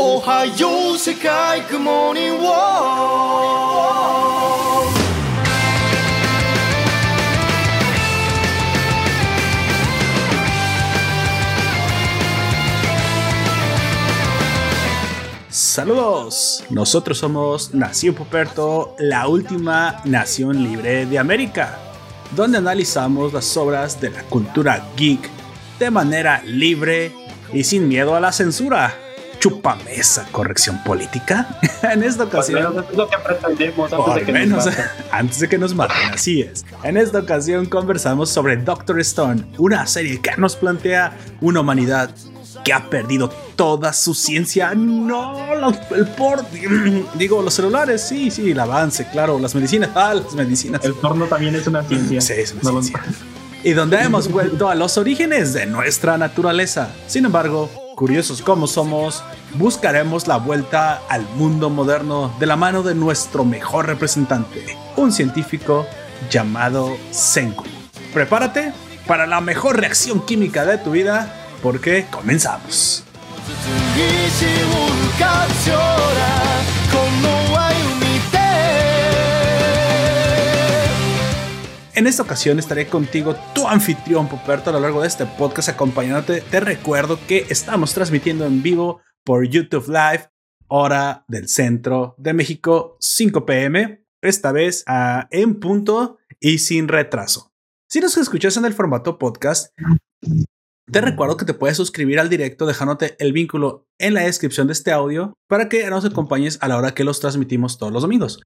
Ohio Sekai Good Morning Saludos, nosotros somos Nación Poperto, la última nación libre de América, donde analizamos las obras de la cultura geek de manera libre y sin miedo a la censura. Chúpame esa corrección política. en esta ocasión. Pues es lo que pretendemos antes de que menos nos maten. antes de que nos maten, así es. En esta ocasión conversamos sobre Doctor Stone, una serie que nos plantea una humanidad que ha perdido toda su ciencia. No, los- el por, digo, los celulares, sí, sí, el avance, claro, las medicinas, ah, las medicinas. El porno también es una ciencia. Sí, es una No lo- ciencia. Y donde hemos vuelto a los orígenes de nuestra naturaleza. Sin embargo, curiosos como somos, buscaremos la vuelta al mundo moderno de la mano de nuestro mejor representante, un científico llamado Senku. Prepárate para la mejor reacción química de tu vida, porque comenzamos. En esta ocasión estaré contigo, tu anfitrión Poperto, a lo largo de este podcast acompañándote. Te recuerdo que estamos transmitiendo en vivo por YouTube Live, hora del centro de México, 5 pm, esta vez en punto y sin retraso. Si nos escuchas en el formato podcast, te recuerdo que te puedes suscribir al directo dejándote el vínculo en la descripción de este audio para que nos acompañes a la hora que los transmitimos todos los domingos.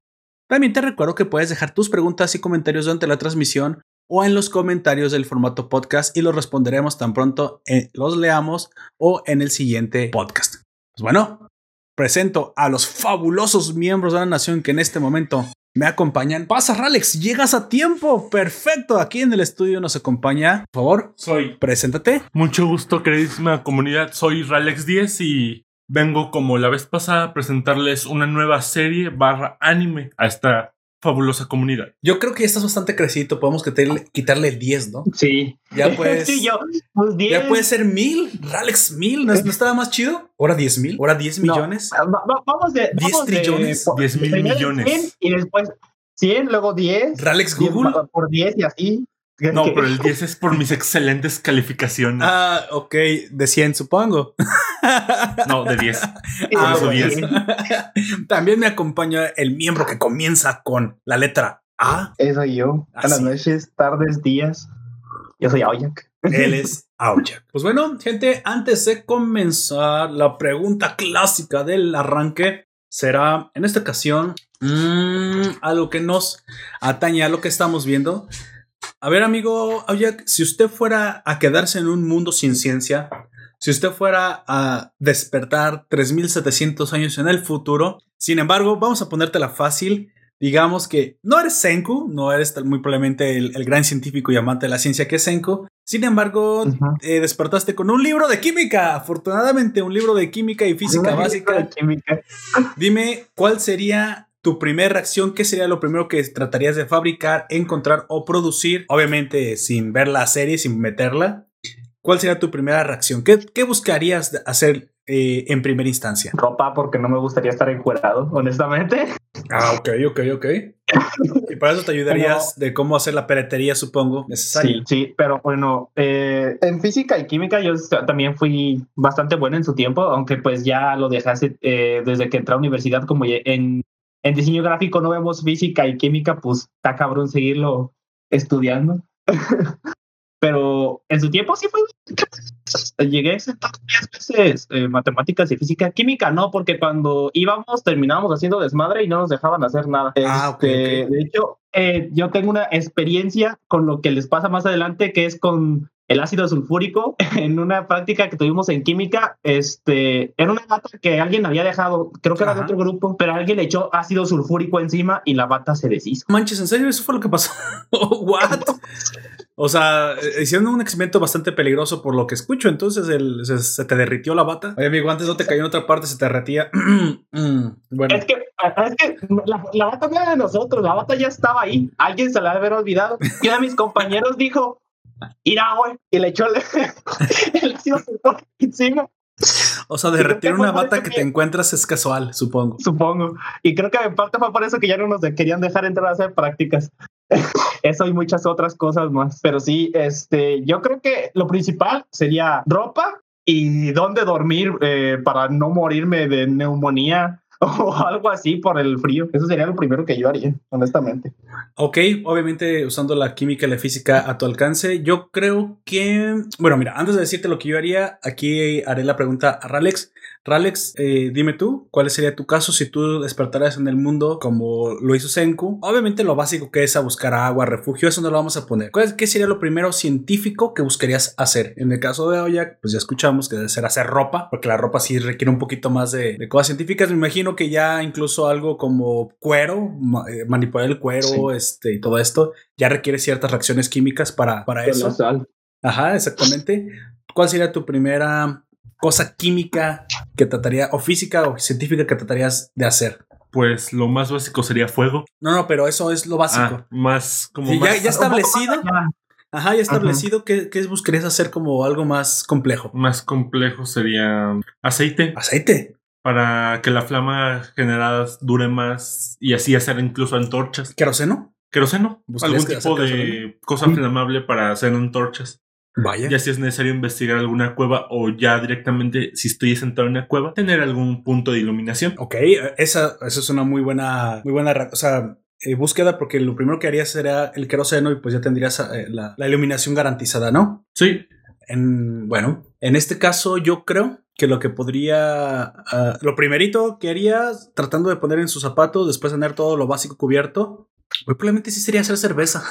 También te recuerdo que puedes dejar tus preguntas y comentarios durante la transmisión o en los comentarios del formato podcast y los responderemos tan pronto eh, los leamos o en el siguiente podcast. Pues bueno, presento a los fabulosos miembros de la nación que en este momento me acompañan. Pasa, Ralex, llegas a tiempo. Perfecto, aquí en el estudio nos acompaña. Por favor, Soy preséntate. mucho gusto, queridísima comunidad. Soy Ralex 10 y vengo como la vez pasada a presentarles una nueva serie barra anime a esta fabulosa comunidad. Yo creo que ya estás bastante crecido. Podemos quitarle, quitarle el 10, ¿no? Sí. Ya puedes. Sí, yo. Pues 10. Ya puede ser mil, Ralex mil, ¿no, no estaba más chido? ¿Ahora 10 mil? ¿Ahora 10 No. millones? Va- Vamos de. 10 vamos de- trillones, por- 10 mil millones. 100 y después 100, luego 10. ¿Ralex 10 Google? Por 10 y así. No, pero el 10 es por mis excelentes calificaciones. Ah, ok, de 100 supongo. No, de 10. Ah, eso bueno. 10. También me acompaña el miembro que comienza con la letra A. Eso yo. Buenas Así. noches, tardes, días. Yo soy Aoyak. Él es Aoyak. Pues bueno, gente, antes de comenzar, la pregunta clásica del arranque será, en esta ocasión, mm, algo que nos atañe a lo que estamos viendo. A ver, amigo Aoyak, si usted fuera a quedarse en un mundo sin ciencia, si usted fuera a despertar 3700 años en el futuro, sin embargo, vamos a ponértela fácil. Digamos que no eres Senku, no eres muy probablemente el, el gran científico y amante de la ciencia que es Senku. Sin embargo, eh, despertaste con un libro de química. Afortunadamente, un libro de química y física básica. Química. Dime, ¿cuál sería tu primera reacción? ¿Qué sería lo primero que tratarías de fabricar, encontrar o producir? Obviamente, sin ver la serie, sin meterla. ¿Cuál sería tu primera reacción? ¿Qué, qué buscarías hacer eh, en primera instancia? Ropa porque no me gustaría estar encuerado, honestamente. Ah, ok, ok, ok. Y para eso te ayudarías de cómo hacer la piratería, supongo, necesaria. Sí, sí, pero bueno, eh, en física y química yo también fui bastante bueno en su tiempo, aunque pues ya lo dejé eh, desde que entré a la universidad, como en, en diseño gráfico no vemos física y química, pues está cabrón seguirlo estudiando. pero en su tiempo sí fue. Llegué a sentar varias veces eh, matemáticas y física. Química no, porque cuando íbamos terminábamos haciendo desmadre y no nos dejaban hacer nada. Ah, ok, Este. De hecho, eh, yo tengo una experiencia con lo que les pasa más adelante, que es con el ácido sulfúrico. En una práctica que tuvimos en química, este, era una bata que alguien había dejado, creo que era de otro grupo, pero alguien le echó ácido sulfúrico encima y la bata se deshizo. Manches, ¿en serio eso fue lo que pasó? ¿What? O sea, eh, hicieron un experimento bastante peligroso por lo que escucho. Entonces el- se, se te derritió la bata. Oye, amigo, antes no te cayó en otra parte, se te derretía. Mm, bueno, Es que, es que la, la bata no era de nosotros, la bata ya estaba ahí. Alguien se la debe haber olvidado. Y uno de mis compañeros dijo, irá, güey, y le echó el, el ácido encima. O sea, derretir una bata que, te encuentras es casual, supongo. Supongo. Y creo que en parte fue por eso que ya no nos querían dejar entrar a hacer prácticas. eso y muchas otras cosas más. Pero sí, este, yo creo que lo principal sería ropa y dónde dormir eh, para no morirme de neumonía o algo así por el frío. Eso sería lo primero que yo haría, honestamente. Ok, obviamente usando la química y la física a tu alcance, yo creo que, bueno, mira, antes de decirte lo que yo haría, aquí haré la pregunta a Ralex. Ralex, eh, dime tú, ¿cuál sería tu caso si tú despertaras en el mundo como lo hizo Senku? Obviamente lo básico que es a buscar agua, refugio, eso no lo vamos a poner. ¿Qué sería lo primero científico que buscarías hacer? En el caso de Oyak, pues ya escuchamos que debe ser hacer ropa, porque la ropa sí requiere un poquito más de, cosas científicas. Me imagino que ya incluso algo como cuero, eh, manipular el cuero, este, y todo esto, ya requiere ciertas reacciones químicas para, para eso. Ajá, exactamente. ¿Cuál sería tu primera cosa química que trataría, o física o científica que tratarías de hacer? Pues lo más básico sería fuego. No, no, pero eso es lo básico. Ah, más como Ya, establecido. Ajá, ya establecido que, buscarías hacer como algo más complejo. Más complejo sería aceite. Aceite. Para que la flama generada dure más y así hacer incluso antorchas. ¿Queroseno? ¿Queroseno? Algún tipo de cosa flamable para hacer antorchas. Vaya. Ya si es necesario investigar alguna cueva o ya directamente, si estoy sentado en una cueva, tener algún punto de iluminación. Ok, esa, esa es una muy buena, muy buena, o sea, eh, búsqueda porque lo primero que harías sería el queroseno y pues ya tendrías eh, la, iluminación garantizada, ¿no? Sí. En, bueno, en este caso yo creo que lo que podría, ah, lo primerito que haría tratando de poner en sus zapatos, después de tener todo lo básico cubierto, pues probablemente sí sería hacer cerveza.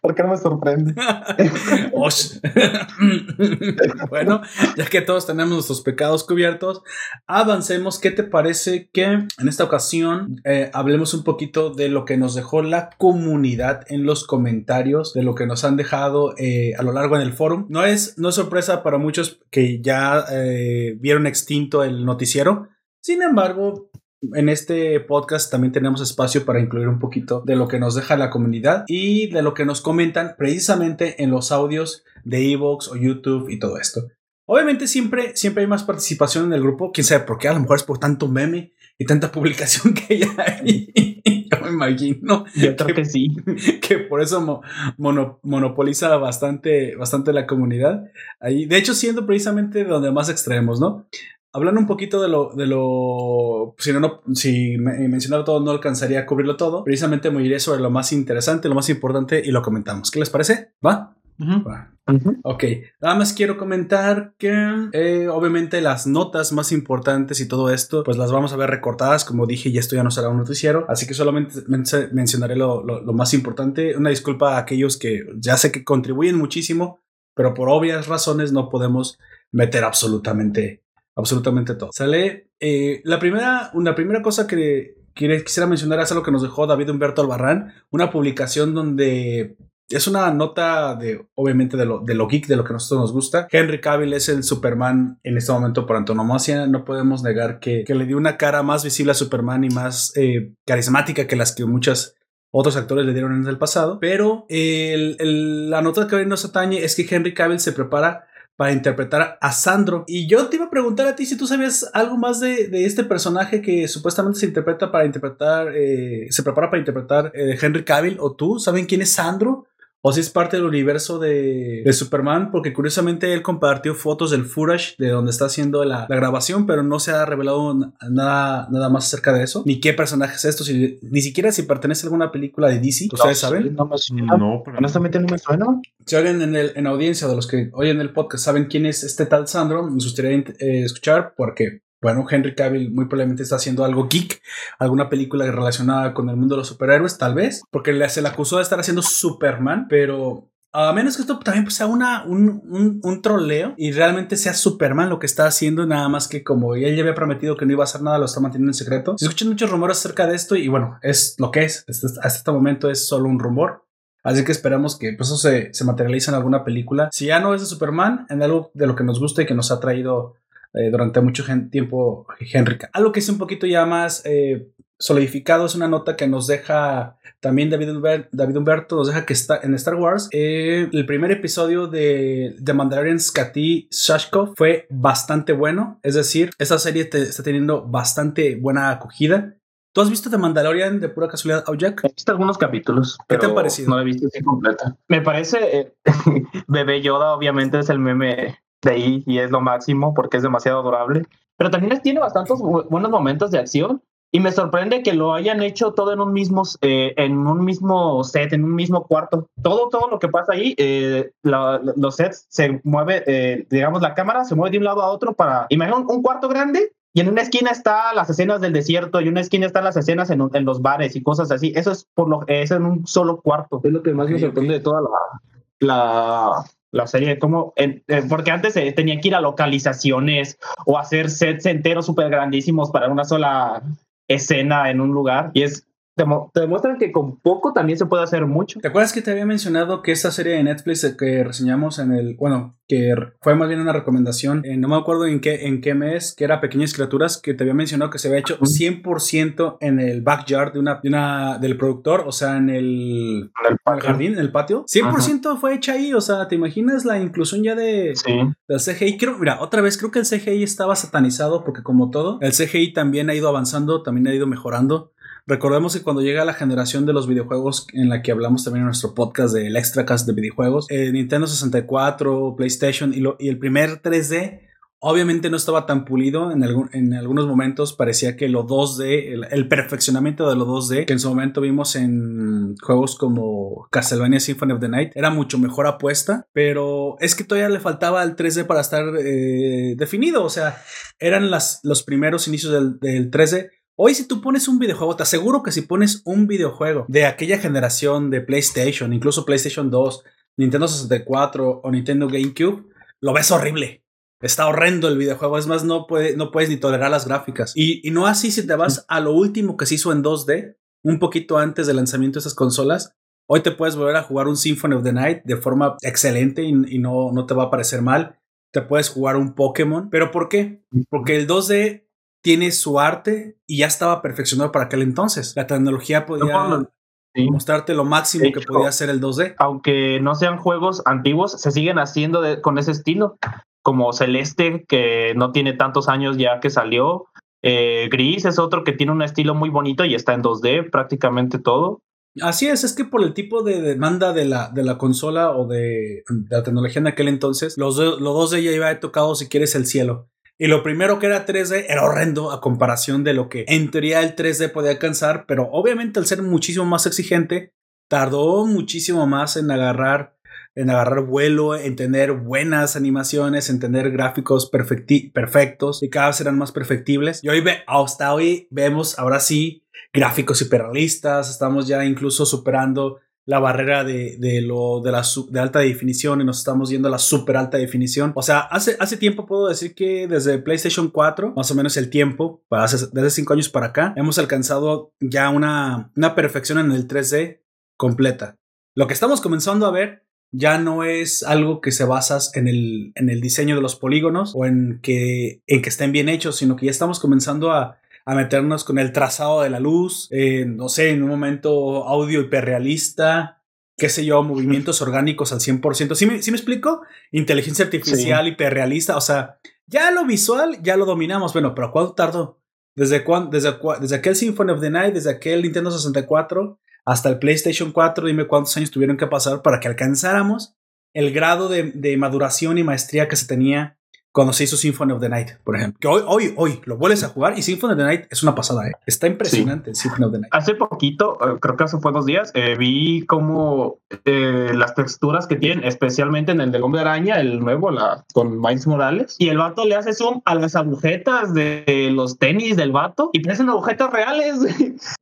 ¿Por qué no me sorprende? bueno, ya que todos tenemos nuestros pecados cubiertos, avancemos. ¿Qué te parece que en esta ocasión eh, hablemos un poquito de lo que nos dejó la comunidad en los comentarios, de lo que nos han dejado eh, a lo largo en el foro? No es, no sorpresa para muchos que ya eh, vieron extinto el noticiero. Sin embargo, en este podcast también tenemos espacio para incluir un poquito de lo que nos deja la comunidad y de lo que nos comentan precisamente en los audios de Evox o YouTube y todo esto. Obviamente siempre, siempre hay más participación en el grupo, quién sabe por qué, a lo mejor es por tanto meme y tanta publicación que ya hay. Yo me imagino. Yo creo que, sí. Que por eso monopoliza bastante, bastante la comunidad. Ahí, de hecho, siendo precisamente donde más extremos, ¿no? Hablando un poquito de lo, de lo, si no, no si mencionar todo no alcanzaría a cubrirlo todo, precisamente me iré sobre lo más interesante, lo más importante y lo comentamos. ¿Qué les parece? ¿Va? Ok, nada más quiero comentar que eh, obviamente las notas más importantes y todo esto pues las vamos a ver recortadas. Como dije y esto ya no será un noticiero. Así que solamente mencionaré lo, lo más importante. Una disculpa a aquellos que ya sé que contribuyen muchísimo pero por obvias razones no podemos meter absolutamente absolutamente todo. Sale eh, la primera, una primera cosa que quisiera mencionar es algo que nos dejó David Humberto Albarrán, una publicación donde es una nota de, obviamente, de lo, de lo geek, de lo que a nosotros nos gusta. Henry Cavill es el Superman en este momento por antonomasia. No podemos negar que, le dio una cara más visible a Superman y más eh, carismática que las que muchos otros actores le dieron en el pasado. Pero la nota que hoy nos atañe es que Henry Cavill se prepara para interpretar a Sandro. Y yo te iba a preguntar a ti si tú sabías algo más de, este personaje que supuestamente se interpreta para interpretar, eh, se prepara para interpretar eh, Henry Cavill o tú. ¿Saben quién es Sandro? O si es parte del universo de, Superman, porque curiosamente él compartió fotos del footage de donde está haciendo la, grabación, pero no se ha revelado nada, nada más acerca de eso, ni qué personaje es esto, ni siquiera si pertenece a alguna película de DC, ¿ustedes saben? No, no, honestamente no me suena. Si alguien en, el, en audiencia de los que oyen el podcast saben quién es este tal Sandro, me gustaría eh, escuchar porque bueno, Henry Cavill muy probablemente está haciendo algo geek, alguna película relacionada con el mundo de los superhéroes, tal vez, porque se le acusó de estar haciendo Superman, pero a menos que esto también pues, sea una, un, un, troleo y realmente sea Superman lo que está haciendo, nada más que como él ya había prometido que no iba a hacer nada, lo está manteniendo en secreto. Se escuchan muchos rumores acerca de esto y bueno, es lo que es. Hasta este momento es solo un rumor. Así que esperamos que pues, eso se, se materialice en alguna película. Si ya no es de Superman, en algo de lo que nos gusta y que nos ha traído eh, durante mucho tiempo Henry. Algo que es un poquito ya más, eh, solidificado. Es una nota que nos deja también David, David Humberto, nos deja que está en Star Wars. Eh, el primer episodio de The Mandalorian Skati Shashkov fue bastante bueno. Es decir, esta serie está teniendo bastante buena acogida. ¿Tú has visto The Mandalorian de pura casualidad, Jack? He visto algunos capítulos. ¿Qué te ha parecido? No la he visto así completa. Me parece, eh, Bebé Yoda obviamente es el meme de ahí y es lo máximo porque es demasiado adorable. Pero también tiene bastantes buenos momentos de acción y me sorprende que lo hayan hecho todo en un mismo, eh, en un mismo set, en un mismo cuarto. Todo, todo lo que pasa ahí, eh, los sets se mueve, eh, digamos, la cámara se mueve de un lado a otro para, imagina un, cuarto grande y en una esquina está las escenas del desierto y en una esquina están las escenas en, en, los bares y cosas así. Eso es por lo es en un solo cuarto. Es lo que más me sorprende de toda la, la, la serie, como, porque antes tenían que ir a localizaciones o hacer sets enteros súper grandísimos para una sola escena en un lugar y es te, demuestran que con poco también se puede hacer mucho. ¿Te acuerdas que te había mencionado que esta serie de Netflix que reseñamos en el, bueno, que fue más bien una recomendación, eh, no me acuerdo en qué, en qué mes, que era Pequeñas Criaturas, que te había mencionado que se había hecho 100% en el backyard de una, de una, del productor, o sea, en el, jardín, en el patio. 100% fue hecha ahí, o sea, ¿te imaginas la inclusión ya de del CGI? Creo, mira, otra vez, creo que el CGI estaba satanizado porque como todo, el CGI también ha ido avanzando, también ha ido mejorando. Recordemos que cuando llega la generación de los videojuegos, en la que hablamos también en nuestro podcast del Extracast de videojuegos, eh, Nintendo 64, PlayStation y, y, el primer 3D, obviamente no estaba tan pulido. En, en algunos momentos parecía que lo 2D, el, perfeccionamiento de lo 2D, que en su momento vimos en juegos como Castlevania Symphony of the Night, era mucho mejor apuesta, pero es que todavía le faltaba el 3D para estar eh, definido. O sea, eran los primeros inicios del, del 3D Hoy si tú pones un videojuego, te aseguro que si pones un videojuego de aquella generación de PlayStation, incluso PlayStation 2, Nintendo 64 o Nintendo GameCube, lo ves horrible. Está horrendo el videojuego, es más, no, puede, no puedes ni tolerar las gráficas. Y, no así si te vas a lo último que se hizo en 2D, un poquito antes del lanzamiento de esas consolas. Hoy te puedes volver a jugar un Symphony of the Night de forma excelente y, y no, no te va a parecer mal. Te puedes jugar un Pokémon. ¿Pero por qué? Porque el 2D tiene su arte y ya estaba perfeccionado para aquel entonces. La tecnología podía mostrarte lo máximo que podía hacer el 2D. Aunque no sean juegos antiguos, se siguen haciendo con ese estilo. Como Celeste, que no tiene tantos años ya que salió. Eh, Gris es otro que tiene un estilo muy bonito y está en 2D prácticamente todo. Así es, es que por el tipo de demanda de la, de la consola o de, la tecnología en aquel entonces, los, los 2D ya iba tocado si quieres el cielo. Y lo primero que era 3D era horrendo a comparación de lo que en teoría el 3D podía alcanzar, pero obviamente al ser muchísimo más exigente, tardó muchísimo más en agarrar en agarrar vuelo, en tener buenas animaciones, en tener gráficos perfectos y cada vez eran más perfectibles. Y hoy ve, hasta hoy vemos ahora sí gráficos hiperrealistas, estamos ya incluso superando la barrera de, de lo de la de alta definición y nos estamos yendo a la super alta definición. O sea, hace, hace tiempo puedo decir que desde PlayStation 4, más o menos el tiempo, para hace, desde 5 años para acá, hemos alcanzado ya una, una perfección en el 3D completa. Lo que estamos comenzando a ver ya no es algo que se basa en el, en el diseño de los polígonos o en que, en que estén bien hechos, sino que ya estamos comenzando a, a meternos con el trazado de la luz, eh, no sé, en un momento audio hiperrealista, qué sé yo, movimientos orgánicos al 100%. ¿Sí me, ¿sí me explico? Inteligencia artificial hiperrealista, o sea, ya lo visual ya lo dominamos, bueno, pero ¿cuánto tardó? ¿Desde, desde, desde aquel Symphony of the Night, desde aquel Nintendo 64 hasta el PlayStation 4, dime cuántos años tuvieron que pasar para que alcanzáramos el grado de, de maduración y maestría que se tenía cuando se hizo Symphony of the Night, por ejemplo. Que hoy, hoy, hoy lo vuelves a jugar y Symphony of the Night es una pasada. ¿eh? Está impresionante Symphony of the Night. Hace poquito, eh, creo que hace fue dos días, eh, vi como eh, las texturas que tienen, especialmente en el del Hombre Araña, el nuevo, la, con Miles Morales. Y el vato le hace zoom a las agujetas de los tenis del vato y parecen agujetas reales.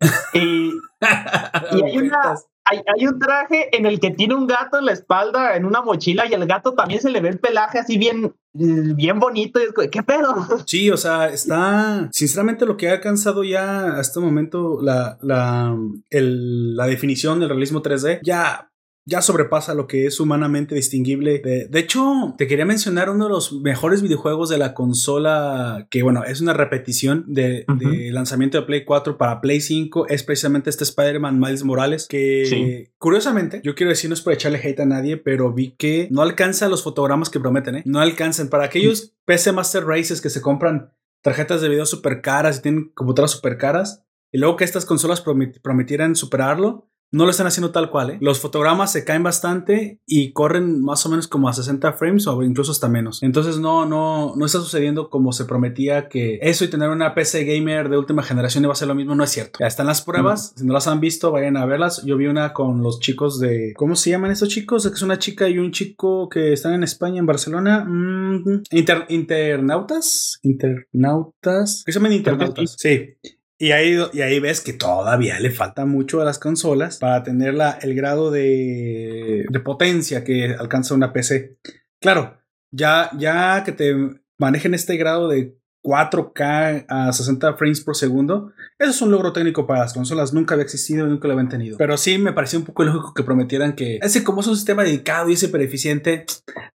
y, y hay una, hay, un traje en el que tiene un gato en la espalda, en una mochila, y el gato también se le ve el pelaje así bien, bien bonito. ¿Qué pedo? Sí, o sea, está. Sinceramente, lo que ha alcanzado ya hasta este momento la, la, la definición del realismo 3D, ya ya sobrepasa lo que es humanamente distinguible. De, de, hecho, te quería mencionar uno de los mejores videojuegos de la consola, que bueno, es una repetición de, uh -huh. de lanzamiento de Play 4 para Play 5, es precisamente este Spider-Man Miles Morales, que sí. curiosamente, yo quiero decir, no es por echarle hate a nadie, pero vi que no alcanza los fotogramas que prometen, ¿eh? No alcanzan. Para aquellos PC Master Races que se compran tarjetas de video super caras y tienen computadoras super caras, y luego que estas consolas promet prometieran superarlo, no lo están haciendo tal cual, ¿eh? Los fotogramas se caen bastante y corren más o menos como a 60 frames o incluso hasta menos. Entonces no, no, no está sucediendo como se prometía que eso y tener una PC gamer de última generación iba a ser lo mismo, no es cierto. Ya están las pruebas, mm. si no las han visto, vayan a verlas. Yo vi una con los chicos de, ¿cómo se llaman estos chicos? Es una chica y un chico que están en España, en Barcelona. Mm, inter, internautas, internautas, ¿qué se llaman internautas? Sí. Y ahí, y ahí ves que todavía le falta mucho a las consolas para tener la, el grado de, de potencia que alcanza una PC. Claro, ya, ya que te manejen este grado de 4K a 60 frames por segundo, eso es un logro técnico para las consolas. Nunca había existido y nunca lo habían tenido. Pero sí me pareció un poco lógico que prometieran que ese, como es un sistema dedicado y súper eficiente,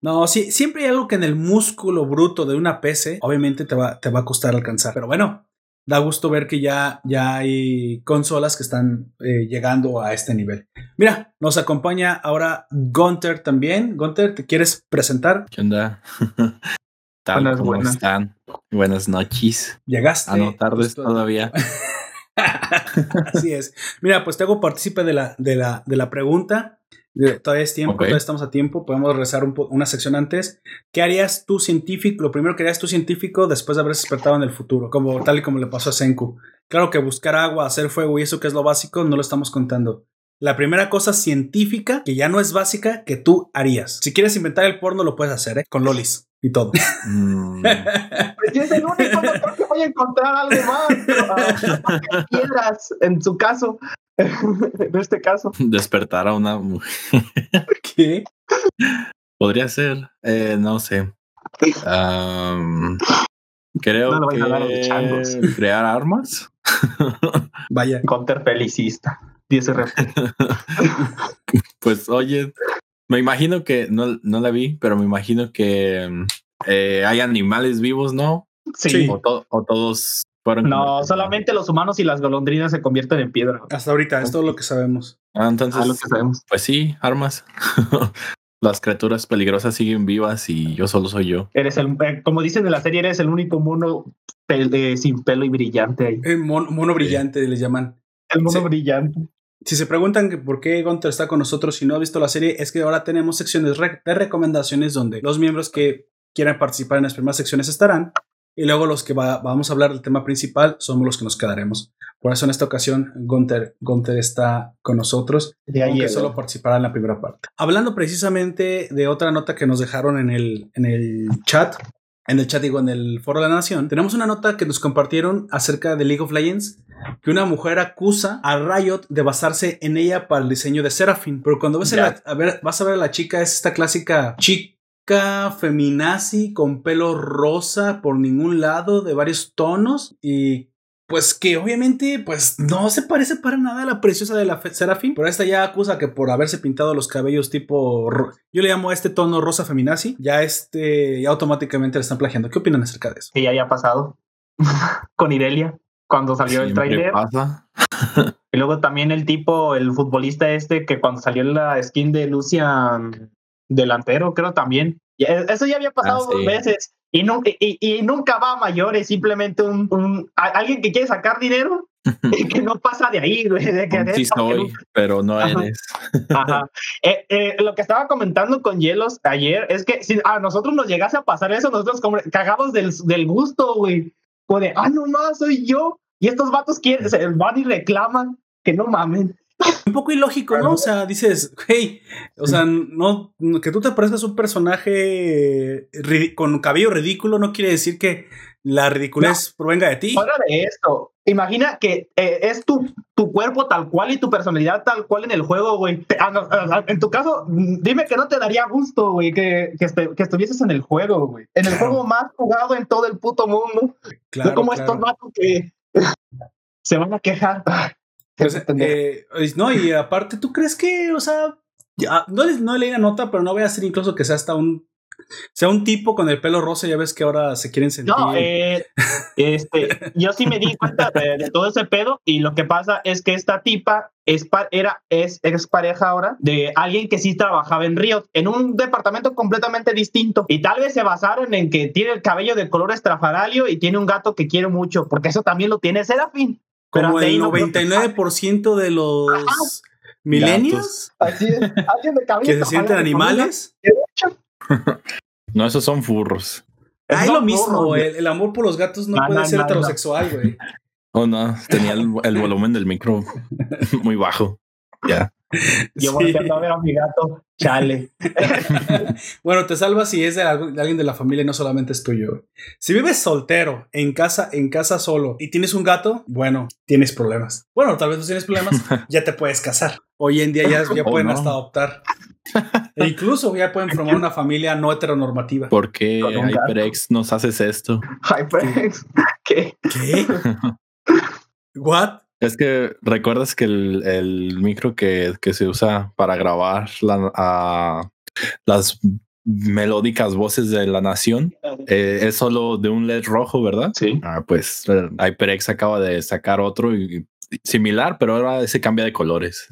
no, sí, siempre hay algo que en el músculo bruto de una PC, obviamente te va, te va a costar alcanzar. Pero bueno, da gusto ver que ya, ya hay consolas que están eh, llegando a este nivel. Mira, nos acompaña ahora Gunter también. Gunter, ¿te quieres presentar? ¿Qué onda? Tal, buenas, ¿Cómo buenas. están? Buenas noches. Llegaste. A no tardes justo... todavía. Así es. Mira, pues te hago partícipe de la, de, la, de la pregunta. Todavía es tiempo, okay. todavía estamos a tiempo, podemos rezar un una sección antes. ¿Qué harías tú científico? Lo primero que harías tú científico después de haber despertado en el futuro, como tal y como le pasó a Senku. Claro que buscar agua, hacer fuego y eso que es lo básico, no lo estamos contando. La primera cosa científica, que ya no es básica, que tú harías. Si quieres inventar el porno, lo puedes hacer, ¿eh? Con lolis y todo. Mm. pues yo es el único, no creo que voy a encontrar algo más. Pero, uh, piedras, en su caso. en este caso. Despertar a una mujer. ¿Qué? Podría ser, eh, no sé. Um, creo no que crear armas. Vaya. Counter felicista. 10 pues oye, me imagino que no, no la vi, pero me imagino que eh, hay animales vivos, ¿no? Sí. O, to o todos no, solamente los humanos y las golondrinas se convierten en piedra. Hasta ahorita, es todo lo que sabemos. Ah, entonces, ah, lo que sabemos. pues sí, armas. las criaturas peligrosas siguen vivas y yo solo soy yo. Eres el, eh, como dicen en la serie, eres el único mono pel eh, sin pelo y brillante ahí. El mono, mono brillante sí. le llaman. El mono sí. brillante. Si se preguntan que por qué Gunter está con nosotros y no ha visto la serie, es que ahora tenemos secciones de recomendaciones donde los miembros que quieran participar en las primeras secciones estarán y luego los que va, vamos a hablar del tema principal somos los que nos quedaremos. Por eso en esta ocasión Gunther, Gunther está con nosotros, de aunque solo participará en la primera parte. Hablando precisamente de otra nota que nos dejaron en el, en el chat, en el chat digo, en el foro de la nación, tenemos una nota que nos compartieron acerca de League of Legends, que una mujer acusa a Riot de basarse en ella para el diseño de Seraphine. Pero cuando ves la, a ver, vas a ver a la chica, es esta clásica chica feminazi con pelo rosa por ningún lado de varios tonos y pues que obviamente pues no se parece para nada a la preciosa de la Serafín, pero esta ya acusa que por haberse pintado los cabellos tipo yo le llamo a este tono rosa feminazi, ya este ya automáticamente le están plagiando. ¿Qué opinan acerca de eso? Que ya haya pasado con Irelia cuando salió el tráiler. y luego también el tipo, el futbolista este que cuando salió la skin de Lucian delantero, creo también. Eso ya había pasado ah, sí. dos veces y, no, y, y, nunca va a mayores, simplemente un, un alguien que quiere sacar dinero y que no pasa de ahí, güey. De que sí soy, pero no Ajá. eres. Ajá. Eh, eh, lo que estaba comentando con Hielos ayer es que si a nosotros nos llegase a pasar eso, nosotros como, cagamos del, del gusto, güey. O de, ah, no más, soy yo. Y estos vatos quieren, se van y reclaman que no mamen. Un poco ilógico, ¿no? O sea, dices, hey, o sea, no, que tú te parezcas un personaje con cabello ridículo no quiere decir que la ridiculez no, provenga de ti. Fuera de esto, imagina que eh, es tu, tu cuerpo tal cual y tu personalidad tal cual en el juego, güey. En tu caso, dime que no te daría gusto, güey, que, que, este, que, estuvieses en el juego, güey. En el claro. juego más jugado en todo el puto mundo. Claro, no como claro. estos vatos que se van a quejar. Pues, eh, no, y aparte, ¿tú crees que, o sea, Ya, no, no leí la nota, pero no voy a hacer incluso que sea hasta un. Sea un tipo con el pelo rosa, ya ves que ahora se quieren sentir. No, eh, este, yo sí me di cuenta de, de todo ese pedo y lo que pasa es que esta tipa es pa- era es ex pareja ahora de alguien que sí trabajaba en Riot en un departamento completamente distinto y tal vez se basaron en que tiene el cabello de color estrafalario y tiene un gato que quiere mucho porque eso también lo tiene Serafín. Como el no creo que- 99% de los millennials Así es, alguien de cabello que se sienten animales. No, esos son furros. Ah, es No, lo mismo, no. el, el amor por los gatos no No, puede no, ser no, heterosexual, güey. Oh, no, tenía el, el volumen del micro muy bajo. Ya. Yo Sí. volteando a ver a mi gato, chale. Bueno, te salvas si es de, alguien de la familia y no solamente es tuyo. Si vives soltero, en casa, en casa solo y tienes un gato, bueno, tienes problemas. Bueno, tal vez no tienes problemas, ya te puedes casar. Hoy en día ya, ya Oh, pueden no. hasta adoptar. E incluso ya pueden formar una familia no heteronormativa. ¿Por qué. HyperX nos haces esto? HyperX, ¿qué? ¿Qué? ¿What? Es que recuerdas que el, el micro que, que se usa para grabar la- a las melódicas voces de la nación eh, es solo de un LED rojo, ¿verdad? Sí. Ah, pues HyperX acaba de sacar otro y, y similar, pero ahora se cambia de colores.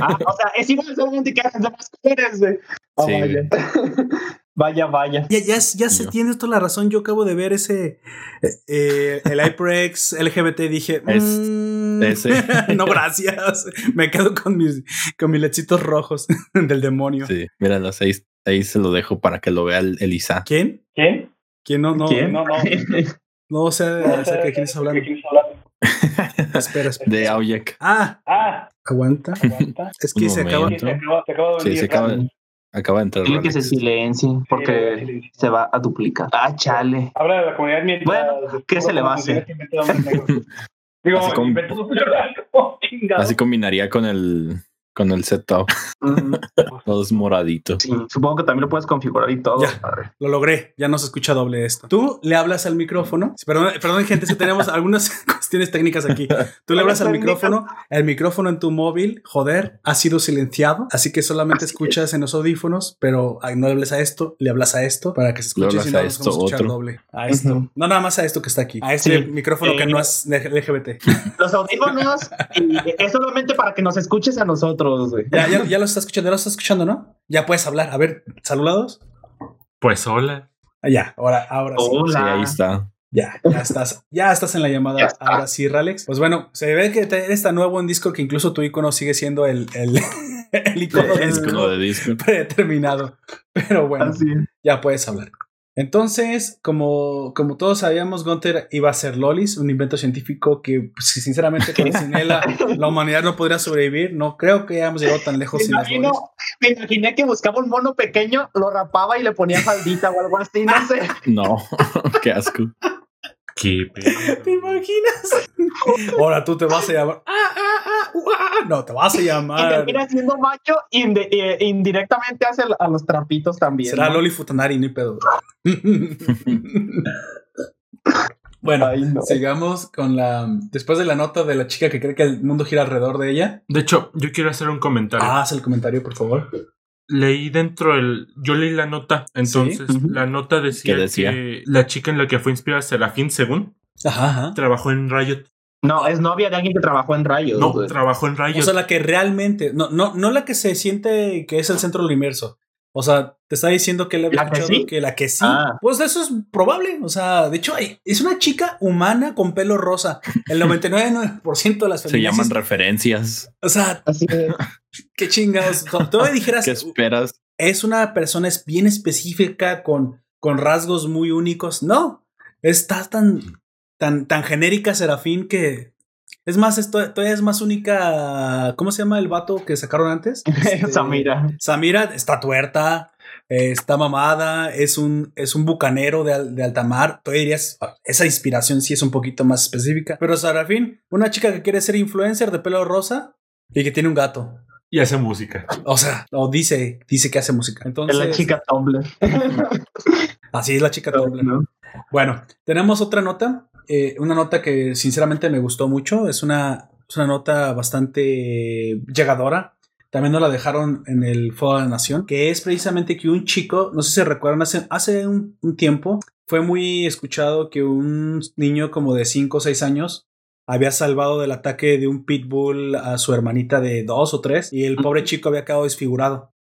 Ah, o sea, es igual solamente que hacen de más colores. güey. Ah, Sí, vaya. vaya, vaya. Ya, ya, ya se tiene toda la razón. Yo acabo de ver ese, eh, eh, el HyperX LGBT. Dije, Es- "Mm, ese. no, gracias. Me quedo con mis, con mis lechitos rojos del demonio. Sí, míralos, ahí, ahí se lo dejo para que lo vea el, el Isa. ¿Quién? ¿Quién? ¿Quién? No, no, ¿Quién? no, no sé acerca de quién estás hablando. Espera, espera. De Aujek. Ah, Ah, aguanta. aguanta. Es que se acaba. Se acaba, se acaba de Sí, se acaba, acaba de entrar. Dile que se silencie Sí, porque se va a duplicar. Ah, chale. Habla de la comunidad mientras. Bueno, ¿qué se le va a hacer? Digo, Así. Así combinaría con el con el setup. Mm, Todos moraditos. sí, supongo que también lo puedes configurar y todo. Ya. padre. Lo logré, ya no se escucha doble esto. Tú le hablas al micrófono. Perdón, perdón gente, si tenemos algunas cuestiones técnicas aquí. Tú le hablas al micrófono, el micrófono en tu móvil, joder, ha sido silenciado, así que solamente Así escuchas en los audífonos, pero no le hables a esto, le hablas a esto para que se Le escuche hablas si no a esto, vamos a escuchar otro. doble. A esto. No nada más a esto que está aquí, a este Sí. micrófono que Eh, no es LGBT. Los audífonos y es solamente para que nos escuches a nosotros, güey. Ya, ya, ya lo está escuchando, ya lo está escuchando, ¿no? Ya puedes hablar. A ver, saludados. Pues hola. Ah, Ya, ahora, ahora sí. Hola. Sí, ahí está. Ya, ya estás, ya estás en la llamada. Ahora sí, Ralex. Pues bueno, se ve que eres tan nuevo en Discord que incluso tu icono sigue siendo el, el, el icono de Discord disco. predeterminado. Pero bueno, Así. ya puedes hablar. Entonces, como, como todos sabíamos, Gunther iba a ser Lolis, un invento científico que, pues, sinceramente, con- sin él la, la humanidad no podría sobrevivir. No creo que hayamos llegado tan lejos Me sin las imagino, Lolis. me imaginé que buscaba un mono pequeño, lo rapaba y le ponía faldita o algo así, no sé. No, qué asco. Qué pedo. ¿Te imaginas? Ahora tú te vas a llamar. Ah, ah, ah, uah. No, te vas a Y llamar. termina siendo macho y eh, indirectamente hace a los trapitos también. Será ¿no? Loli Futanari, ni pedo. bueno, Ay, no. sigamos con la. Después de la nota de la chica que cree que el mundo gira alrededor de ella. De hecho, yo quiero hacer un comentario. Ah, haz el comentario, por favor. Leí dentro el. Yo leí la nota. Entonces, la nota decía, que la chica en la que fue inspirada, Serafín, según, Ajá, ajá. trabajó en Riot. No, es novia de alguien que trabajó en rayos. No, trabajó en Riot. O sea, la que realmente. No, no, no la que se siente que es el centro del universo. O sea, te está diciendo que le había ¿La que escuchado sí? que la que sí. Ah. Pues eso es probable. O sea, de hecho, hay- es una chica humana con pelo rosa. El 99% de las Se llaman referencias. O sea, Así qué chingados. Tú me dijeras, ¿Qué esperas? es una persona es bien específica con, con rasgos muy únicos. No, está tan, tan, tan genérica Serafín que es más, esto todavía es más única. ¿Cómo se llama el vato que sacaron antes? Este, Samira. Samira está tuerta, eh, está mamada, es un, es un bucanero de, al- de alta mar. Tú dirías, esa inspiración sí es un poquito más específica. Pero Serafín, una chica que quiere ser influencer de pelo rosa y que tiene un gato. Y hace música. O sea, o dice, dice que hace música. Es Entonces, la chica Tumblr. así es la chica Tumblr. ¿no? Bueno, tenemos otra nota, eh, una nota que sinceramente me gustó mucho. Es una, es una nota bastante llegadora. también nos la dejaron en el Foro de la Nación, que es precisamente que un chico, no sé si recuerdan, hace, hace un, un tiempo fue muy escuchado que un niño como de 5 o 6 años había salvado del ataque de un pitbull a su hermanita de 2 o 3 y el pobre chico había quedado desfigurado.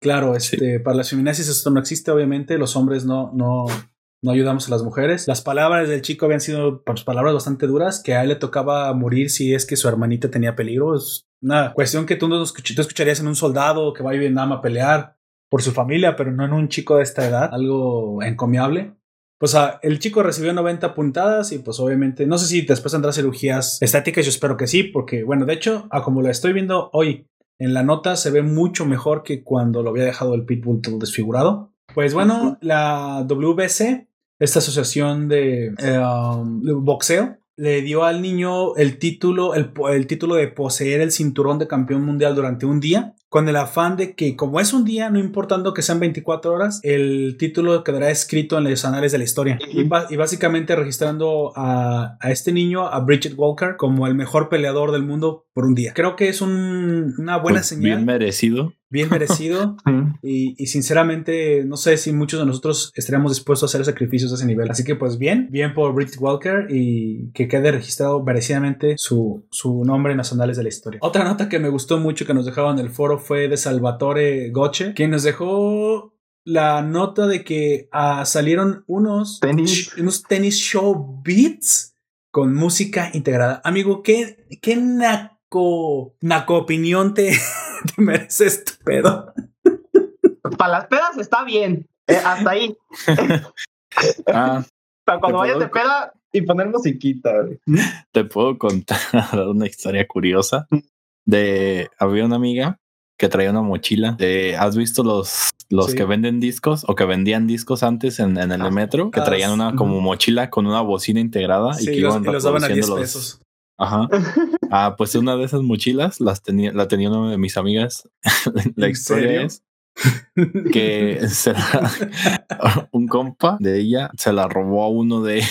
Claro, este, para las feminazis esto no existe, obviamente, los hombres no, no, no ayudamos a las mujeres. Las palabras del chico habían sido pues, palabras bastante duras, que a él le tocaba morir si es que su hermanita tenía peligro. Es una cuestión que tú no escucharías en un soldado que va a Vietnam a pelear por su familia, pero no en un chico de esta edad, algo encomiable. Pues el chico recibió 90 puntadas y pues obviamente, no sé si después tendrá cirugías estáticas, yo espero que sí, porque bueno, de hecho, a como lo estoy viendo hoy en la nota, se ve mucho mejor que cuando lo había dejado el pitbull todo desfigurado. Pues bueno, la WBC, esta asociación de, eh, um, boxeo, le dio al niño el título, el, el título de poseer el cinturón de campeón mundial durante un día, con el afán de que como es un día, no importando que sean 24 horas, el título quedará escrito en los anales de la historia. Y, ba- y básicamente registrando a, a este niño, a Bridget Walker, como el mejor peleador del mundo por un día. Creo que es un- una buena Pues, señal, Bien merecido. bien merecido. Y, y sinceramente, no sé si muchos de nosotros estaríamos dispuestos a hacer sacrificios de ese nivel. Así que, pues bien, bien por Bridget Walker y que quede registrado merecidamente su, su nombre en los anales de la historia. Otra nota que me gustó mucho que nos dejaban en el foro fue de Salvatore Goche, quien nos dejó la nota de que ah, salieron unos Tenis. unos tenis show beats con música integrada. Amigo, ¿qué, qué naco, naco opinión te, te merece este pedo? Para las pedas está bien. eh, hasta ahí. Ah, Para cuando Te vayas de peda y poner musiquita. güey. te puedo contar una historia curiosa de había una amiga que traía una mochila ¿has visto los los Sí. que venden discos o que vendían discos antes en, en el Ah, metro que ah, traían una como mochila con una bocina integrada y que los, iban y los daban a 10 reproduciendo los- pesos. Ajá. Ah, pues una de esas mochilas las tenía, la tenía una de mis amigas. la ¿En historia serio? es que se la- un compa de ella se la robó a uno de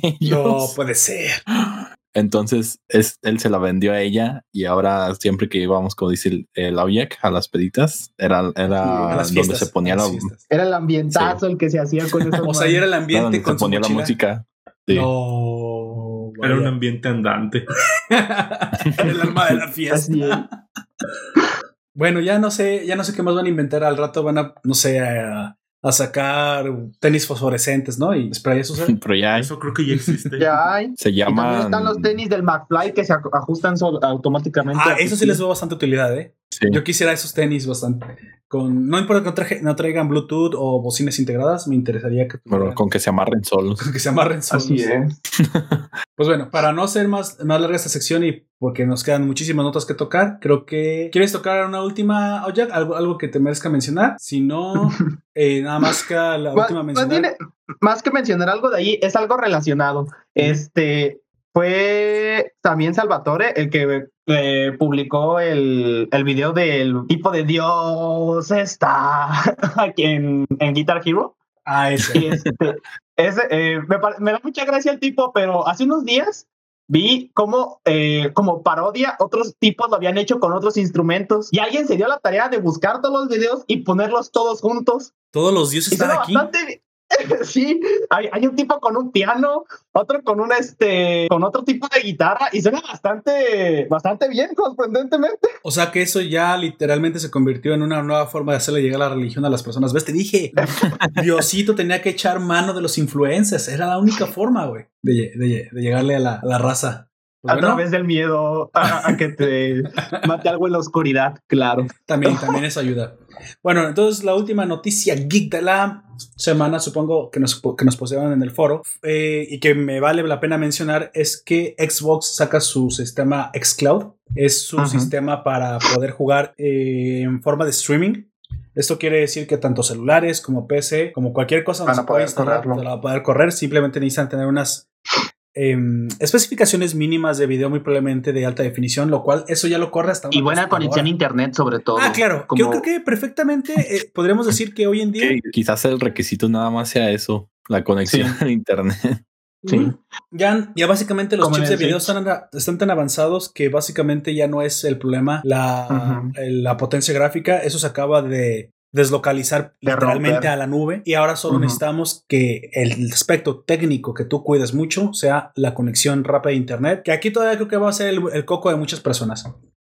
No ellos. puede ser. Entonces es, él se la vendió a ella y ahora siempre que íbamos, como dice el, el a las peditas, era, era donde se ponía la. Era el ambientazo el que se hacía con eso. O sea, ahí era el ambiente donde con se su ponía la música. Sí. No. Era un ambiente andante. Era el alma de la fiesta. Bueno, ya no sé, ya no sé qué más van a inventar. Al rato van a, no sé, a, a sacar tenis fosforescentes, ¿no? Y spray eso. ¿sabes? Pero ya Eso creo que ya existe. Ya hay. se Y también están los tenis del McFly que se ajustan automáticamente. Ah, eso sí les veo bastante utilidad, ¿eh? Sí. Yo quisiera esos tenis bastante. Con, no importa que no, traje- no traigan Bluetooth o bocinas integradas, me interesaría que, Pero tuvieran- con que se amarren solos. que se amarren solos. Así es. Pues bueno, para no ser más, más larga esta sección y porque nos quedan muchísimas notas que tocar, creo que quieres tocar una última, Oyak, algo, algo que te merezca mencionar. Si no, eh, nada más que la Ma- última mencionar. más que mencionar algo de ahí, es algo relacionado. Este fue también Salvatore el que eh, publicó el, el video del tipo de Dios está aquí en, en Guitar Hero. Ah, ese. Este, ese, eh, me, me da mucha gracia el tipo, pero hace unos días vi cómo, eh, como parodia, otros tipos lo habían hecho con otros instrumentos y alguien se dio la tarea de buscar todos los videos y ponerlos todos juntos. Todos los dioses Y están aquí. bastante. Sí, hay, hay un tipo con un piano, otro con un este, con otro tipo de guitarra y suena bastante, bastante bien, sorprendentemente. O sea que eso ya literalmente se convirtió en una nueva forma de hacerle llegar la religión a las personas. ¿Ves? Te dije, Diosito tenía que echar mano de los influencers. Era la única forma, güey, de, de llegarle a la, a la raza. Pues a bueno, través del miedo a, a que te mate algo en la oscuridad, claro. También, también eso ayuda. Bueno, entonces la última noticia geek de la semana, supongo que nos, que nos posean en el foro, eh, y que me vale la pena mencionar, es que Xbox saca su sistema Xcloud. Es su Ajá. sistema para poder jugar eh, en forma de streaming. Esto quiere decir que tanto celulares como PC, como cualquier cosa Van a poder instalar, correrlo. te la va a poder correr. Simplemente necesitan tener unas em, especificaciones mínimas de video muy probablemente de alta definición, lo cual eso ya lo corre hasta una Y buena conexión a internet, sobre todo. Ah, claro. Como- Yo creo que perfectamente eh, podríamos decir que hoy en día. Que quizás el requisito nada más sea eso, la conexión Sí. a internet. Sí. Ya, ya básicamente los chips de video están, están tan avanzados que básicamente ya no es el problema la, la potencia gráfica. Eso se acaba de deslocalizar De literalmente romper. a la nube y ahora solo Ujú. necesitamos que el aspecto técnico que tú cuides mucho sea la conexión rápida a internet, que aquí todavía creo que va a ser el, el coco de muchas personas.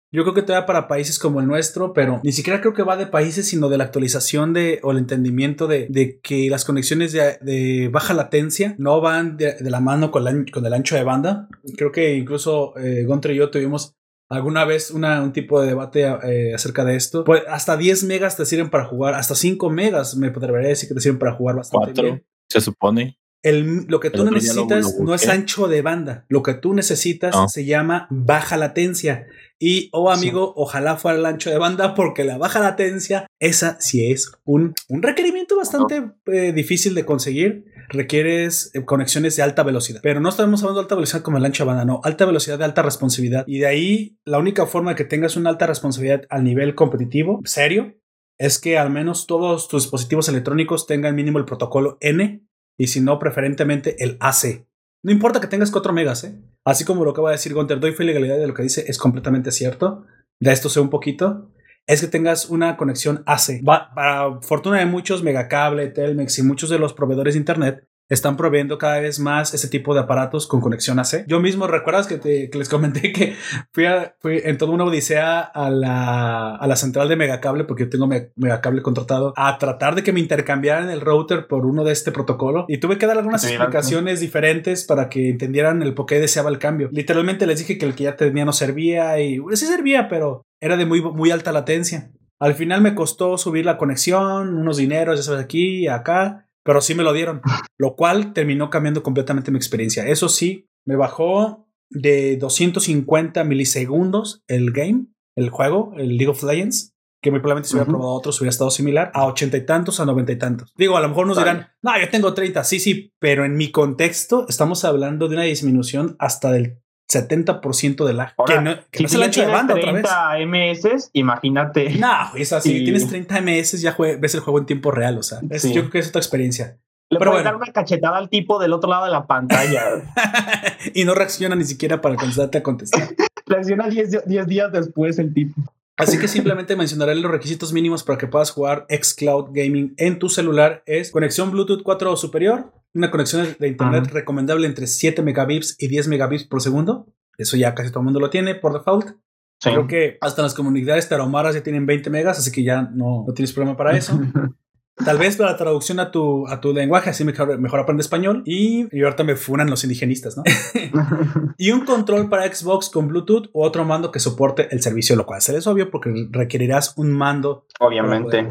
Yo creo que todavía para países como el nuestro, pero ni siquiera creo que va de países, sino de la actualización de o el entendimiento de, de que las conexiones de, de baja latencia no van de, de la mano con, la- con el ancho de banda. Creo que incluso eh, Gontra y yo tuvimos alguna vez una, un tipo de debate eh, acerca de esto. Pues hasta 10 megas te sirven para jugar, hasta 5 megas me podría decir que te sirven para jugar bastante Cuatro, bien. se supone. El- lo que tú El necesitas no es ancho de banda. Lo que tú necesitas No. se llama baja latencia. Y, oh amigo, ojalá fuera el ancho de banda porque la baja latencia, esa sí es un, un requerimiento bastante eh, difícil de conseguir. Requieres eh, conexiones de alta velocidad. Pero no estamos hablando de alta velocidad como el ancho de banda, no. Alta velocidad de alta responsividad. Y de ahí, la única forma de que tengas una alta responsabilidad al nivel competitivo, serio, es que al menos todos tus dispositivos electrónicos tengan mínimo el protocolo N y si no, preferentemente el AC. No importa que tengas 4 megas, ¿eh? Así como lo acaba de decir Gunter, doy fe legalidad de lo que dice, es completamente cierto. De esto sé un poquito. Es que tengas una conexión AC. Va- para fortuna de muchos, Megacable, Telmex y muchos de los proveedores de Internet están proveyendo cada vez más ese tipo de aparatos con conexión AC. Yo mismo, ¿recuerdas que, te- que les comenté que fui, a- fui en toda una odisea a la, a la central de Megacable, porque yo tengo Me- Megacable contratado, a tratar de que me intercambiaran el router por uno de este protocolo? Y tuve que dar algunas Sí, explicaciones diferentes para que entendieran el por qué deseaba el cambio. Literalmente les dije que el que ya tenía no servía y sí servía, pero era de muy, muy alta latencia. Al final me costó subir la conexión, unos dineros, ya sabes, aquí y acá, pero sí me lo dieron, lo cual terminó cambiando completamente mi experiencia. Eso sí, me bajó de 250 milisegundos el game, el juego, el League of Legends, que muy probablemente si hubiera probado otros hubiera estado similar, a ochenta y tantos, a noventa y tantos. Digo, a lo mejor nos dirán, no, yo tengo 30, sí, sí, pero en mi contexto estamos hablando de una disminución hasta del 70% de lag. Ahora, que no, que si no es tú el ya ancho de tienes banda otra vez. 30 MS, imagínate. No, es así. Y- Tienes 30 ms, ya ves el juego en tiempo real. O sea, es- Sí. yo creo que es otra experiencia. Le pero puedes bueno. dar una cachetada al tipo del otro lado de la pantalla. y no reacciona ni siquiera para alcanzarte a contestar. Reacciona 10 di- 10 días después el tipo. Así que simplemente mencionaré los requisitos mínimos para que puedas jugar xCloud Gaming en tu celular. Es conexión Bluetooth 4 o superior, una conexión de internet recomendable entre 7 megabits y 10 megabits por segundo. Eso ya casi todo el mundo lo tiene por default. Sí. Creo que hasta las comunidades taromaras ya tienen 20 megas, así que ya no, no tienes problema para eso. Tal vez para la traducción a tu, a tu lenguaje, así mejor, mejor aprende español. Y, y ahorita me funan los indigenistas, ¿no? y un control para Xbox con Bluetooth o otro mando que soporte el servicio, lo cual es obvio porque requerirás un mando. Obviamente.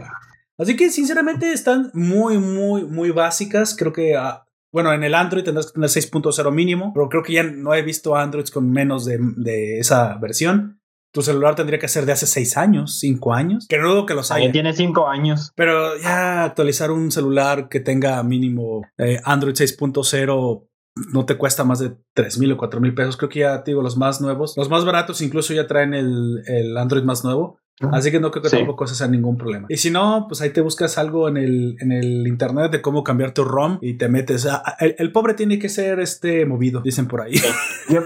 Así que sinceramente están muy, muy, muy básicas. Creo que, ah, bueno, en el Android tendrás que tener 6.0 mínimo, pero creo que ya no he visto Androids con menos de, de esa versión. Tu celular tendría que ser de hace 6 años, 5 años. Que no dudo que los haya. Alguien tiene 5 años. Pero ya actualizar un celular que tenga mínimo eh, Android 6.0 no te cuesta más de 3 mil o 4 mil pesos. Creo que ya te digo los más nuevos. Los más baratos incluso ya traen el, el Android más nuevo. Así que no creo que Sí. tampoco ese sea ningún problema. Y si no, pues ahí te buscas algo en el, en el internet de cómo cambiar tu ROM y te metes. a- el, el pobre tiene que ser este movido, dicen por ahí. Yo,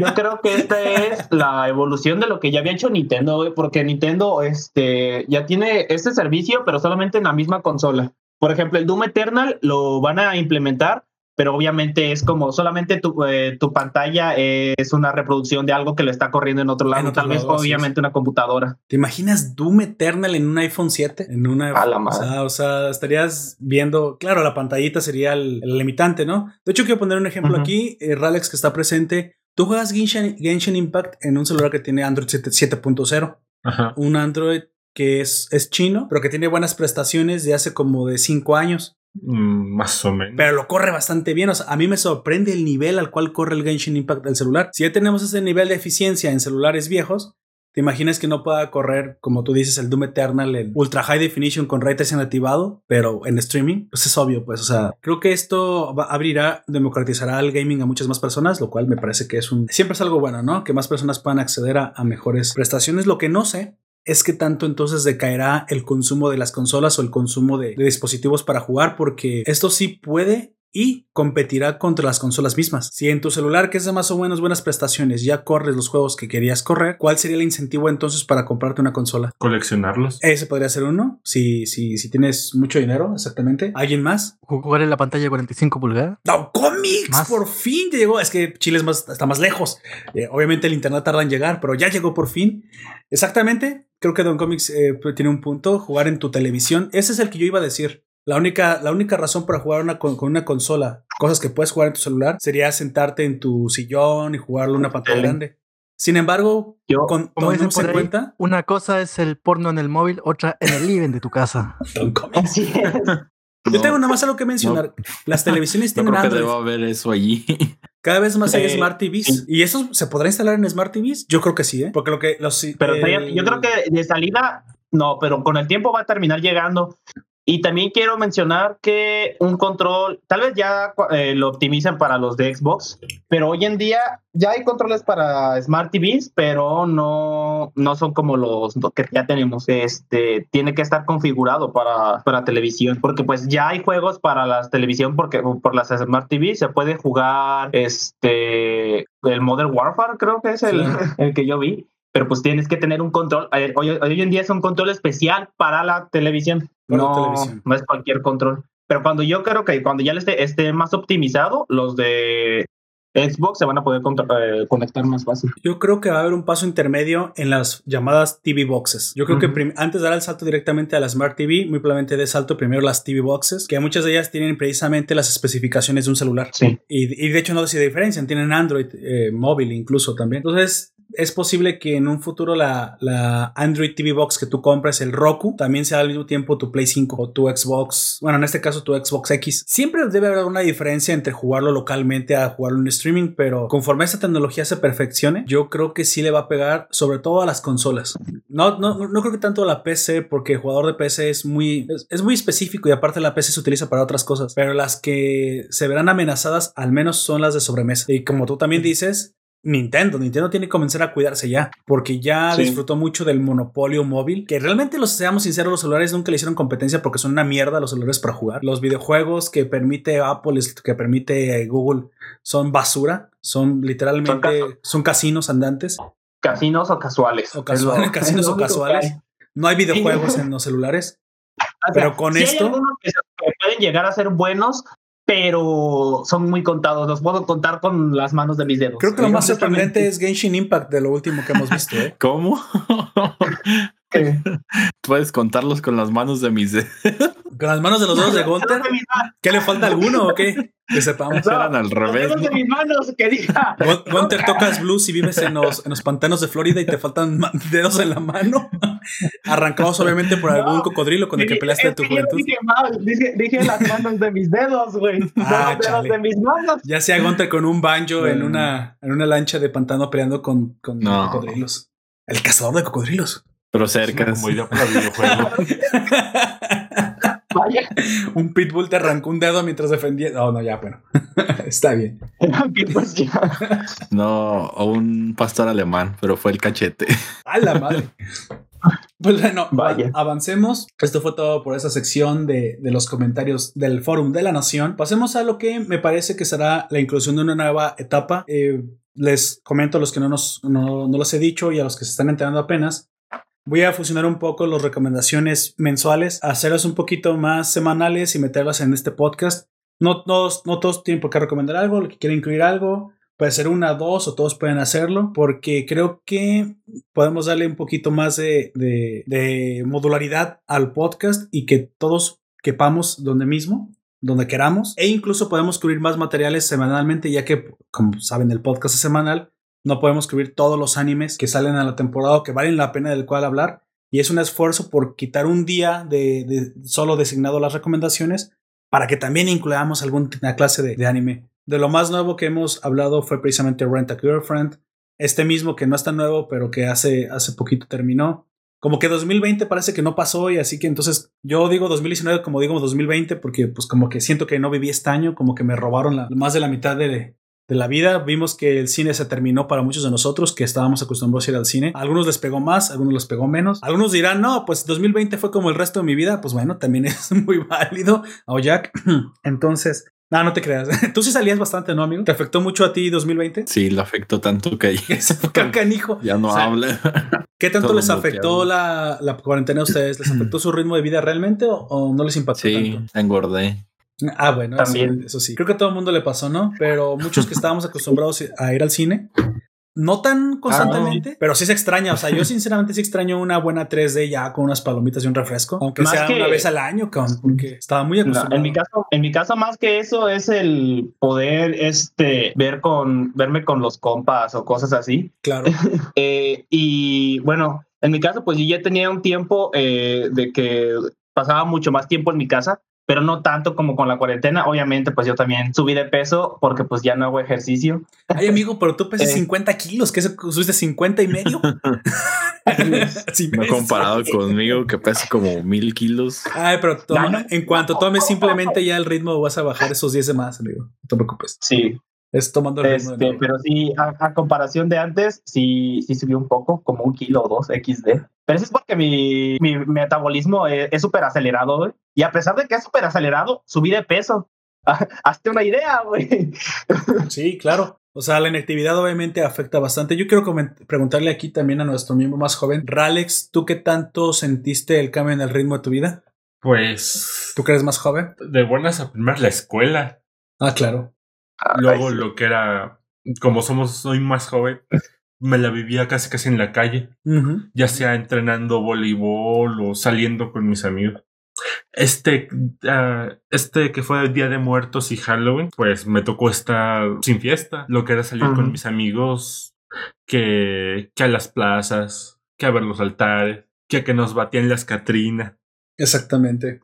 yo creo que esta es la evolución de lo que ya había hecho Nintendo, porque Nintendo este, ya tiene este servicio, pero solamente en la misma consola. Por ejemplo, el Doom Eternal lo van a implementar, pero obviamente es como solamente tu, eh, tu pantalla es una reproducción de algo que le está corriendo en otro lado, En otro tal vez lado, obviamente una computadora. ¿Te imaginas Doom Eternal en un iPhone 7? En una. A la o, madre. sea, o sea, estarías viendo. Claro, la pantallita sería el, el limitante, ¿no? De hecho, quiero poner un ejemplo aquí. eh, Ralex, que está presente. Tú juegas Genshin, Genshin Impact en un celular que tiene Android 7 7.0. Ajá. Un Android que es, es chino, pero que tiene buenas prestaciones de hace como de 5 años. Mm, más o menos. Pero lo corre bastante bien. O sea, a mí me sorprende el nivel al cual corre el Genshin Impact del celular. Si ya tenemos ese nivel de eficiencia en celulares viejos, ¿te imaginas que no pueda correr, como tú dices, el Doom Eternal en Ultra High Definition con Ray Tracing activado, pero en streaming? Pues es obvio, pues. O sea, creo que esto va- abrirá, democratizará el gaming a muchas más personas, lo cual me parece que es un. Siempre es algo bueno, ¿no? Que más personas puedan acceder a, a mejores prestaciones. Lo que no sé es que tanto entonces decaerá el consumo de las consolas o el consumo de, de dispositivos para jugar, porque esto sí puede y competirá contra las consolas mismas. Si en tu celular, que es de más o menos buenas prestaciones, ya corres los juegos que querías correr, ¿cuál sería el incentivo entonces para comprarte una consola? Coleccionarlos. Ese podría ser uno, si, si, si tienes mucho dinero, exactamente. ¿Alguien más? Jugar en la pantalla de 45 pulgadas. ¡No, cómics! Más. Por fin llegó. Es que Chile es más, está más lejos. Eh, obviamente el internet tarda en llegar, pero ya llegó por fin. Exactamente. Creo que Don Comics eh, tiene un punto. Jugar en tu televisión. Ese es el que yo iba a decir. La única, la única razón para jugar una, con, con una consola, cosas que puedes jugar en tu celular, sería sentarte en tu sillón y jugarlo en una pantalla grande. Sin embargo, Yo, con, Como dicen por en ahí, cuenta, una cosa es el porno en el móvil, otra en el living de tu casa. Don Comics. así es. Yo No, tengo nada más algo que mencionar. Las televisiones no tienen creo que deba haber eso allí. Cada vez más hay Eh, Smart TVs. sí. ¿Y eso se podrá instalar en Smart TVs? Yo creo que sí, ¿eh? Porque lo que los. Pero eh, yo creo que de salida, no, pero con el tiempo va a terminar llegando. Y también quiero mencionar que un control, tal vez ya eh, lo optimicen para los de Xbox, pero hoy en día ya hay controles para Smart TVs, pero no, no son como los que ya tenemos. Este tiene que estar configurado para, para televisión, porque pues ya hay juegos para la televisión, porque por las Smart TV se puede jugar este el Modern Warfare, creo que es el, Sí. el que yo vi pero pues tienes que tener un control. eh, Hoy, hoy en día es un control especial para la televisión. No, no es cualquier control. Pero cuando yo creo que cuando ya esté, esté más optimizado, los de Xbox se van a poder contra- eh, conectar más fácil. Yo creo que va a haber un paso intermedio en las llamadas TV boxes. Yo creo que antes de dar el salto directamente a la Smart TV, muy probablemente de salto primero las TV boxes, que muchas de ellas tienen precisamente las especificaciones de un celular. Sí. Y, y de hecho no se diferencian, tienen Android eh, móvil incluso también. Entonces es posible que en un futuro la, la Android TV Box que tú compres, el Roku, también sea al mismo tiempo tu Play 5 o tu Xbox, bueno, en este caso tu Xbox X. Siempre debe haber una diferencia entre jugarlo localmente a jugarlo en streaming, pero conforme esta tecnología se perfeccione, yo creo que sí le va a pegar sobre todo a las consolas. No, no, no creo que tanto a la PC, porque el jugador de PC es muy, es, es muy específico y aparte la PC se utiliza para otras cosas, pero las que se verán amenazadas al menos son las de sobremesa. Y como tú también dices, Nintendo, Nintendo tiene que comenzar a cuidarse ya, porque ya Sí. disfrutó mucho del monopolio móvil, que realmente los seamos sinceros, los celulares nunca le hicieron competencia porque son una mierda los celulares para jugar. Los videojuegos que permite Apple, que permite Google, son basura, son literalmente, Son casinos andantes, Casinos o casuales. o casuales, lo- casinos o casuales. No hay videojuegos en los celulares. O sea, Pero con hay esto- algunos que pueden llegar a ser buenos, pero son muy contados. Los puedo contar con las manos de mis dedos. Creo que lo más sorprendente es Genshin Impact de lo último que hemos visto. ¿eh? ¿Cómo? Puedes contarlos con las manos de mis dedos. Con las manos de los dedos de Gunter, ¿qué le falta alguno o qué? Que sepamos. Eran al Los revés. dedos de mis manos, que diga. Gun- Gunter tocas blues y vives en los, en los pantanos de Florida y te faltan dedos en la mano. Arrancados obviamente por algún No, cocodrilo con el que peleaste en es tu juventud. Dije, mal, dije, dije las manos de mis dedos, güey. No Ah, los dedos de mis manos. Ya sea Gunter con un banjo en una, en una lancha de pantano peleando con, con No. cocodrilos. El cazador de cocodrilos. Pero Es una cerca. como idea para videojuego. Vaya. un pitbull te arrancó un dedo mientras defendía. No, no, ya, bueno. Está bien. pues ya. No, o un pastor alemán, pero fue el cachete. A la madre. Pues bueno, Vaya. a- avancemos. Esto fue todo por esa sección de, de los comentarios del Fórum de la Nación. Pasemos a lo que me parece que será la inclusión de una nueva etapa. Eh, les comento a los que no, nos, no, no los he dicho y a los que se están enterando apenas. Voy a fusionar un poco las recomendaciones mensuales, hacerlas un poquito más semanales y meterlas en este podcast. No, todos no todos tienen por qué recomendar algo, el que quiera incluir algo. Puede ser una, dos o todos pueden hacerlo, porque creo que podemos darle un poquito más de, de- de modularidad al podcast y que todos quepamos donde mismo, donde queramos. E incluso podemos cubrir más materiales semanalmente, ya que, como saben, el podcast es semanal. No podemos cubrir todos los animes que salen a la temporada o que valen la pena del cual hablar. Y es un esfuerzo por quitar un día de, solo designado las recomendaciones para que también incluyamos alguna clase de, de anime. De lo más nuevo que hemos hablado fue precisamente Rent a Girlfriend. Este mismo que no es tan nuevo, pero que hace, hace poquito terminó. Como que 2020 parece que no pasó y así que entonces yo digo 2019 como digo 2020 porque pues como que siento que no viví este año, como que me robaron la- más de la mitad de, de la vida. Vimos que el cine se terminó para muchos de nosotros que estábamos acostumbrados a ir al cine. A algunos les pegó más, a algunos les pegó menos. Algunos dirán, no, pues 2020 fue como el resto de mi vida. Pues bueno, también es muy válido. O Jack. Entonces, No, no te creas. Tú sí salías bastante, ¿no, amigo? ¿Te afectó mucho a ti 2020? Sí, le afectó tanto que canijo. ya no O sea, habla. ¿Qué tanto Todo les afectó la, la cuarentena a ustedes? ¿Les afectó su ritmo de vida realmente o, o no les impactó Sí, tanto? engordé. Ah, bueno, eso- También. Eso, sí. Creo que a todo el mundo le pasó, ¿no? Pero muchos que estábamos acostumbrados a ir al cine, no tan constantemente, pero sí se extraña. O sea, yo sinceramente sí extraño una buena 3D ya con unas palomitas y un refresco, aunque Más sea que- una vez al año, cabrón, porque estaba muy No, acostumbrado. en mi caso, en mi caso más que eso es el poder este ver con verme con los compas o cosas así. Claro. Eh, y bueno, en mi caso, pues yo ya tenía un tiempo eh, de que pasaba mucho más tiempo en mi casa, pero no tanto como con la cuarentena. Obviamente, pues yo también subí de peso porque pues ya no hago ejercicio. Ay, amigo, pero tú pesas Eh. 50 kilos, que subiste 50 y medio. Sí, No ves. comparado conmigo que pesa como mil kilos. Ay, pero toma- en cuanto tomes simplemente ya el ritmo, vas a bajar esos 10 de más, amigo. No te preocupes. Sí, Es tomando el ritmo de este, nuevo. pero sí, a, a comparación de antes, sí, sí subió un poco, como un kilo o dos XD. Pero eso es porque mi, mi metabolismo es es súper acelerado, güey. Y a pesar de que es súper acelerado, subí de peso. Hazte una idea, güey. Sí, claro. O sea, la inactividad obviamente afecta bastante. Yo quiero coment- preguntarle aquí también a nuestro miembro más joven, Ralex, ¿tú qué tanto sentiste el cambio en el ritmo de tu vida? Pues ¿Tú que eres más joven? de buenas a primeras la escuela. Ah, claro. Luego lo que era, como somos, soy más joven, me la vivía casi casi en la calle, ya sea entrenando voleibol o saliendo con mis amigos. Este, ah, este que fue el Día de Muertos y Halloween, pues me tocó estar sin fiesta, lo que era salir con mis amigos, que, que a las plazas, que a ver los altares, que a que nos batían las Catrinas. Exactamente.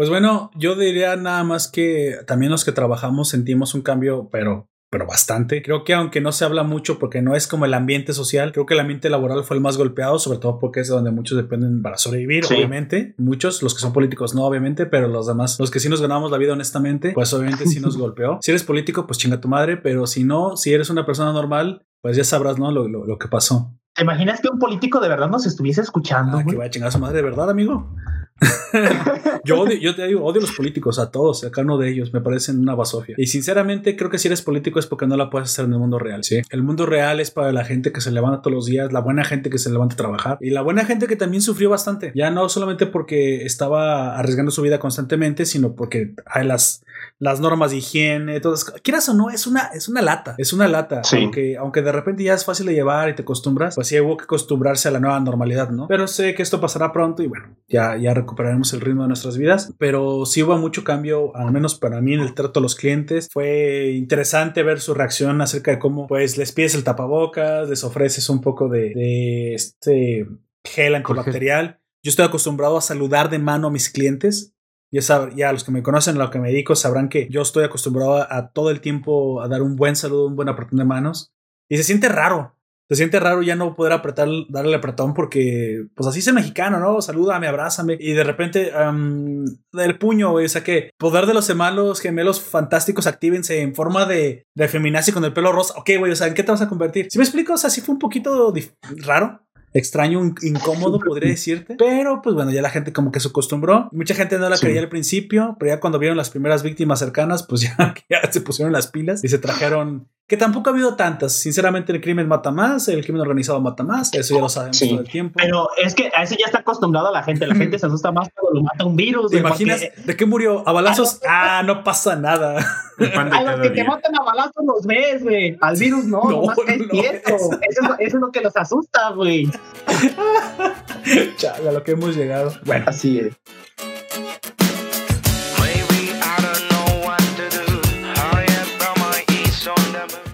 Pues bueno, yo diría nada más que también los que trabajamos sentimos un cambio, pero pero bastante. Creo que aunque no se habla mucho porque no es como el ambiente social, creo que el ambiente laboral fue el más golpeado, sobre todo porque es de donde muchos dependen para sobrevivir, Sí. obviamente. Muchos, los que son políticos no, obviamente, pero los demás, los que sí nos ganamos la vida honestamente, pues obviamente sí nos golpeó. Si eres político, pues chinga tu madre, pero si no, si eres una persona normal, pues ya sabrás, ¿no? Lo, lo- lo que pasó. ¿Te imaginas que un político de verdad nos estuviese escuchando? Ah, que vaya a chingar a su madre, ¿de verdad, amigo? yo, odio, yo te digo, odio a los políticos, a todos, a cada uno de ellos, me parecen una basofia. Y sinceramente creo que si eres político es porque no la puedes hacer en el mundo real. ¿sí? El mundo real es para la gente que se levanta todos los días, la buena gente que se levanta a trabajar y la buena gente que también sufrió bastante. Ya no solamente porque estaba arriesgando su vida constantemente, sino porque hay las, las normas de higiene, todas. Quieras o no, es una, es una lata, es una lata. Sí. Aunque, aunque de repente ya es fácil de llevar y te acostumbras, pues sí hubo que acostumbrarse a la nueva normalidad, ¿no? Pero sé que esto pasará pronto y bueno, ya, ya recuperaremos el ritmo de nuestras vidas. Pero sí hubo mucho cambio, al menos para mí, en el trato a los clientes. Fue interesante ver su reacción acerca de cómo, pues, les pides el tapabocas, les ofreces un poco de, de este gel antibacterial. Yo estoy acostumbrado a saludar de mano a mis clientes. Ya, los que me conocen, lo que me dedico, sabrán que yo estoy acostumbrado a, todo el tiempo a dar un buen saludo, un buen apretón de manos. Y se siente raro. Se siente raro ya no poder apretar, darle el apretón porque, pues así es mexicano, ¿no? Salúdame, abrázame. Y de repente, am, el puño, güey. O sea que poder de los gemelos, gemelos fantásticos, actívense en forma de, de feminazi con el pelo rosa. Ok, güey, o sea, ¿en qué te vas a convertir? Si me explico, o sea, sí fue un poquito raro extraño, in- incómodo, podría decirte. Pero pues bueno, ya la gente como que se acostumbró. Mucha gente no la Sí. creía al principio, pero ya cuando vieron las primeras víctimas cercanas, pues ya, ya se pusieron las pilas y se trajeron. Que tampoco ha habido tantas. Sinceramente, el crimen mata más, el crimen organizado mata más. Eso ya lo sabemos Sí. todo el tiempo. Pero es que a eso ya está acostumbrado la gente. La gente se asusta más cuando lo mata un virus. ¿Te imaginas porque de qué murió? ¿A balazos? Ah, no pasa nada. A los que te matan a balazos los ves, güey. Al virus no, No, no, más que es no, cierto. eso- Eso, es lo, eso es lo que los asusta, güey. Chale, a lo que hemos llegado. Bueno, Así es.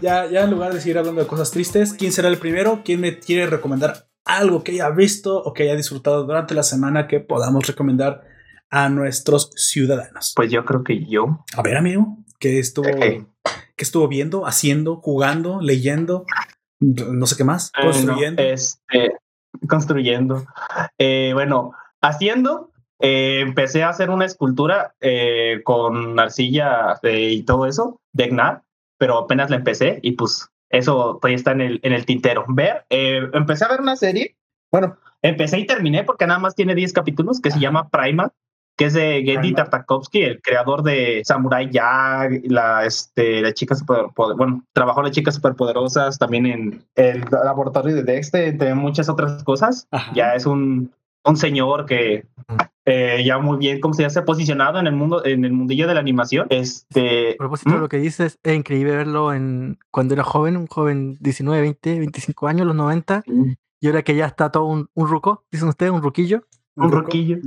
Ya, ya en lugar de seguir hablando de cosas tristes, ¿quién será el primero? ¿Quién me quiere recomendar algo que haya visto o que haya disfrutado durante la semana que podamos recomendar a nuestros ciudadanos? Pues yo creo que yo. A ver, amigo, ¿qué estuvo, Ok. qué estuvo viendo, haciendo, jugando, leyendo? No sé qué más, Eh, no, construyendo. este, construyendo. Eh, bueno, haciendo. eh, empecé a hacer una escultura eh, con arcilla eh, y todo eso de Gnar, pero apenas la empecé y pues eso todavía está en el, en el tintero. Ver, eh, empecé a ver una serie. Bueno, empecé y terminé porque nada más tiene 10 capítulos que se llama Prima. que es de Genndy. Tartakovsky, el creador de Samurai Jack, la, este, la chica super, bueno, trabajó las chicas superpoderosas, también en el laboratorio de Dexter, entre muchas otras cosas. Ajá. Ya es un, un señor que eh, ya muy bien, como se dice, posicionado en el mundo, en el mundillo de la animación. Este, A propósito de ¿Mm? lo que dices, es increíble verlo en cuando era joven, un joven 19, 20, 25 años, los 90, y ahora que ya está todo un, un ruco, dicen ustedes, un ruquillo, un ruco. roquillo.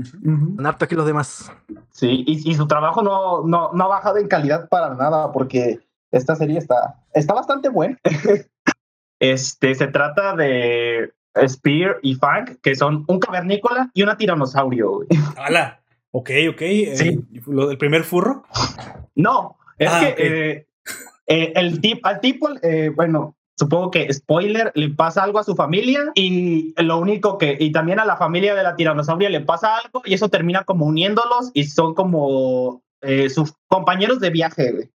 Harto que los demás. Sí, y, y su trabajo no, no, no ha bajado en calidad para nada, porque esta serie está, está bastante buena. este, se trata de Spear y Fang, que son un cavernícola y una tiranosaurio. güey. ¡Hala! Ok, ok. eh, Sí. lo del primer furro. No, es Ah, que eh, eh, el tip, al tipo, eh, bueno, supongo que spoiler, le pasa algo a su familia y lo único que, y también a la familia de la tiranosauria le pasa algo y eso termina como uniéndolos y son como eh, sus compañeros de viaje. güey.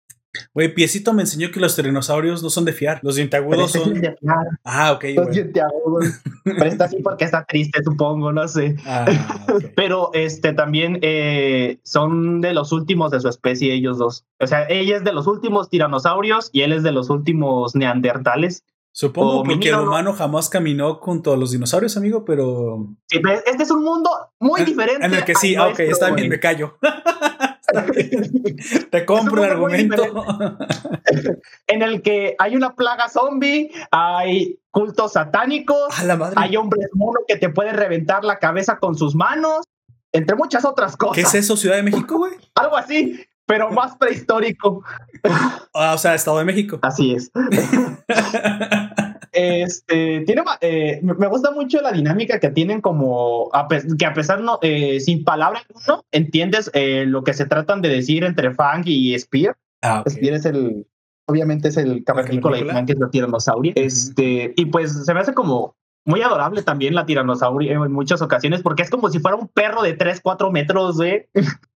Güey, Piecito me enseñó que los tiranosaurios no son de fiar. Los dientagudos son. de fiar, Ah, ok. los bueno. dienteagudos. Pero está así porque está triste, supongo, no sé. Ah. Pero este también eh, son de los últimos de su especie, ellos dos. O sea, ella es de los últimos tiranosaurios y él es de los últimos neandertales. Supongo O porque el humano jamás caminó junto a los dinosaurios, amigo, pero. Sí, pero Este es un mundo muy En- diferente. En el que sí, ah, ok, está bien, me callo. Te compro el argumento. en el que hay una plaga zombie, hay cultos satánicos, hay hombres mono que te pueden reventar la cabeza con sus manos, entre muchas otras cosas. ¿Qué es eso, Ciudad de México, güey? Algo así, pero más prehistórico. Ah, o sea, Estado de México. Así es. Este tiene eh, me gusta mucho la dinámica que tienen como a que a pesar no eh, sin palabra alguno entiendes eh, lo que se tratan de decir entre Fang y Spear. Ah. Spear es el obviamente es el cavernícola y. Fang es la tiranosauria. Este y pues se me hace como muy adorable también la tiranosauria en muchas ocasiones porque es como si fuera un perro de 3, 4 metros, güey.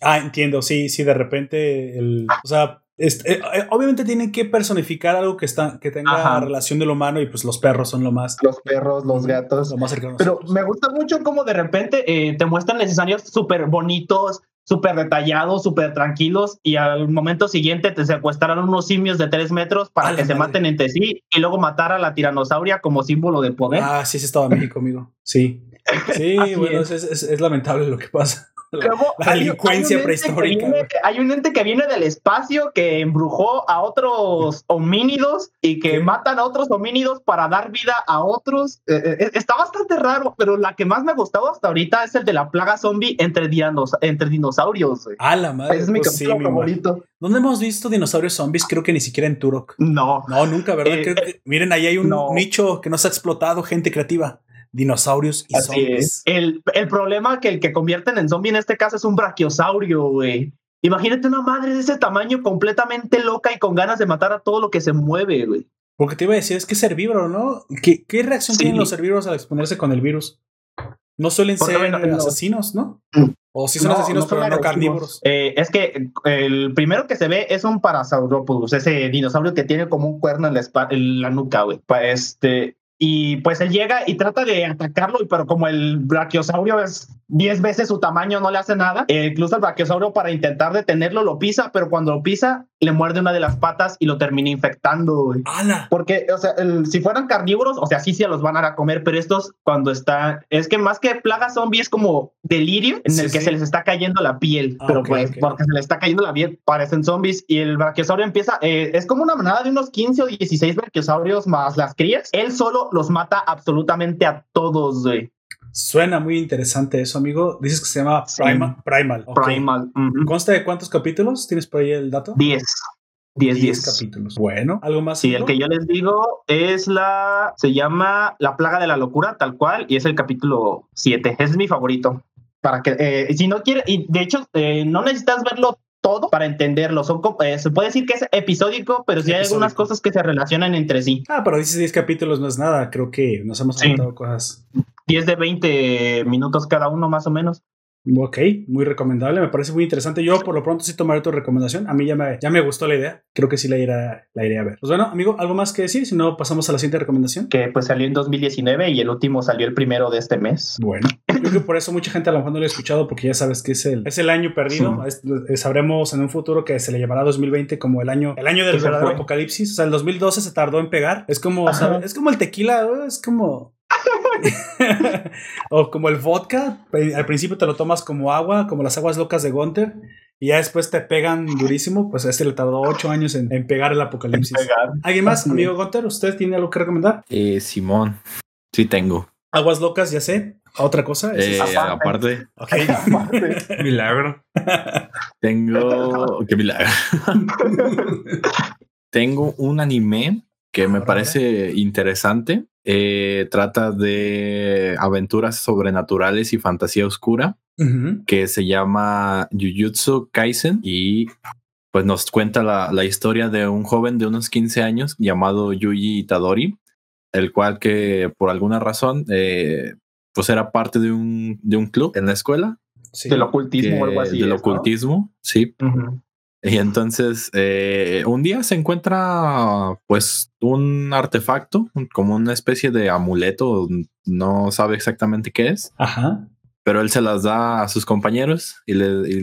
Ah, entiendo, sí, sí, de repente, el, o sea, este, eh, eh, obviamente tienen que personificar algo que, está, que tenga Ajá. relación de lo humano y pues los perros son lo más, Los perros, los gatos. lo más cercano. a Pero me gusta mucho como de repente eh, te muestran escenarios súper bonitos, súper detallados, súper tranquilos y al momento siguiente te secuestraron unos simios de tres metros para que se madre. maten entre sí y luego matar a la tiranosauria como símbolo de poder. Ah, sí, es Estado de México, amigo. Sí. Sí, bueno, es. es, es- es lamentable lo que pasa. La, Luego, la hay- delincuencia hay un ente que prehistórica. viene- hay un ente que viene del espacio que embrujó a otros homínidos y que ¿Qué? matan a otros homínidos para dar vida a otros. Eh, eh, está bastante raro, pero la que más me ha gustado hasta ahorita es el de la plaga zombie entre, dianos- entre dinosaurios. la madre. es mi pues sí, mi favorito. ¿Dónde hemos visto dinosaurios zombies? Creo que ni siquiera en Turok. No. No, nunca, ¿verdad? Eh, Creo que- miren, ahí hay un no. nicho que no se ha explotado, gente creativa. Dinosaurios y Así zombies. es. El, el problema que el que convierten en zombie en este caso es un brachiosaurio, güey. Imagínate una madre de ese tamaño completamente loca y con ganas de matar a todo lo que se mueve, güey. Porque te iba a decir, es que es herbívoro, ¿no? ¿Qué, qué reacción Sí. tienen los herbívoros al exponerse con el virus? No suelen Porque, ser no. asesinos, ¿no? O sí son No, asesinos, no son pero no carnívoros. Eh, es que el primero que se ve es un Parasauropus, ese dinosaurio que tiene como un cuerno en la, en la nuca, güey. Este, y pues él llega y trata de atacarlo, pero como el brachiosaurio es 10 veces su tamaño, no le hace nada. Eh, incluso el brachiosaurio para intentar detenerlo lo pisa, pero cuando lo pisa, le muerde una de las patas y lo termina infectando. Porque, o sea, el- si fueran carnívoros, o sea, sí se los van a dar a comer, pero estos cuando está, es que más que plaga zombie es como delirio en Sí, el que sí. se les está cayendo la piel, Ah, pero pues porque se les está cayendo la piel parecen zombies y el brachiosaurio empieza, eh, es como una manada de unos 15 o 16 brachiosaurios más las crías, él solo los mata absolutamente a todos, güey. Suena muy interesante eso, amigo. Dices que se llama Sí. Primal. Primal. ¿Consta de cuántos capítulos? ¿Tienes por ahí el dato? 10. 10, 10. capítulos. Bueno, ¿algo más? Sí, el que yo les digo es la. Se llama La Plaga de la Locura, tal cual, y es el capítulo 7. Es mi favorito. Para que, eh, si no quiere, y de hecho, eh, no necesitas verlo todo para entenderlo. Son, eh, se puede decir que es episódico, pero sí hay algunas cosas que se relacionan entre sí. Ah, pero dices 10 capítulos no es nada. Creo que nos hemos Sí. apuntado cosas. 10 de 20 minutos cada uno, más o menos. Ok, muy recomendable, me parece muy interesante. Yo por lo pronto sí tomaré tu recomendación. A mí ya me, ya me gustó la idea. Creo que sí la iré, la iré a ver. Pues bueno, amigo, ¿algo más que decir? Si no, pasamos a la siguiente recomendación. Que pues salió en 2019 y el último salió el primero de este mes. Bueno, yo creo que por eso mucha gente a lo mejor no lo ha escuchado porque ya sabes que es el, es el año perdido. Es- sabremos en un futuro que se le llamará 2020 como el año, el año del verdadero apocalipsis. O sea, el 2012 se tardó en pegar. Es como. ¿sabes? es como el tequila, es como... o como el vodka. Al principio te lo tomas como agua, como las aguas locas de Gunter. Y ya después te pegan durísimo. Pues a este le tardó ocho años en, en pegar el apocalipsis. ¿Alguien más, amigo Gunter? ¿Usted tiene algo que recomendar? Eh, Simón, sí tengo. Aguas locas, ya sé. ¿Otra cosa? Eh, aparte, Ok. Milagro. tengo. ¡Qué milagro! tengo un anime que me parece interesante. Eh, trata de aventuras sobrenaturales y fantasía oscura que se llama Jujutsu Kaisen y pues nos cuenta la, la historia de un joven de unos 15 años llamado Yuji Itadori, el cual que por alguna razón eh, pues era parte de un, de un club en la escuela Sí. Del ocultismo o algo así. del es, ¿no? ocultismo, sí. Y entonces eh, un día se encuentra pues un artefacto, como una especie de amuleto, no sabe exactamente qué es, Ajá. pero él se las da a sus compañeros y, le- y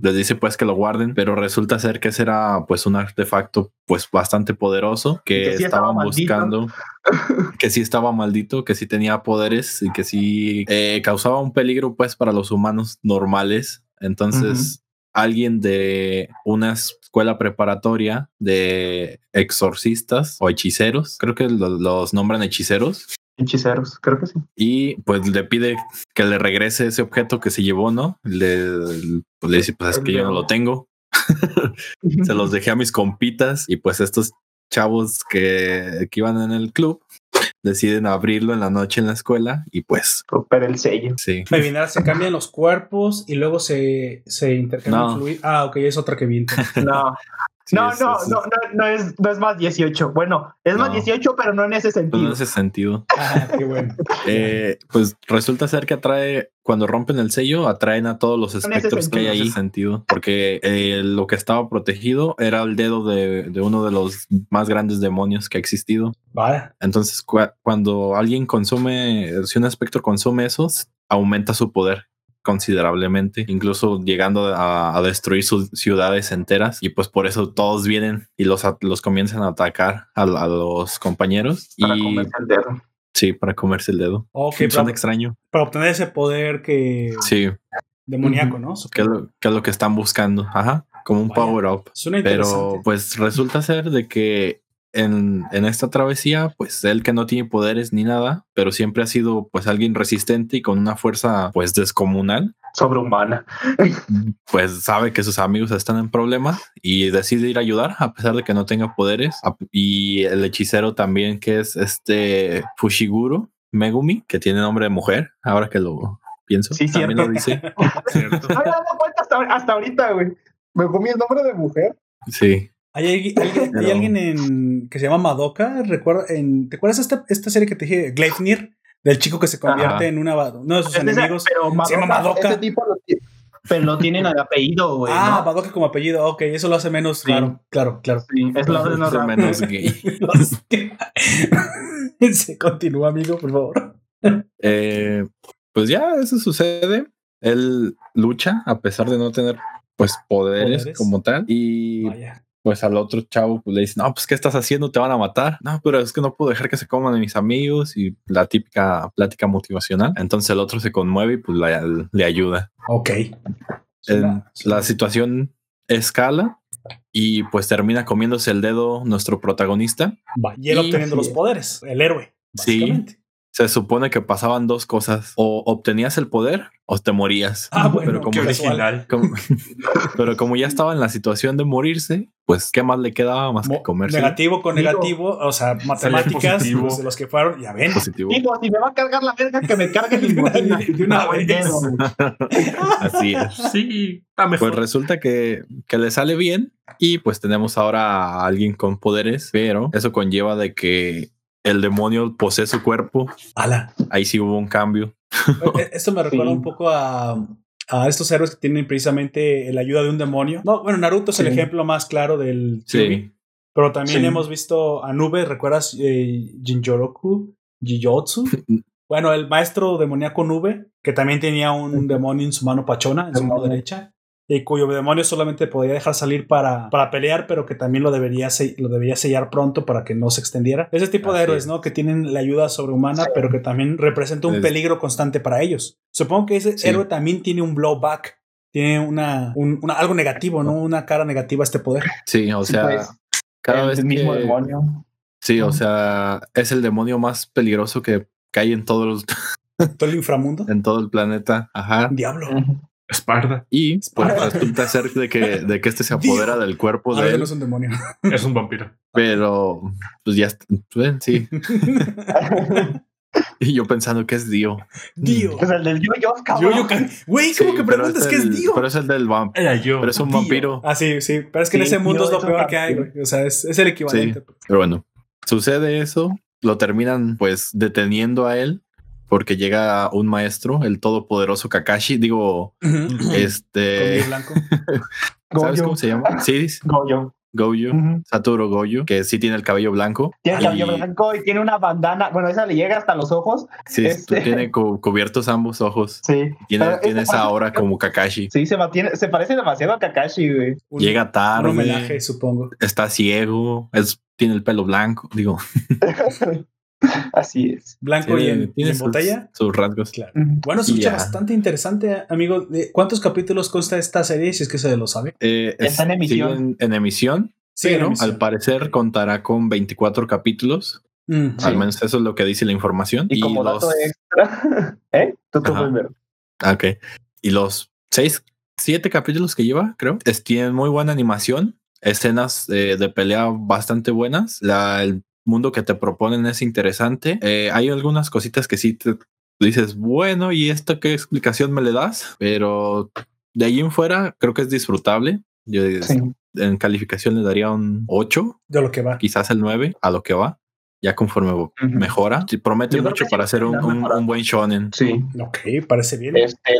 les dice pues que lo guarden, pero resulta ser que ese era pues un artefacto pues bastante poderoso que, Que sí estaba estaban maldito. buscando, que sí estaba maldito, que sí tenía poderes y que sí eh, causaba un peligro pues para los humanos normales. Entonces alguien de una escuela preparatoria de exorcistas o hechiceros, creo que lo- los nombran hechiceros, Hechiceros, creo que sí. y pues le pide que le regrese ese objeto que se llevó, ¿no? Le, pues, le dice, pues es que yo no lo tengo, se los dejé a mis compitas y pues estos chavos que, que iban en el club deciden abrirlo en la noche en la escuela y pues Romper el sello. sí. Adivinar, se cambian los cuerpos y luego se, se intercambian No. fluidos. Ah, ok, es otra que vi. No, Sí, no, es- no, es- no, no, no es, no es más 18. Bueno, es más No. 18, pero no en ese pues, sentido. en ese sentido. Ah, qué bueno. Eh, pues resulta ser que atrae, cuando rompen el sello, atraen a todos los espectros que hay ahí. En ese sentido, porque eh, lo que estaba protegido era el dedo de, de uno de los más grandes demonios que ha existido. Vale. Entonces, cua- cuando alguien consume, si un espectro consume esos, aumenta su poder considerablemente, incluso llegando a, a destruir sus ciudades enteras. Y pues por eso todos vienen y los, los comienzan a atacar a, a los compañeros. Para y comerse el dedo. sí, para comerse el dedo. Ok, Son para, extraño. para obtener ese poder que Sí, demoníaco, ¿no? que es lo, que es lo que están buscando. Ajá, como un Vaya. power up. Suena Pero pues resulta ser de que en, en esta travesía, pues él que no tiene poderes ni nada, pero siempre ha sido pues alguien resistente y con una fuerza pues descomunal, Sobrehumana. pues sabe que sus amigos están en problemas y decide ir a ayudar a pesar de que no tenga poderes. Y el hechicero también que es este Fushiguro Megumi, que tiene nombre de mujer, ahora que lo pienso, Sí, también cierto. lo dice. Cierto. No me he dado cuenta hasta, hasta ahorita, güey. Me comí el nombre de mujer. Sí. ¿Hay, alguien- alguien, hay Pero- alguien en, que se llama Madoka? Recuerda, en, ¿Te acuerdas esta, esta serie que te dije, Gleipnir? Del chico que se convierte Ajá. en una, uno de sus Es enemigos. pero se llama Madoka. Ese tipo lo tiene. Pero lo tienen al apellido, güey. ah, ¿no? Madoka como apellido. Ok, eso lo hace menos Sí. raro. Claro, claro. Sí, es lo raro. menos gay. Se continúa, amigo, por favor. Eh, pues ya eso sucede. Él lucha a pesar de no tener pues poderes, Poderes. como tal. Y Vaya. Pues al otro chavo pues, le dice, no, pues ¿qué estás haciendo? Te van a matar. No, pero es que no puedo dejar que se coman a mis amigos y la típica plática motivacional. Entonces el otro se conmueve y pues le, le ayuda. Ok. La situación escala y pues termina comiéndose el dedo nuestro protagonista. Va, Y él Y- obteniendo los poderes, el héroe. Sí. Se supone que pasaban dos cosas, o obtenías el poder o te morías. Ah, bueno, pero como Qué Qué original. Como- pero como ya estaba en la situación de morirse, pues qué más le quedaba más que Mo- comerse negativo con negativo, o sea, matemáticas los de los que fueron, ya ven. positivo. Digo, si me va a cargar la verga, que me cargue el De una vez. Así es. Sí, está mejor. Pues resulta que, que le sale bien y pues tenemos ahora a alguien con poderes, pero eso conlleva de que el demonio posee su cuerpo. Ahí sí hubo un cambio. Eh, Esto me recuerda Sí. un poco a a estos héroes que tienen precisamente la ayuda de un demonio. No, bueno, Naruto es el Sí. ejemplo más claro del Sí. pero también Sí. hemos visto a Nube, ¿recuerdas eh, Jinjoroku? Jijotsu. Bueno, el maestro demoníaco Nube, que también tenía un demonio en su mano pachona, en su mano derecha, y cuyo demonio solamente podía dejar salir para, para pelear, pero que también lo debería, lo debería sellar pronto para que no se extendiera. Ese tipo de héroes, es. ¿no? Que tienen la ayuda sobrehumana, pero que también representa un Es- peligro constante para ellos. Supongo que ese Sí. héroe también tiene un blowback, tiene una, un- una- algo negativo, ¿no? Una cara negativa a este poder. Sí, o sea, pues, cada el vez mismo que- demonio. Sí, o sea, es el demonio más peligroso que, hay en todo, el, Todo el inframundo. en todo el planeta. Ajá. Diablo. Esparda. Y pues Esparta. resulta ser de que, de que este se apodera del cuerpo de él, no es un demonio. Es un vampiro. pero pues ya está- pues, sí. Y yo pensando que es Dio. Dio. Pues el del yo-yo, Yo, cabrón. yo, güey, ¿cómo Sí, que preguntas qué es el- Dio? Pero es el del vampiro. Era yo. Pero es un Dio. vampiro. Ah, sí, sí. Pero es que en ese mundo es lo peor que hay, güey. O sea, es, es el equivalente. Pero bueno, sucede eso, lo terminan pues deteniendo a él porque llega un maestro, el todopoderoso Kakashi, digo, Ujú. Con este, blanco. ¿sabes Goyo. cómo se llama? Sí, Goyo. Goyo, Ujú. Satoru Goyo, que sí tiene el cabello blanco. Tiene el cabello Y- blanco y tiene una bandana. Bueno, esa le llega hasta los ojos. Sí, Este- tiene cu- cubiertos ambos ojos. Sí. Tiene, Pero tiene esa aura como Kakashi. Sí, se, mantiene, se parece demasiado a Kakashi, güey. Un- Llega Un tarde, homenaje, supongo. está ciego, es, tiene el pelo blanco, digo, Así es. Blanco y tiene, en, y tiene en sus, botella. sus rasgos. Claro. Bueno, se escucha bastante interesante, amigo. ¿De ¿Cuántos capítulos consta esta serie? Si es que se lo sabe. Eh, Está en emisión. en- en emisión, Sí, pero en emisión. al parecer contará con 24 capítulos. Mm, Al menos eso es lo que dice la información. Y, como los, dato extra. ¿Eh? Tú, primero. Ah, ok. Y los seis, siete capítulos que lleva, creo, es, tienen muy buena animación, escenas eh, de pelea bastante buenas. La, el mundo que te proponen es interesante. Eh, hay algunas cositas que sí te dices, bueno, ¿y esto qué explicación me le das? Pero de ahí en fuera, creo que es disfrutable. Yo Sí. en calificación le daría un 8, de lo que va. quizás el 9, a lo que va. Ya conforme mejora, Sí, promete Yo creo mucho para ser un, un- un buen shonen. Sí. Ok, parece bien. Este,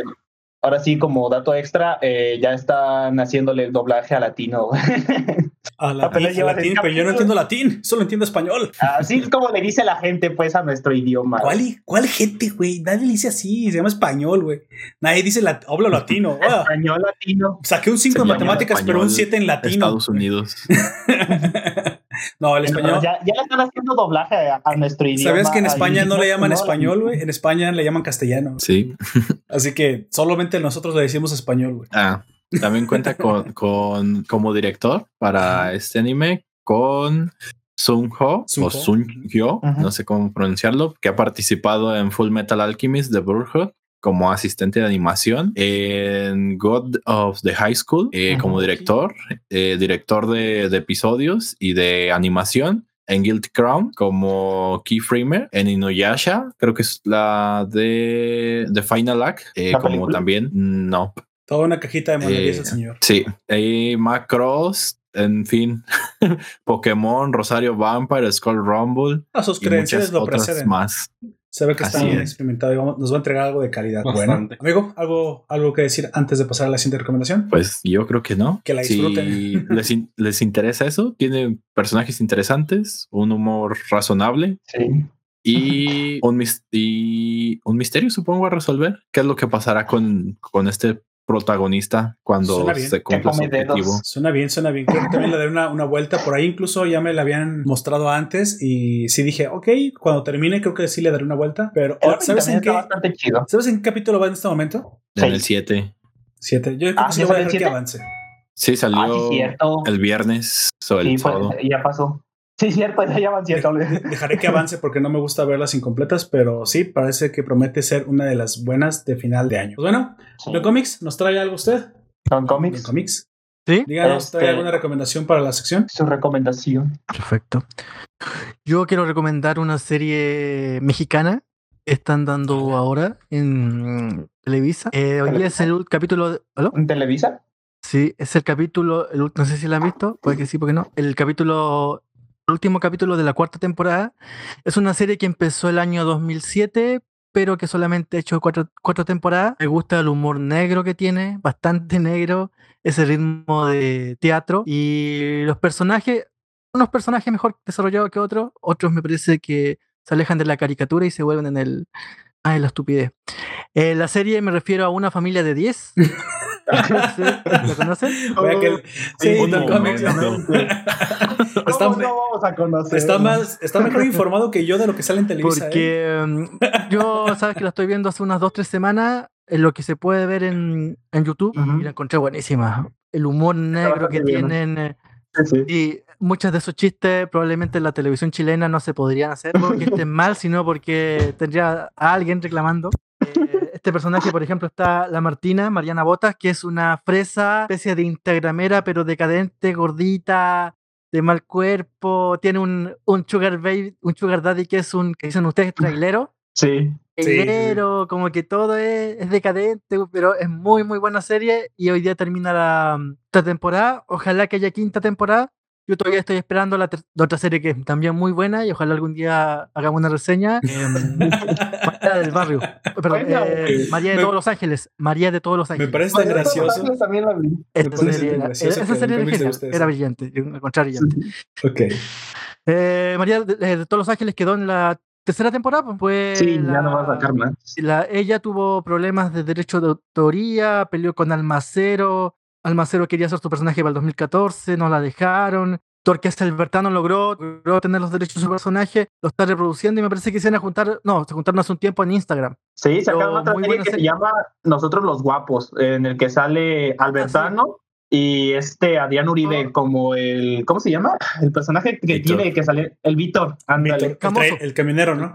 ahora sí, como dato extra, eh, ya están haciéndole el doblaje a latino. A latín, a latín, pero yo no entiendo latín, solo entiendo español. Así es como le dice la gente, pues, a nuestro idioma. ¿Cuál, cuál gente, güey? Nadie le dice así, se llama español, güey. Nadie dice lat habla latino. Ah, Español latino. saqué un 5 Se en matemáticas, pero un español 7 en latino. Estados Unidos. no, el español. ya, ya le están haciendo doblaje a, a nuestro idioma. ¿Sabías que en España no le llaman español, güey? En España le llaman castellano. Sí. Así que solamente nosotros le decimos español, güey. Ah, también cuenta con, con como director para este anime con Sun Ho Sun o. Sun Hyo, no sé cómo pronunciarlo, que ha participado en Full Metal Alchemist de Brotherhood como asistente de animación, en God of the High School eh, como director, eh, director de, de episodios y de animación. En Guild Crown como keyframer, en Inuyasha, creo que es la de, de Final Act, eh, ¿La como película? también, no, Toda una cajita de monerías Eh, el señor. Sí, y Macross, en fin, Pokémon, Rosario Vampire, Skull Rumble A sus y credenciales muchas lo preceden. más. Se ve que Así está bien es. experimentado y vamos- nos va a entregar algo de calidad. Bastante. Bueno, amigo, ¿algo, algo que decir antes de pasar a la siguiente recomendación? Pues yo creo que no. Que la Si disfruten. les, in- les interesa eso, tiene personajes interesantes, un humor razonable Sí. y un, y un misterio, supongo, a resolver. ¿Qué es lo que pasará con, con este protagonista cuando se cumpla Que su objetivo? Suena bien, suena bien. Creo que también le daré una, una vuelta. Por ahí incluso ya me la habían mostrado antes y sí dije, ok, cuando termine creo que sí le daré una vuelta. Pero El ¿sabes en qué? chido. ¿Sabes en qué capítulo va en este momento? En el Seis. 7. Siete. Yo creo Ah, que sí ¿ya lo voy a dejar que siete? avance. Sí, salió Ah, sí, el viernes o el Sí, pues, sábado. ya pasó. Sí, cierto, ya llevan cierto. De- Dejaré que avance porque no me gusta verlas incompletas, pero sí, parece que promete ser una de las buenas de final de año. Pues bueno, Sí. ¿The Comics nos trae algo usted? Con ¿The cómics, Comics? ¿Sí? Díganos, Este- ¿trae alguna recomendación para la sección? su recomendación. Perfecto. Yo quiero recomendar una serie mexicana. Están dando ahora en Televisa. Eh, hoy día es el ul- capítulo. de- ¿Aló? ¿En Televisa? Sí, es el capítulo. el no sé si la han visto. Puede que sí, puede que no. El capítulo. Último capítulo de la cuarta temporada. Es una serie que empezó el año 2007. pero que solamente ha hecho cuatro, cuatro temporadas. Me gusta el humor negro que tiene, bastante negro, ese ritmo de teatro y los personajes, unos personajes mejor desarrollados que otros, otros me parece que se alejan de la caricatura y se vuelven en el... Ay, la estupidez. Eh, la serie me refiero a una familia de 10. Sí, ¿Lo conocen? Que- sí, Un no, momento. está, ¿Cómo no vamos a conocer? está más, está mejor informado que yo de lo que sale en Televisa. ¿eh? Porque mm, yo, sabes que la estoy viendo hace unas dos, tres semanas, en lo que se puede ver en, en YouTube, Ujú. y la encontré buenísima. El humor negro que bien, ¿no? tienen, eh, Sí, sí. y muchos de esos chistes probablemente en la televisión chilena no se podrían hacer porque estén mal, sino porque tendría a alguien reclamando. Eh, este personaje, por ejemplo, está la Martina, Mariana Botas, que es una fresa, especie de instagramera, pero decadente, gordita, de mal cuerpo, tiene un, un sugar baby, un sugar daddy que es un, que dicen ustedes, trailero. Sí. Sí, sí, sí. Trailero, como que todo es, es decadente, pero es muy, muy buena serie y hoy día termina la, mm, esta temporada. Ojalá que haya quinta temporada. Yo todavía estoy esperando la, la otra serie que es también muy buena y ojalá algún día hagamos una reseña. em, María del Barrio. Perdón, eh, güey. María de Me- todos los ángeles. María de todos los Me ángeles. parece tan gracioso. También la vi. Esta parece serie era- gracioso esa serie era, era brillante, encontré brillante. Ok. Eh, María de, de todos los ángeles quedó en la tercera temporada. pues, Sí, ya la- no va a sacar más. la- ella tuvo problemas de derecho de autoría, peleó con Almacero. Almacero quería hacer su personaje para el 2014, no la dejaron. Torques Albertano logró, logró tener los derechos de su personaje, lo está reproduciendo y me parece que se van a juntar, no, se juntaron hace un tiempo en Instagram. Sí, sacaron otra muy serie que serie. se llama Nosotros los Guapos, en el que sale Albertano y este Adrián Uribe Oh. como el, ¿cómo se llama? El personaje que Víctor. tiene que sale, el Víctor, ándale. Víctor, el, el camionero, ¿no?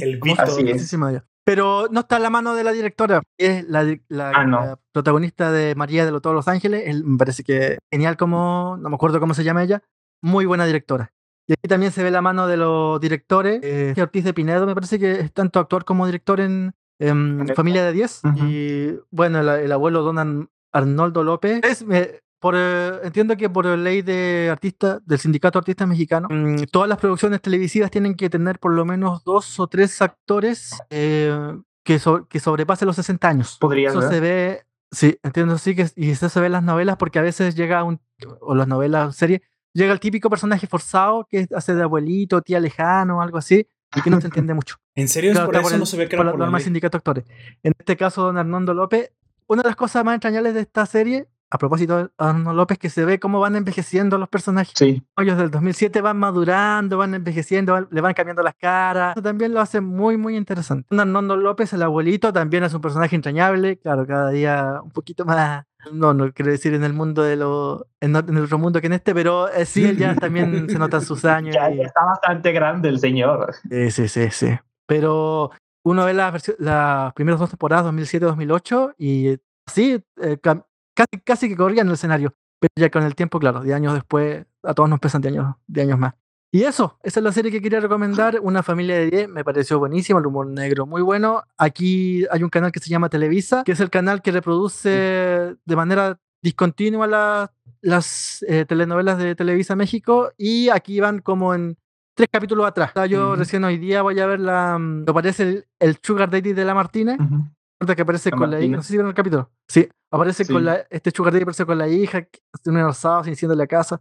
El Víctor. Así es. famosísima ella. Pero no está a la mano de la directora, es la, la- Ah, no. la protagonista de María de los Todos los Ángeles. Él, me parece que genial como, no me acuerdo cómo se llama ella, muy buena directora. Y aquí también se ve la mano de los directores. Eh, Ortiz de Pinedo me parece que es tanto actor como director en, en Familia de 10. Ujú. Y bueno, el, el abuelo Don Ar- Arnoldo López. Es, eh, por, eh, entiendo que por ley de artistas, del Sindicato de Artistas Mexicanos, mm, todas las producciones televisivas tienen que tener por lo menos dos o tres actores eh, que, so- que sobrepasen los 60 años. Podría Eso ser. se ve, sí, entiendo, sí, que, y eso se ve en las novelas porque a veces llega un, o las novelas, series, llega el típico personaje forzado que hace de abuelito, tía lejano, algo así, y que no se entiende mucho. ¿En serio es Claro, por está eso el- no se ve que por por la norma sindicato actores. En este caso, don Arnoldo López, una de las cosas más entrañables de esta serie, a propósito de Arnoldo López, que se ve cómo van envejeciendo los personajes. Sí. Ellos del 2007 van madurando, van envejeciendo, van- le van cambiando las caras. Eso también lo hace muy, muy interesante. Arnoldo López, el abuelito, también es un personaje entrañable. Claro, cada día un poquito más. No, no quiero decir en el mundo de lo. En, el otro mundo que en este, pero eh, sí, él ya también se notan sus años. Ya, y- ya está bastante grande el señor. Sí, sí, sí, sí. Pero uno ve las, las primeras dos temporadas, 2007-2008, y eh, sí, eh, casi, casi que corría en el escenario. Pero ya con el tiempo, claro, de años después, a todos nos pesan de años, de años más. Y eso, esa es la serie que quería recomendar. Una familia de 10, me pareció buenísimo, el humor negro muy bueno. Aquí hay un canal que se llama Televisa, que es el canal que reproduce de manera discontinua la- las eh, telenovelas de Televisa México. Y aquí van como en tres capítulos atrás. Yo Ujú. recién hoy día voy a ver la. mm, Aparece el, el Sugar Daddy de la Martínez. Ujú. Recuerda que aparece La con la hija. No sé si vieron el capítulo. Sí, aparece Sí. con la. Este Sugar Daddy aparece con la hija, hace un asado sin la casa.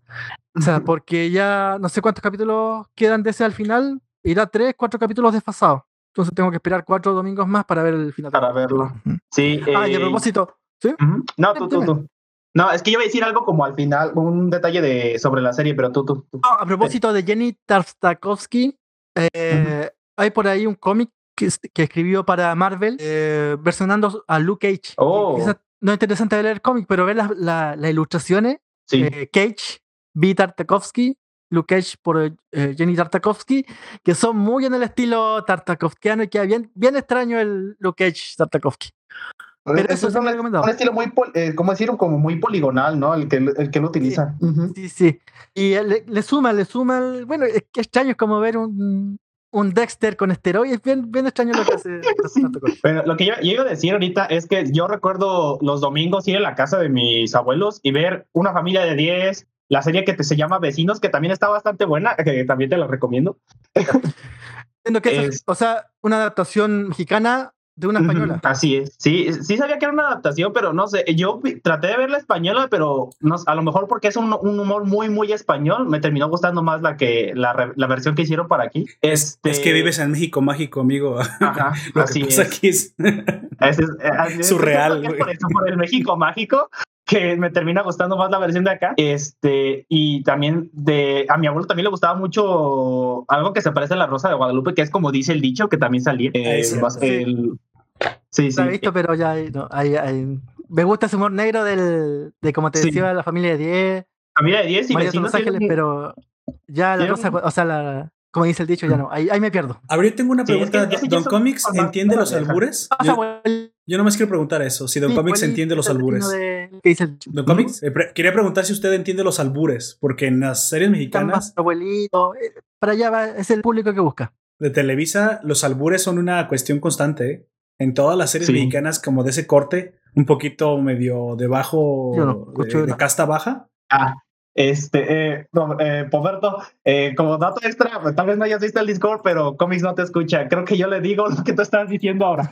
O sea, porque ya no sé cuántos capítulos quedan de ese al final. Irá tres, cuatro capítulos desfasados. Entonces tengo que esperar cuatro domingos más para ver el final. Para verlo. Sí. Ah, y a eh, propósito, ¿sí? ujú. No, tú, tú, tú. No, es que yo iba a decir algo como al final, un detalle de sobre la serie, pero tú, tú. tú. A propósito de Jenny Tartakovsky, eh, hay por ahí un cómic que, es- que escribió para Marvel eh, versionando a Luke Cage. Oh. No es interesante leer el cómic, pero ver las la- las ilustraciones, Sí. eh, Cage, B. Tartakovsky, Luke Cage por eh, Jenny Tartakovsky, que son muy en el estilo Tartakovskiano y queda bien, bien extraño el Luke Cage Tartakovsky. Pero Es- eso es sí un, un estilo muy, eh, ¿cómo decir? Como muy poligonal, ¿no? El que, el que lo utiliza. Ujú. Sí, sí. Y le, le suma, le suma. el- bueno, es que extraño es como ver un, un Dexter con esteroides. Bien, bien extraño lo que hace. Tartakovsky. Pero lo que yo, yo iba a decir ahorita es que yo recuerdo los domingos ir a la casa de mis abuelos y ver una familia de 10, la serie que te- se llama Vecinos, que también está bastante buena, que también te la recomiendo. Que es- Es- o sea, una adaptación mexicana de una española. Así es. Sí, sí sabía que era una adaptación, pero no sé. Yo traté de ver la española, pero no, a lo mejor porque es un, un humor muy, muy español, me terminó gustando más la que la, re- la versión que hicieron para aquí. Este, Es que vives en México mágico, amigo. Ajá, Lo así que pasa es. aquí es. Ese es- así es. Surreal, es. Por eso, por el México mágico, que me termina gustando más la versión de acá. Este, y también de. A mi abuelo también le gustaba mucho algo que se parece a la Rosa de Guadalupe, que es como dice el dicho, que también salía. eh, el- sí, sí. La he visto, pero ya hay- no, hay- hay- me gusta ese humor negro del, de como te Sí. decía, la familia de 10, Familia de 10 y María de vecinos. Los Ángeles, tienen- pero ya la rosa, o sea, la, como dice el dicho, ya no, ahí, ahí me pierdo. A ver, yo tengo una Sí, es que pregunta. ¿Don Comics entiende de los albures? Pasa, Yo, yo nomás quiero preguntar eso. Si Don Comics abuelito, entiende los albures. de- ¿Qué dice el dicho? Don Comics, eh, pre- quería preguntar si usted entiende los albures, porque en las series mexicanas abuelito, eh, para allá va, es el público que busca. de Televisa, los albures son una cuestión constante. ¿eh? En todas las series Sí. mexicanas, como de ese corte, un poquito medio de bajo, Yo no de- casta baja. Ah, este, eh, no, eh, Poberto, eh, como dato extra, pues, tal vez no hayas visto el Discord, pero Comics no te escucha. Creo que yo le digo lo que tú estás diciendo ahora.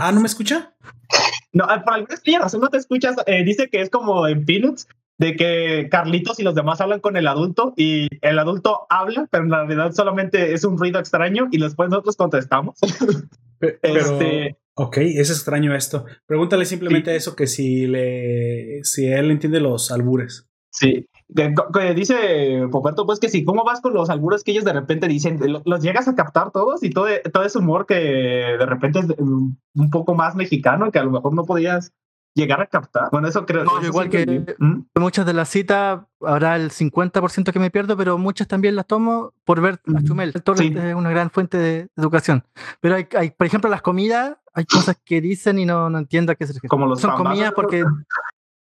Ah, ¿no me escucha? No, por alguna razón no te escuchas. Eh, dice que es como en Peanuts, de que Carlitos y los demás hablan con el adulto y el adulto habla, pero en realidad solamente es un ruido extraño y después nosotros contestamos. Pero, Este- ok, es extraño esto. Pregúntale simplemente eso, que si le, si él entiende los albures. Sí. Que- que dice Poperto, pues que sí, ¿cómo vas con los albures que ellos de repente dicen? Lo- ¿Los llegas a captar todos y todo, todo ese humor que de repente es un poco más mexicano que a lo mejor no podías llegar a captar? Bueno, eso creo. No, eso igual sí que-. ¿Mm? Muchas de las citas habrá el 50% que me pierdo, pero muchas también las tomo por ver a Ujú. Chumel. El Torres Sí. es una gran fuente de educación. Pero hay, hay, por ejemplo, las comidas, hay cosas que dicen y no, no entiendo a qué se refiere. Como los Son comidas porque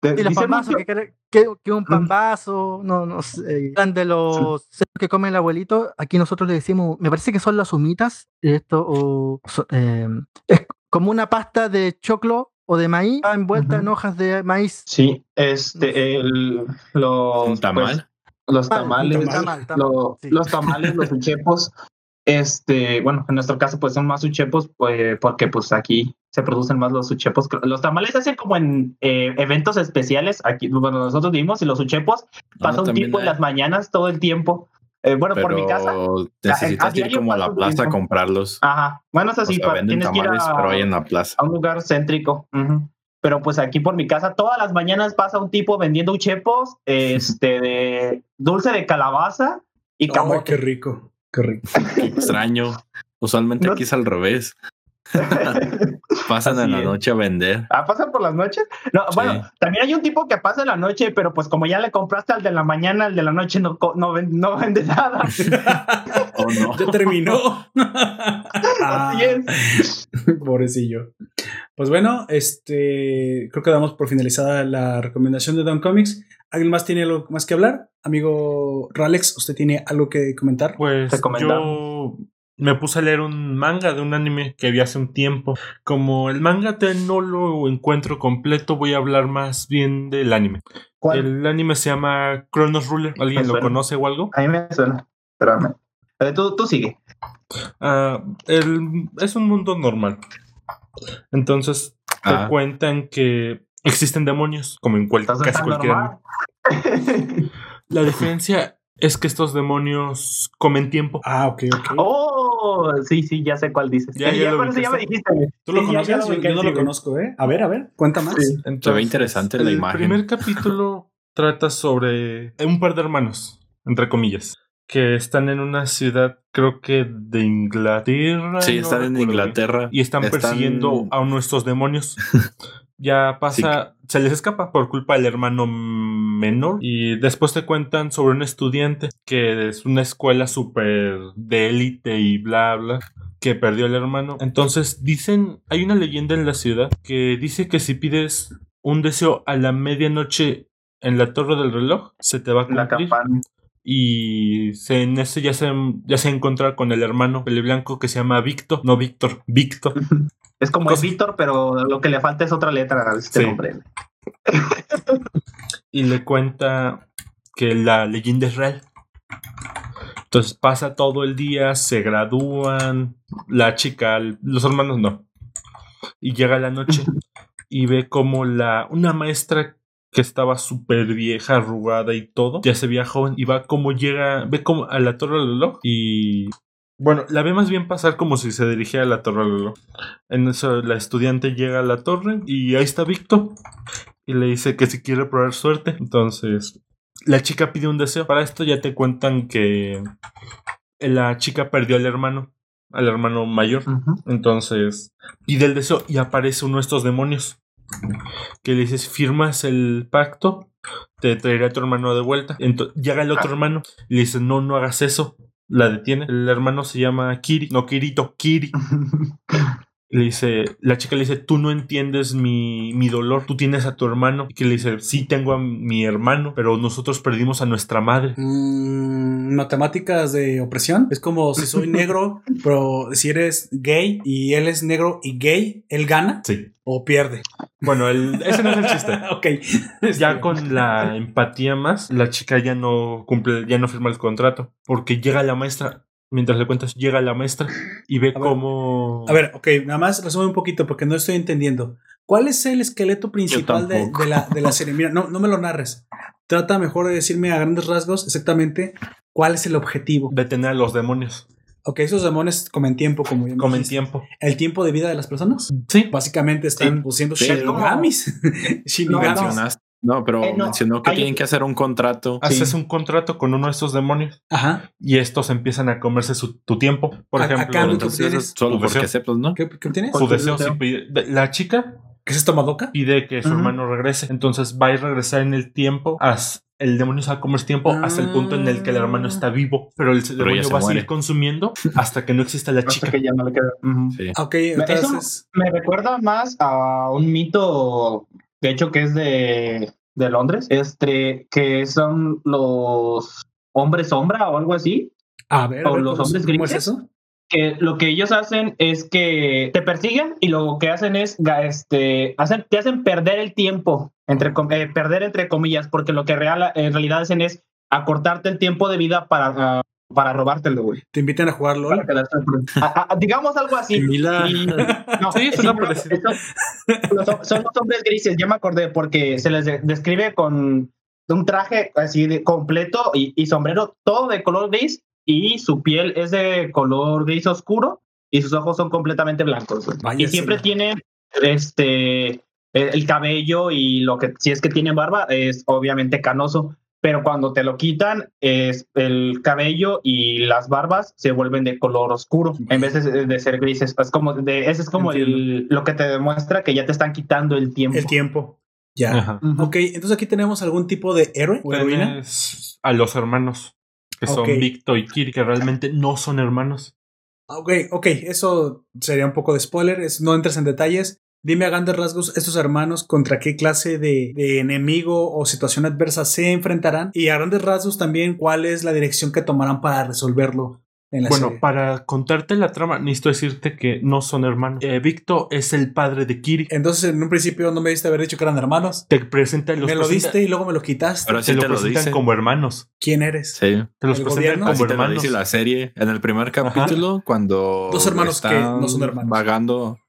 y los pambazos, que, que, que- un pambazo, no, no sé, eran de los cerdos que come el abuelito, aquí nosotros le decimos, me parece que son las humitas, esto, o eh, es como una pasta de choclo o de maíz envuelta en hojas de maíz. Sí, este, el, los, ¿Un tamal? pues, los Tamal, tamales, tamal, tamal, tamal, lo- sí. los tamales, los uchepos, este, bueno, en nuestro caso pues son más uchepos, pues, porque pues aquí se producen más los uchepos. Los tamales se hacen como en eh, eventos especiales, aquí, bueno, nosotros vivimos y los uchepos pasa un tipo en las mañanas todo el tiempo. Eh, bueno, por mi casa. pero necesitas ir como a la plaza a comprarlos. Ajá, bueno, es o así, sea, pa- venden tienes que ir tamales, pero hay a, en la plaza. a un lugar céntrico. Pero pues aquí por mi casa todas las mañanas pasa un tipo vendiendo uchepos, este, de dulce de calabaza y Ay, camote. qué rico, qué rico. Qué extraño. Usualmente No- aquí es al revés. Pasan en la noche a vender. Ah, ¿pasan por las noches? No, Sí. bueno, también hay un tipo que pasa en la noche, pero pues como ya le compraste al de la mañana, el de la noche no, no, no vende nada. Oh, no. Ya terminó. Así es. Pobrecillo. Pues bueno, este creo que damos por finalizada la recomendación de Don Comics. ¿Alguien más tiene algo más que hablar? Amigo Ralex, ¿usted tiene algo que comentar? Pues yo me puse a leer un manga de un anime que vi hace un tiempo. Como el manga te no lo encuentro completo, voy a hablar más bien del anime. ¿Cuál? El anime se llama Chronos Ruler. ¿Alguien lo conoce o algo? A mí me suena. Espérame. Eh, tú, tú sigue. Ah, el- es un mundo normal. Entonces te Ah. cuentan que existen demonios, como en cual- casi cualquier anime. La diferencia es que estos demonios comen tiempo. Ah, ok, ok. Oh, sí, sí, ya sé cuál dices. Ya, Sí, ya lo ya me dijiste. ¿Tú lo Sí, ya- ya conoces? Yo- no lo conozco, ¿eh? A ver, a ver, cuenta más. Sí. Entonces, interesante la el imagen. primer capítulo trata sobre un par de hermanos, entre comillas, que están en una ciudad, creo que de Inglaterra. Sí, no están en Inglaterra. Y están, Están- persiguiendo a nuestros demonios. ya pasa, se les escapa por culpa del hermano menor. Y después te cuentan sobre un estudiante que es una escuela súper de élite y bla, bla que perdió el hermano. Entonces dicen, hay una leyenda en la ciudad que dice que si pides un deseo a la medianoche en la torre del reloj, se te va a cumplir. Y se, en ese ya se, ya se encuentra con el hermano blanco que se llama Víctor. No Víctor, Víctor. Es como Víctor, pero lo que le falta es otra letra a este Sí. nombre. Y le cuenta que la leyenda es real. Entonces pasa todo el día, se gradúan, la chica, los hermanos no. Y llega la noche y ve como la una maestra que estaba súper vieja, arrugada y todo, ya se veía joven y va como llega, ve como a la torre del y bueno, la ve más bien pasar como si se dirigía a la torre del. En eso la estudiante llega a la torre y ahí está Víctor y le dice que si quiere probar suerte. Entonces, la chica pide un deseo. Para esto ya te cuentan que la chica perdió al hermano, al hermano mayor. Entonces, pide el deseo y aparece uno de estos demonios. Que le dices, firmas el pacto, te traeré a tu hermano de vuelta. Entonces, llega el otro hermano y le dice, no, no hagas eso. La detiene. El hermano se llama Kiri, no Kirito, Kiri. Le dice, la chica le dice, tú no entiendes mi, mi dolor, tú tienes a tu hermano. Y que le dice, sí tengo a mi hermano, pero nosotros perdimos a nuestra madre. Mm, matemáticas de opresión. Es como si soy negro, pero si eres gay y él es negro y gay, él gana Sí. o pierde. Bueno, el- ese no es el chiste. ok. Ya con la empatía más, la chica ya no cumple, ya no firma el contrato. Porque llega la maestra, mientras le cuentas, llega la maestra y ve A ver. cómo. A ver, ok, nada más resume un poquito porque no estoy entendiendo. ¿Cuál es el esqueleto principal de, la, de la serie? Mira, no, no me lo narres. Trata mejor de decirme a grandes rasgos exactamente cuál es el objetivo. detener a los demonios. Ok, esos demonios comen tiempo, como me Comen dijiste. tiempo. ¿El tiempo de vida de las personas? Sí. Básicamente están Sí. siendo Sí, shinigamis. Shinigamis. Mencionaste- No, pero Eh, no, mencionó que hay- tienen que hacer un contrato. Haces un contrato con uno de estos demonios Ajá. y estos empiezan a comerse su- tu tiempo. Por A- a ejemplo, Entonces, eso solo porque sepas, ¿no? ¿Qué, qué tienes? su deseo pide- La chica ¿Qué es esto, Madoka? pide que su hermano regrese. Entonces va a ir a regresar en el tiempo. as- el demonio se va a comer tiempo hasta el punto en el que el hermano está vivo. Pero el demonio se va a seguir consumiendo hasta que no exista la Hasta chica. que ya no le queda. Ujú. Sí. Ok, Eso entonces. me recuerda más a un mito, de hecho, que es de, de Londres, este, que son los hombres sombra o algo así, A ver, a o ver, los ¿cómo, hombres ¿cómo es grises? eso? que lo que ellos hacen es que te persiguen y lo que hacen es este hacen te hacen perder el tiempo entre eh, perder entre comillas porque lo que real en realidad hacen es acortarte el tiempo de vida para ah, para robártelo güey Te invitan a jugar LOL. Para quedarte- A- a- digamos algo así Similar. Y- no, Sí, es parecido. eso- los- son los hombres grises ya me acordé porque se les de- describe con un traje así de completo y, y sombrero todo de color gris y su piel es de color gris oscuro y sus ojos son completamente blancos. y siempre tienen este el el cabello y lo que si es que tienen barba es obviamente canoso, pero cuando te lo quitan es el cabello y las barbas se vuelven de color oscuro en vez de, de ser grises. Es como de, ese es como el, lo que te demuestra que ya te están quitando el tiempo. El tiempo. Ya. Ajá. Ok, entonces aquí tenemos algún tipo de héroe o heroína. Tienes a los hermanos, que son Ok. Victor y Kiri, que realmente no son hermanos. Ok, ok, eso sería un poco de spoiler, es- no entres en detalles. Dime a grandes rasgos, estos hermanos, contra qué clase de, de enemigo o situación adversa se enfrentarán. Y a grandes rasgos también, cuál es la dirección que tomarán para resolverlo en la Bueno, serie. para contarte la trama, necesito decirte que no son hermanos. Eh, Victor es el padre de Kiri. Entonces, en un principio no me diste haber dicho que eran hermanos. Te presenta los me lo diste y luego me lo quitaste. Pero te sí lo te lo presentan dicen. como hermanos. ¿Quién eres? Sí. Te los ¿El presentan gobierno? como Así te lo hermanos. dice la serie. En el primer capítulo, cuando. Dos hermanos que están no son hermanos. Vagando.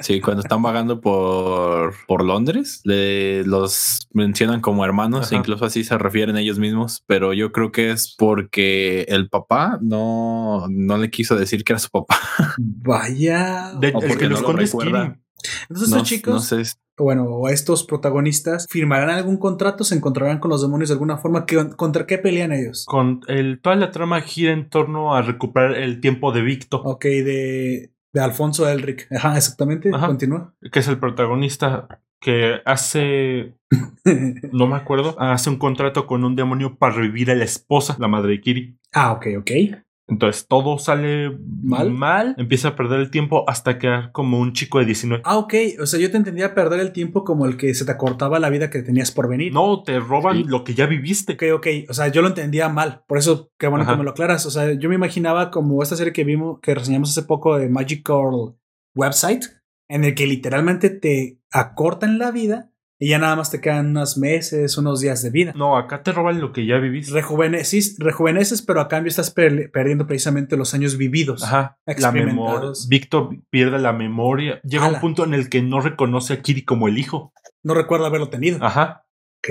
Sí, cuando están vagando por, por Londres, le, los mencionan como hermanos, Ajá. incluso así se refieren ellos mismos, pero yo creo que es porque el papá no, no le quiso decir que era su papá. Vaya. De- O porque que no los lo recuerda. Kiri. Entonces, No, estos chicos, no sé, bueno, o estos protagonistas, ¿firmarán algún contrato? ¿Se encontrarán con los demonios de alguna forma? ¿Qué- ¿Contra qué pelean ellos? Con el, toda la trama gira en torno a recuperar el tiempo de Victor, Ok, de, de Alfonso Elric. Ajá, exactamente. Ajá. Continúa. que es el protagonista que hace, no me acuerdo, hace un contrato con un demonio para revivir a la esposa, la madre de Kiri. ah, ok, ok. Entonces todo sale ¿Mal? mal, empieza a perder el tiempo hasta quedar como un chico de 19. Ah, ok. O sea, yo te entendía perder el tiempo como el que se te acortaba la vida que tenías por venir. No, te roban Sí. lo que ya viviste. Ok, ok. O sea, yo lo entendía mal. Por eso, qué bueno Ajá. que me lo aclaras. O sea, yo me imaginaba como esta serie que vimos, que reseñamos hace poco de Magical Website, en el que literalmente te acortan la vida y ya nada más te quedan unos meses, unos días de vida. No, acá te roban lo que ya viviste. Rejuveneces, rejuveneces, pero a cambio estás per- perdiendo precisamente los años vividos. Ajá, la memoria. Víctor pierde la memoria. Llega Ala. un punto en el que no reconoce a Kiri como el hijo. No recuerdo haberlo tenido. Ajá. Ok.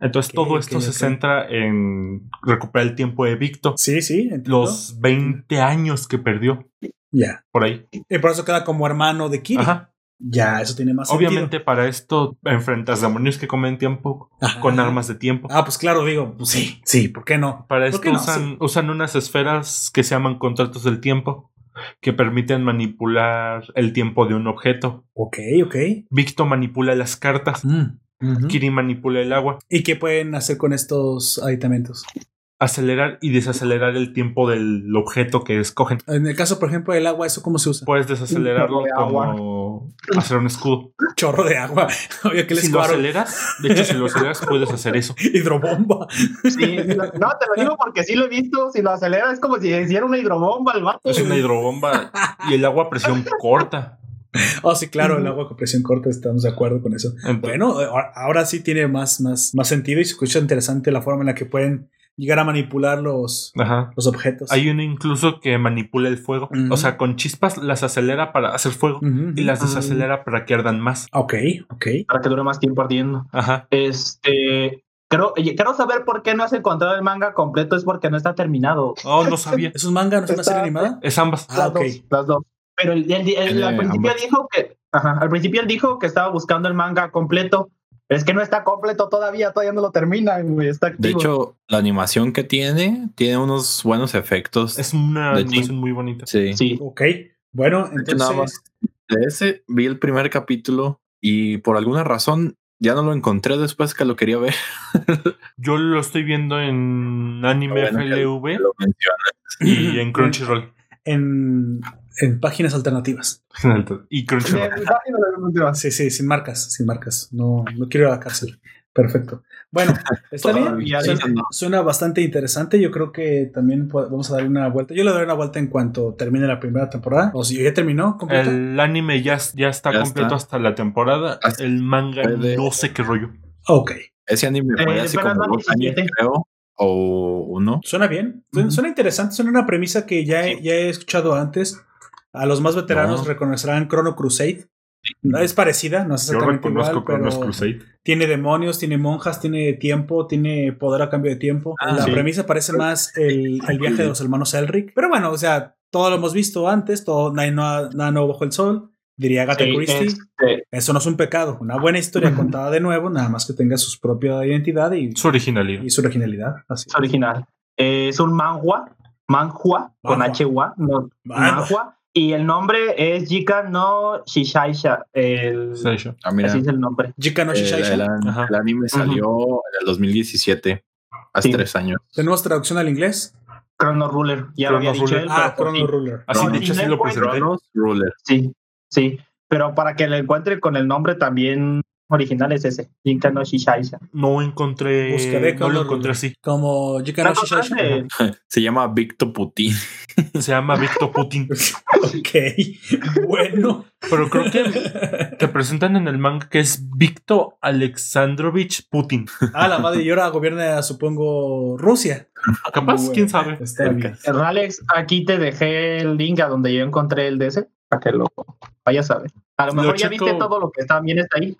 Entonces todo esto se centra en recuperar el tiempo de Víctor. Sí, sí, entiendo. Los 20 años que perdió Ya. por ahí. Y por eso queda como hermano de Kiri. Ajá. Ya, eso tiene más Obviamente para esto enfrentas demonios que comen tiempo Ajá. con armas de tiempo. Ah, pues claro, digo, pues sí, sí, ¿por qué no? Para ¿Por esto no? usan, Sí. usan unas esferas que se llaman contratos del tiempo que permiten manipular el tiempo de un objeto. Ok, ok. Víctor manipula las cartas. Mm. Kiri manipula el agua. ¿Y qué pueden hacer con estos aditamentos? Acelerar y desacelerar el tiempo del objeto que escogen. En el caso, por ejemplo, del agua, ¿eso cómo se usa? Puedes desacelerarlo agua. Como hacer un escudo. Chorro de agua. Oye, que les Si lo aceleras, de hecho, si lo aceleras, puedes hacer eso. Hidrobomba. Sí, no, te lo digo porque sí lo he visto. Si lo acelera, es como si hiciera una hidrobomba al vato. Es una hidrobomba y el agua a presión corta. Oh, sí, claro, el agua con presión corta, estamos de acuerdo con eso. Entonces, Bueno, ahora- ahora sí tiene más, más, más sentido y se escucha interesante la forma en la que pueden llegar a manipular los, ajá. los objetos. Hay uno incluso que manipula el fuego. O sea, con chispas las acelera para hacer fuego y las ujú. desacelera para que ardan más. Ok, ok. Para que dure más tiempo ardiendo. Ajá. Este. Creo, quiero saber por qué no has encontrado el manga completo. Es porque no está terminado. Oh, no sabía. ¿Es un manga? ¿No es una serie animada? Es ambas. Ah, las ok. dos, las dos. Pero el, el- al principio ambas. dijo que. Ajá, al principio él dijo que estaba buscando el manga completo. Es que no está completo todavía, todavía no lo termina, güey. Está activo. De hecho, la animación que tiene, tiene unos buenos efectos. Es una animación muy bonita. sí. sí. Ok. Bueno, hecho, nada entonces. más de ese vi el primer capítulo y por alguna razón ya no lo encontré después que lo quería ver. Yo lo estoy viendo en Anime Bueno, FLV y en Crunchyroll. En, en páginas alternativas. y De Crunchyroll. de. Sí, sí, sin marcas, sin marcas. No, no quiero ir a la cárcel. Perfecto. Bueno, está bien. Suena, no. bastante interesante. Yo creo que también vamos a darle una vuelta. Yo le daré una vuelta en cuanto termine la primera temporada. O si ya terminó completa. El anime ya, ya está Ya completo está. hasta la temporada. Hasta- El manga puede- no sé qué rollo. Ok. Ese anime fue Eh, como dos años, 17. creo, o uno. Suena bien. Suena interesante. Suena una premisa que ya he, ya he escuchado antes. A los más veteranos No. reconocerán Chrono Crusade. No es parecida, no es Yo exactamente reconozco igual, Chronos pero Crusade. tiene demonios, tiene monjas, tiene tiempo, tiene poder a cambio de tiempo. Ah, la sí. premisa parece más el, el viaje de los hermanos Elric. Pero bueno, o sea, todo lo hemos visto antes, todo, nada, nada- nuevo bajo el sol. Diría Agatha Sí, Christie. este, Eso no es un pecado. Una buena historia contada de nuevo, nada más que tenga su propia identidad y, Su originalidad. y su originalidad. Así. es original. Eh, es un manhua, manhua, con. H-U-A, no, manhua. Y el nombre es Jika no Shishaisha. El. Ah, mira, así es el nombre. Jika no Shishaisha. el- anime salió en el 2017, hace Sí. tres años. ¿Tenemos traducción al inglés? Chrono Ruler, ya lo había dicho él. Ah, Chrono sí, Ruler. Así No, de hecho sí, sí lo presenté. Ruler. sí, sí. Pero para que lo encuentre con el nombre también original es ese, Jika no Shishaisha. No encontré. Buscaré no lo encontré así. Como Jika no ¿No Shishaisha. Se llama Victor Putin. Se llama Victor Putin. ok. Bueno. Pero creo que te presentan en el manga que es Victor Alexandrovich Putin. Ah, la madre y ahora gobierna, supongo, Rusia. Capaz, Bueno, quién sabe. Alex, aquí te dejé el link a donde yo encontré el de ese, para que lo vayas a ver. A lo Lo mejor ya checo. viste todo lo que está bien está ahí,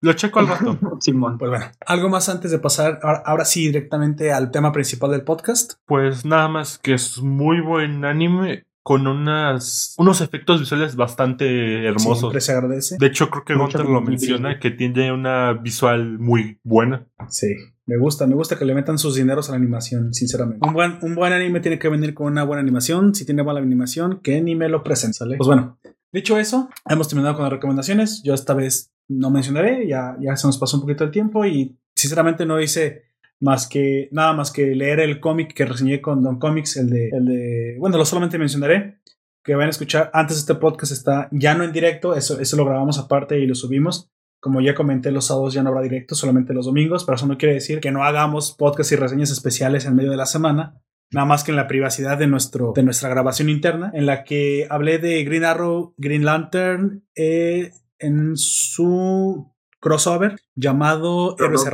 Lo checo al rato. Simón. Pues bueno, algo más antes de pasar ahora, ahora sí directamente al tema principal del podcast. Pues nada más que es muy buen anime con unas unos efectos visuales bastante hermosos. Siempre se agradece. De hecho, creo que Mucho Gunter lo menciona que tiene una visual muy buena. Sí, me gusta, me gusta que le metan sus dineros a la animación, sinceramente. Un buen, un buen anime tiene que venir con una buena animación. Si tiene mala animación, que ni me lo presente. Pues bueno, dicho eso, hemos terminado con las recomendaciones. Yo esta vez no mencionaré, ya, ya se nos pasó un poquito el tiempo y sinceramente no hice más que nada más que leer el cómic que reseñé con Don Comics, el de, el de, bueno, lo solamente mencionaré. Que van a escuchar antes este podcast está ya no en directo, eso, eso lo grabamos aparte y lo subimos. Como ya comenté, los sábados ya no habrá directo, solamente los domingos, pero eso no quiere decir que no hagamos podcast y reseñas especiales en medio de la semana. Nada más que en la privacidad de, nuestro, de nuestra grabación interna, en la que hablé de Green Arrow, Green Lantern, eh, en su crossover llamado Héroes,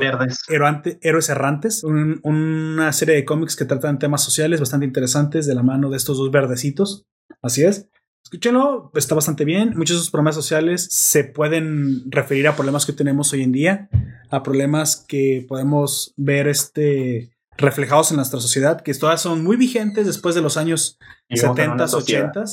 Errantes, Errantes una serie de cómics que tratan temas sociales bastante interesantes de la mano de estos dos verdecitos. Así es. Escúchenlo, está bastante bien. Muchos de sus problemas sociales se pueden referir a problemas que tenemos hoy en día, a problemas que podemos ver este reflejados en nuestra sociedad, que todas son muy vigentes después de los años 70, 80.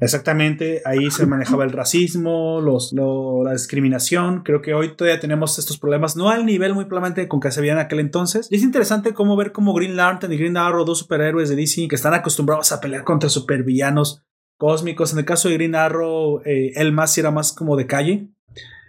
Exactamente, ahí se manejaba el racismo, los, lo- la discriminación. Creo que hoy todavía tenemos estos problemas, no al nivel muy probablemente con que se veían en aquel entonces. Y es interesante cómo ver cómo Green Lantern y Green Arrow, dos superhéroes de DC que están acostumbrados a pelear contra supervillanos cósmicos. En el caso de Green Arrow, eh, él más era más como de calle.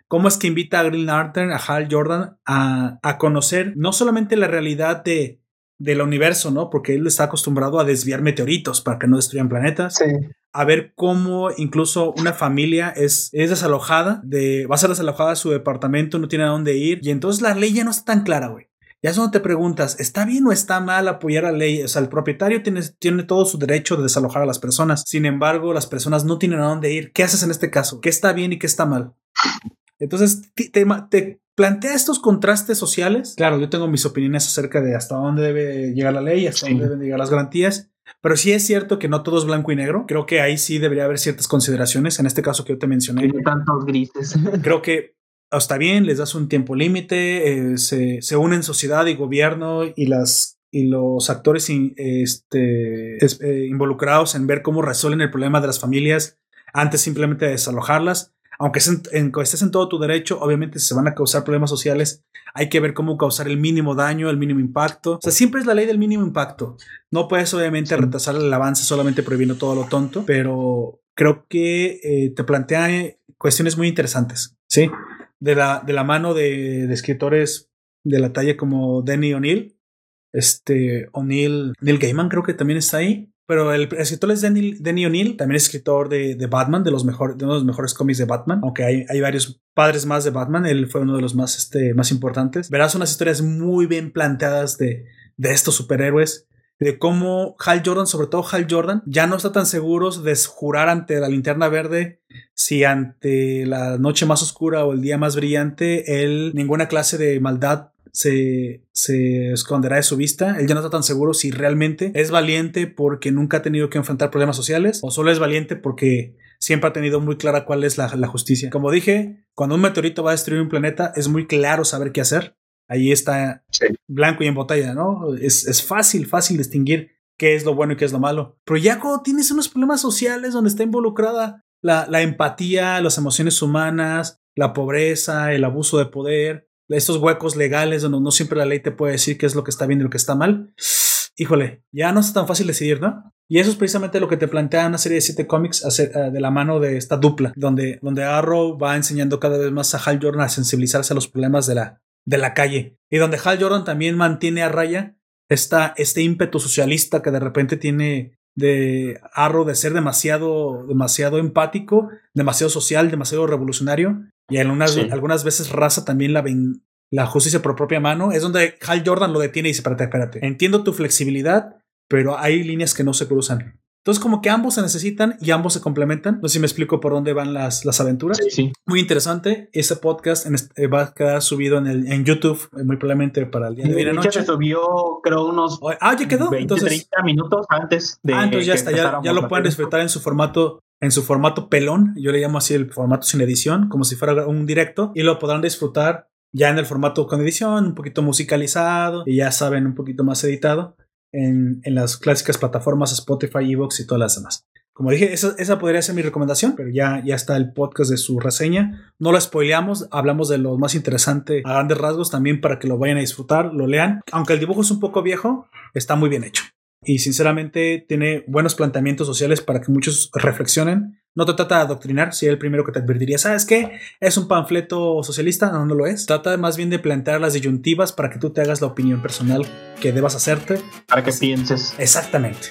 ¿Cómo es que invita a Green Lantern, a Hal Jordan, a, a conocer no solamente la realidad de, del universo, ¿no? Porque él está acostumbrado a desviar meteoritos para que no destruyan planetas Sí. A ver cómo incluso una familia es, es desalojada, de, va a ser desalojada de su departamento, no tiene a dónde ir, y entonces la ley ya no está tan clara, güey. Ya es donde te preguntas, ¿está bien o está mal apoyar a la ley? O sea, el propietario tiene, tiene todo su derecho de desalojar a las personas. Sin embargo, las personas no tienen a dónde ir. ¿Qué haces en este caso? ¿Qué está bien y qué está mal? Entonces, te, te, te plantea estos contrastes sociales. Claro, yo tengo mis opiniones acerca de hasta dónde debe llegar la ley, hasta Sí. dónde deben llegar las garantías. Pero sí es cierto que no todo es blanco y negro. Creo que ahí sí debería haber ciertas consideraciones. En este caso que yo te mencioné, tantos grises. creo que está bien, les das un tiempo límite, eh, se, se unen sociedad y gobierno y las y los actores in- este, es- eh, involucrados en ver cómo resuelven el problema de las familias antes simplemente de desalojarlas. Aunque estés en, en- estés en todo tu derecho, obviamente se van a causar problemas sociales. Hay que ver cómo causar el mínimo daño, el mínimo impacto. O sea, siempre es la ley del mínimo impacto. No puedes obviamente retrasar el avance solamente prohibiendo todo lo tonto, pero creo que eh, te plantea cuestiones muy interesantes, ¿sí? De la, de la mano de, de escritores de la talla como Danny O'Neill, este O'Neill, Neil Gaiman creo que también está ahí, pero el escritor es Danny, Danny O'Neill, también es escritor de, de Batman, de los mejor, de uno de los mejores cómics de Batman, aunque hay, hay varios padres más de Batman, él fue uno de los más, este, más importantes. Verás unas historias muy bien planteadas de, de estos superhéroes de cómo Hal Jordan, sobre todo Hal Jordan, ya no está tan seguro de jurar ante la linterna verde si ante la noche más oscura o el día más brillante, él ninguna clase de maldad se, se esconderá de su vista. Él ya no está tan seguro si realmente es valiente porque nunca ha tenido que enfrentar problemas sociales o solo es valiente porque siempre ha tenido muy clara cuál es la, la justicia. Como dije, cuando un meteorito va a destruir un planeta, es muy claro saber qué hacer. Ahí está Sí. blanco y en botella, ¿no? Es, es fácil, fácil distinguir qué es lo bueno y qué es lo malo. Pero ya cuando tienes unos problemas sociales donde está involucrada la, la empatía, las emociones humanas, la pobreza, el abuso de poder, estos huecos legales donde no siempre la ley te puede decir qué es lo que está bien y lo que está mal. Híjole, ya no es tan fácil decidir, ¿no? Y eso es precisamente lo que te plantea una serie de siete cómics eh, de la mano de esta dupla, donde, donde Arrow va enseñando cada vez más a Hal Jordan a sensibilizarse a los problemas de la, de la calle. Y donde Hal Jordan también mantiene a raya esta, este ímpetu socialista que de repente tiene de Arrow de ser demasiado, demasiado empático, demasiado social, demasiado revolucionario. Y algunas, Sí. algunas veces raza también la, ven- la justicia por propia mano. Es donde Hal Jordan lo detiene y dice, espérate, espérate. Entiendo tu flexibilidad, pero hay líneas que no se cruzan. Entonces como que ambos se necesitan y ambos se complementan. No sé si me explico por dónde van las, las aventuras. Sí, sí. Muy interesante. Ese podcast en este- va a quedar subido en, el, en YouTube, muy probablemente para el día de De hoy hecho, noche. se subió, creo, unos Ah, ya quedó. 20, Entonces, 30 minutos antes de. ah, entonces ya está. Ya, ya lo pueden disfrutar en su formato, en su formato pelón. Yo le llamo así el formato sin edición, como si fuera un directo. Y lo podrán disfrutar ya en el formato con edición, un poquito musicalizado. Y ya saben, un poquito más editado. En, en las clásicas plataformas Spotify, Evox y todas las demás. Como dije, esa, esa podría ser mi recomendación, pero ya, ya está el podcast de su reseña. No lo spoileamos, hablamos de lo más interesante a grandes rasgos también para que lo vayan a disfrutar, lo lean. Aunque el dibujo es un poco viejo, está muy bien hecho. Y sinceramente tiene buenos planteamientos sociales para que muchos reflexionen. No te trata de adoctrinar, si el primero que te advertiría, ¿sabes qué? ¿Es un panfleto socialista? No, no lo es. Trata más bien de plantear las disyuntivas para que tú te hagas la opinión personal que debas hacerte. Para que pienses. Exactamente.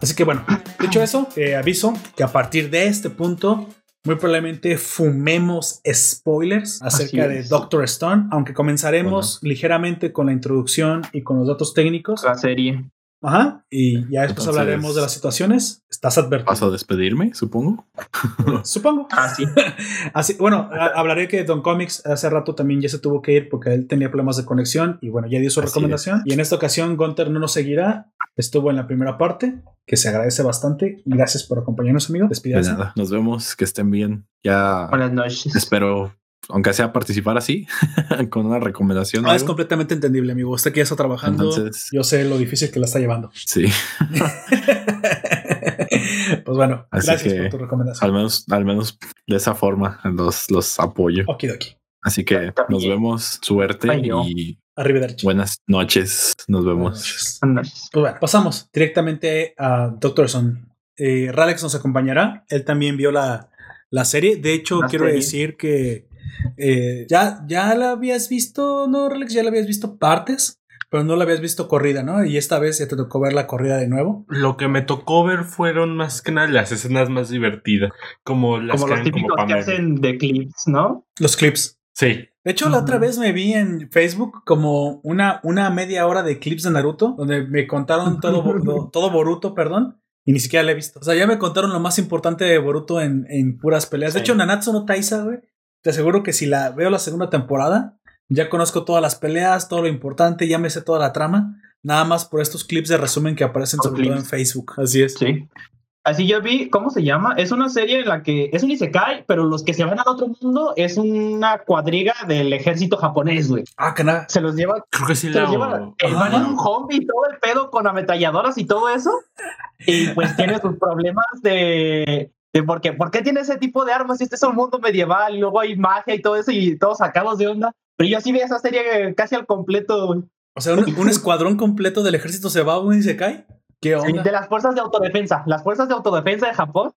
Así que bueno, dicho eso, te aviso que a partir de este punto, muy probablemente fumemos spoilers acerca de. Doctor Stone, aunque comenzaremos ligeramente con la introducción y con los datos técnicos. La serie. Ajá. Y ya después Entonces- hablaremos de las situaciones. Estás advertido. Paso a despedirme, supongo. Supongo. Ah, sí. Así, bueno, hablaré que Don Comics hace rato también ya se tuvo que ir porque él tenía problemas de conexión y bueno, ya dio su Así recomendación. Y en esta ocasión Gunter no nos seguirá. Estuvo en la primera parte, que se agradece bastante. Gracias por acompañarnos, amigo. De Despídase. nada. Nos vemos, que estén bien. Ya Buenas noches. espero, aunque sea participar así, con una recomendación. o Ah, es completamente entendible, amigo. Usted que ya está trabajando, Entonces- yo sé lo difícil que la está llevando. Sí, pues bueno, Así gracias que, por tu recomendación. al menos, al menos de esa forma los, los apoyo. Okidoki. Así que También. nos vemos, suerte Ay, no. y Arrivederci. buenas noches. Nos vemos. noches. Buenas noches. Pues bueno, pasamos directamente a Doctor Son. Eh, Ralex nos acompañará. Él también vio la, la serie. De hecho, La quiero serie. decir que eh, ya, ya la habías visto, ¿no, Ralex? Ya la habías visto partes, pero no la habías visto corrida, ¿no? Y esta vez ya te tocó ver la corrida de nuevo. Lo que me tocó ver fueron más que nada las escenas más divertidas, como las Como que los como típicos que hacen de clips, ¿no? Los clips. Sí, De hecho, la otra vez me vi en Facebook como una, una media hora de clips de Naruto, donde me contaron todo, todo Boruto, perdón, y ni siquiera la he visto. O sea, ya me contaron lo más importante de Boruto en, en puras peleas. De hecho, Nanatsu no Taisa, güey, te aseguro que si la veo la segunda temporada, ya conozco todas las peleas, todo lo importante, ya me sé toda la trama, nada más por estos clips de resumen que aparecen Por sobre todo en. Facebook. Así es. Sí. Así yo vi, ¿cómo se llama? Es una serie en la que es un Isekai, pero los que se van al otro mundo es una cuadriga del ejército japonés, güey. Ah, que nada. Se los lleva, creo que sí se la. los lleva, eh, van en un zombie y todo el pedo con ametralladoras y todo eso. Y pues tiene sus problemas de por, qué, por qué tiene ese tipo de armas si este es un mundo medieval y luego hay magia y todo eso y todos sacados de onda. Pero yo sí vi esa serie casi al completo, güey. O sea, un, un escuadrón completo del ejército se va y se cae. ¿Qué Sí, onda? de las fuerzas de autodefensa. Las fuerzas de autodefensa de Japón,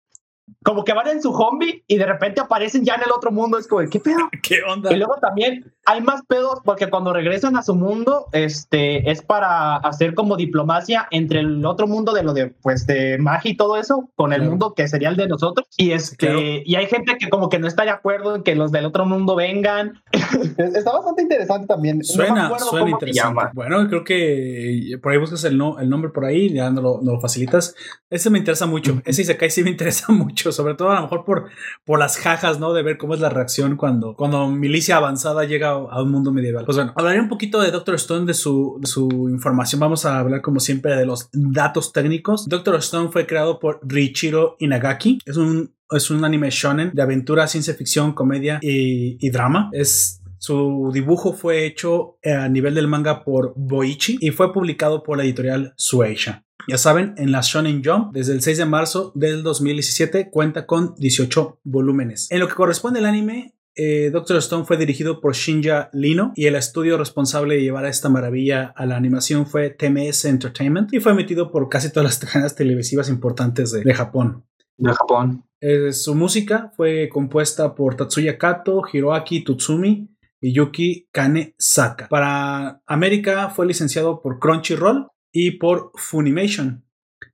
como que van en su zombie y de repente aparecen ya en el otro mundo. Es como, ¿qué pedo? ¿Qué onda? Y luego también hay más pedos porque cuando regresan a su mundo, este, es para hacer como diplomacia entre el otro mundo de lo de, pues, de magia y todo eso, con el Claro. mundo que sería el de nosotros. Y este, claro. y hay gente que como que no está de acuerdo en que los del otro mundo vengan. está bastante interesante también. No Suena, acuerdo suena interesante. Bueno, creo que por ahí buscas el, no- el nombre por ahí, ya no lo, no lo facilitas. Ese me interesa mucho. Ese Isekai sí me interesa mucho, sobre todo a lo mejor por, por las jajas, ¿no? De ver cómo es la reacción cuando, cuando milicia avanzada llega a, un mundo medieval. Pues bueno, hablaré un poquito de Doctor Stone, de su, de su información. Vamos a hablar como siempre de los datos técnicos. Doctor Stone fue creado por Riichiro Inagaki. Es un es un anime shonen de aventura, ciencia ficción, comedia y, y drama. Es su dibujo fue hecho a nivel del manga por Boichi y fue publicado por la editorial Sueisha. Ya saben, en la Shonen Jump, desde el 6 de marzo del 2017, cuenta con 18 volúmenes. En lo que corresponde al anime, eh, Doctor Stone fue dirigido por Shinja Lino y el estudio responsable de llevar a esta maravilla a la animación fue TMS Entertainment y fue emitido por casi todas las cadenas televisivas importantes de, de Japón. De Japón. Eh, su música fue compuesta por Tatsuya Kato, Hiroaki Tutsumi Yuki Kanesaka. Para América fue licenciado por Crunchyroll y por Funimation.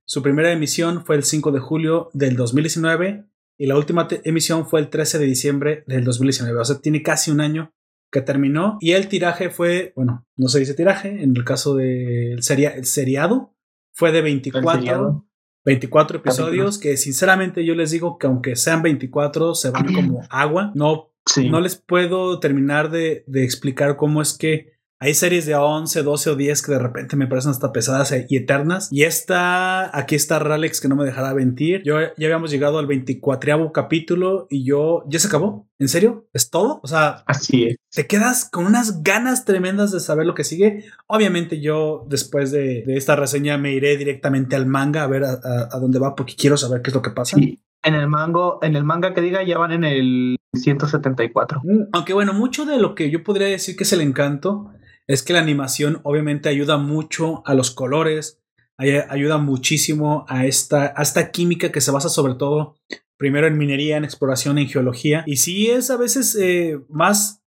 Su primera emisión fue el 5 de julio del 2019 y la última emisión fue el 13 de diciembre del 2019. O sea, tiene casi un año que terminó y el tiraje fue, bueno, no se dice tiraje, en el caso del seria, el seriado fue de 24 seriado. 24 episodios que sinceramente yo les digo que aunque sean 24 se van como agua. No, Sí. no les puedo terminar de, de explicar cómo es que hay series de 11, 12 o 10 que de repente me parecen hasta pesadas y eternas. Y esta, aquí está Ralex que no me dejará mentir. Yo ya habíamos llegado al 24 capítulo y yo, ¿ya se acabó? ¿En serio? ¿Es todo? O sea, Así es. te quedas con unas ganas tremendas de saber lo que sigue. Obviamente yo después de, de esta reseña me iré directamente al manga a ver a, a- a dónde va porque quiero saber qué es lo que pasa. Sí. En el mango, en el manga que diga ya van en el 174. Mm, Aunque bueno, mucho de lo que yo podría decir que es el encanto es que la animación obviamente ayuda mucho a los colores, ay- ayuda muchísimo a esta, a esta química que se basa sobre todo primero en minería, en exploración, en geología. Y sí es a veces eh, más,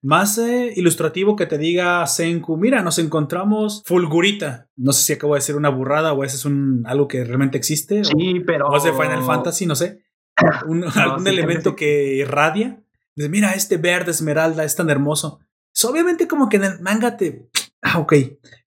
más eh, ilustrativo que te diga Senku, mira, nos encontramos Fulgurita. No sé si acabo de decir una burrada o ese es un, algo que realmente existe. o- Sí, pero. o es de Final Fantasy, no sé. Un- algún sí, elemento que irradia. Mira, este verde esmeralda es tan hermoso. Obviamente como que en el manga te, Ah, ok.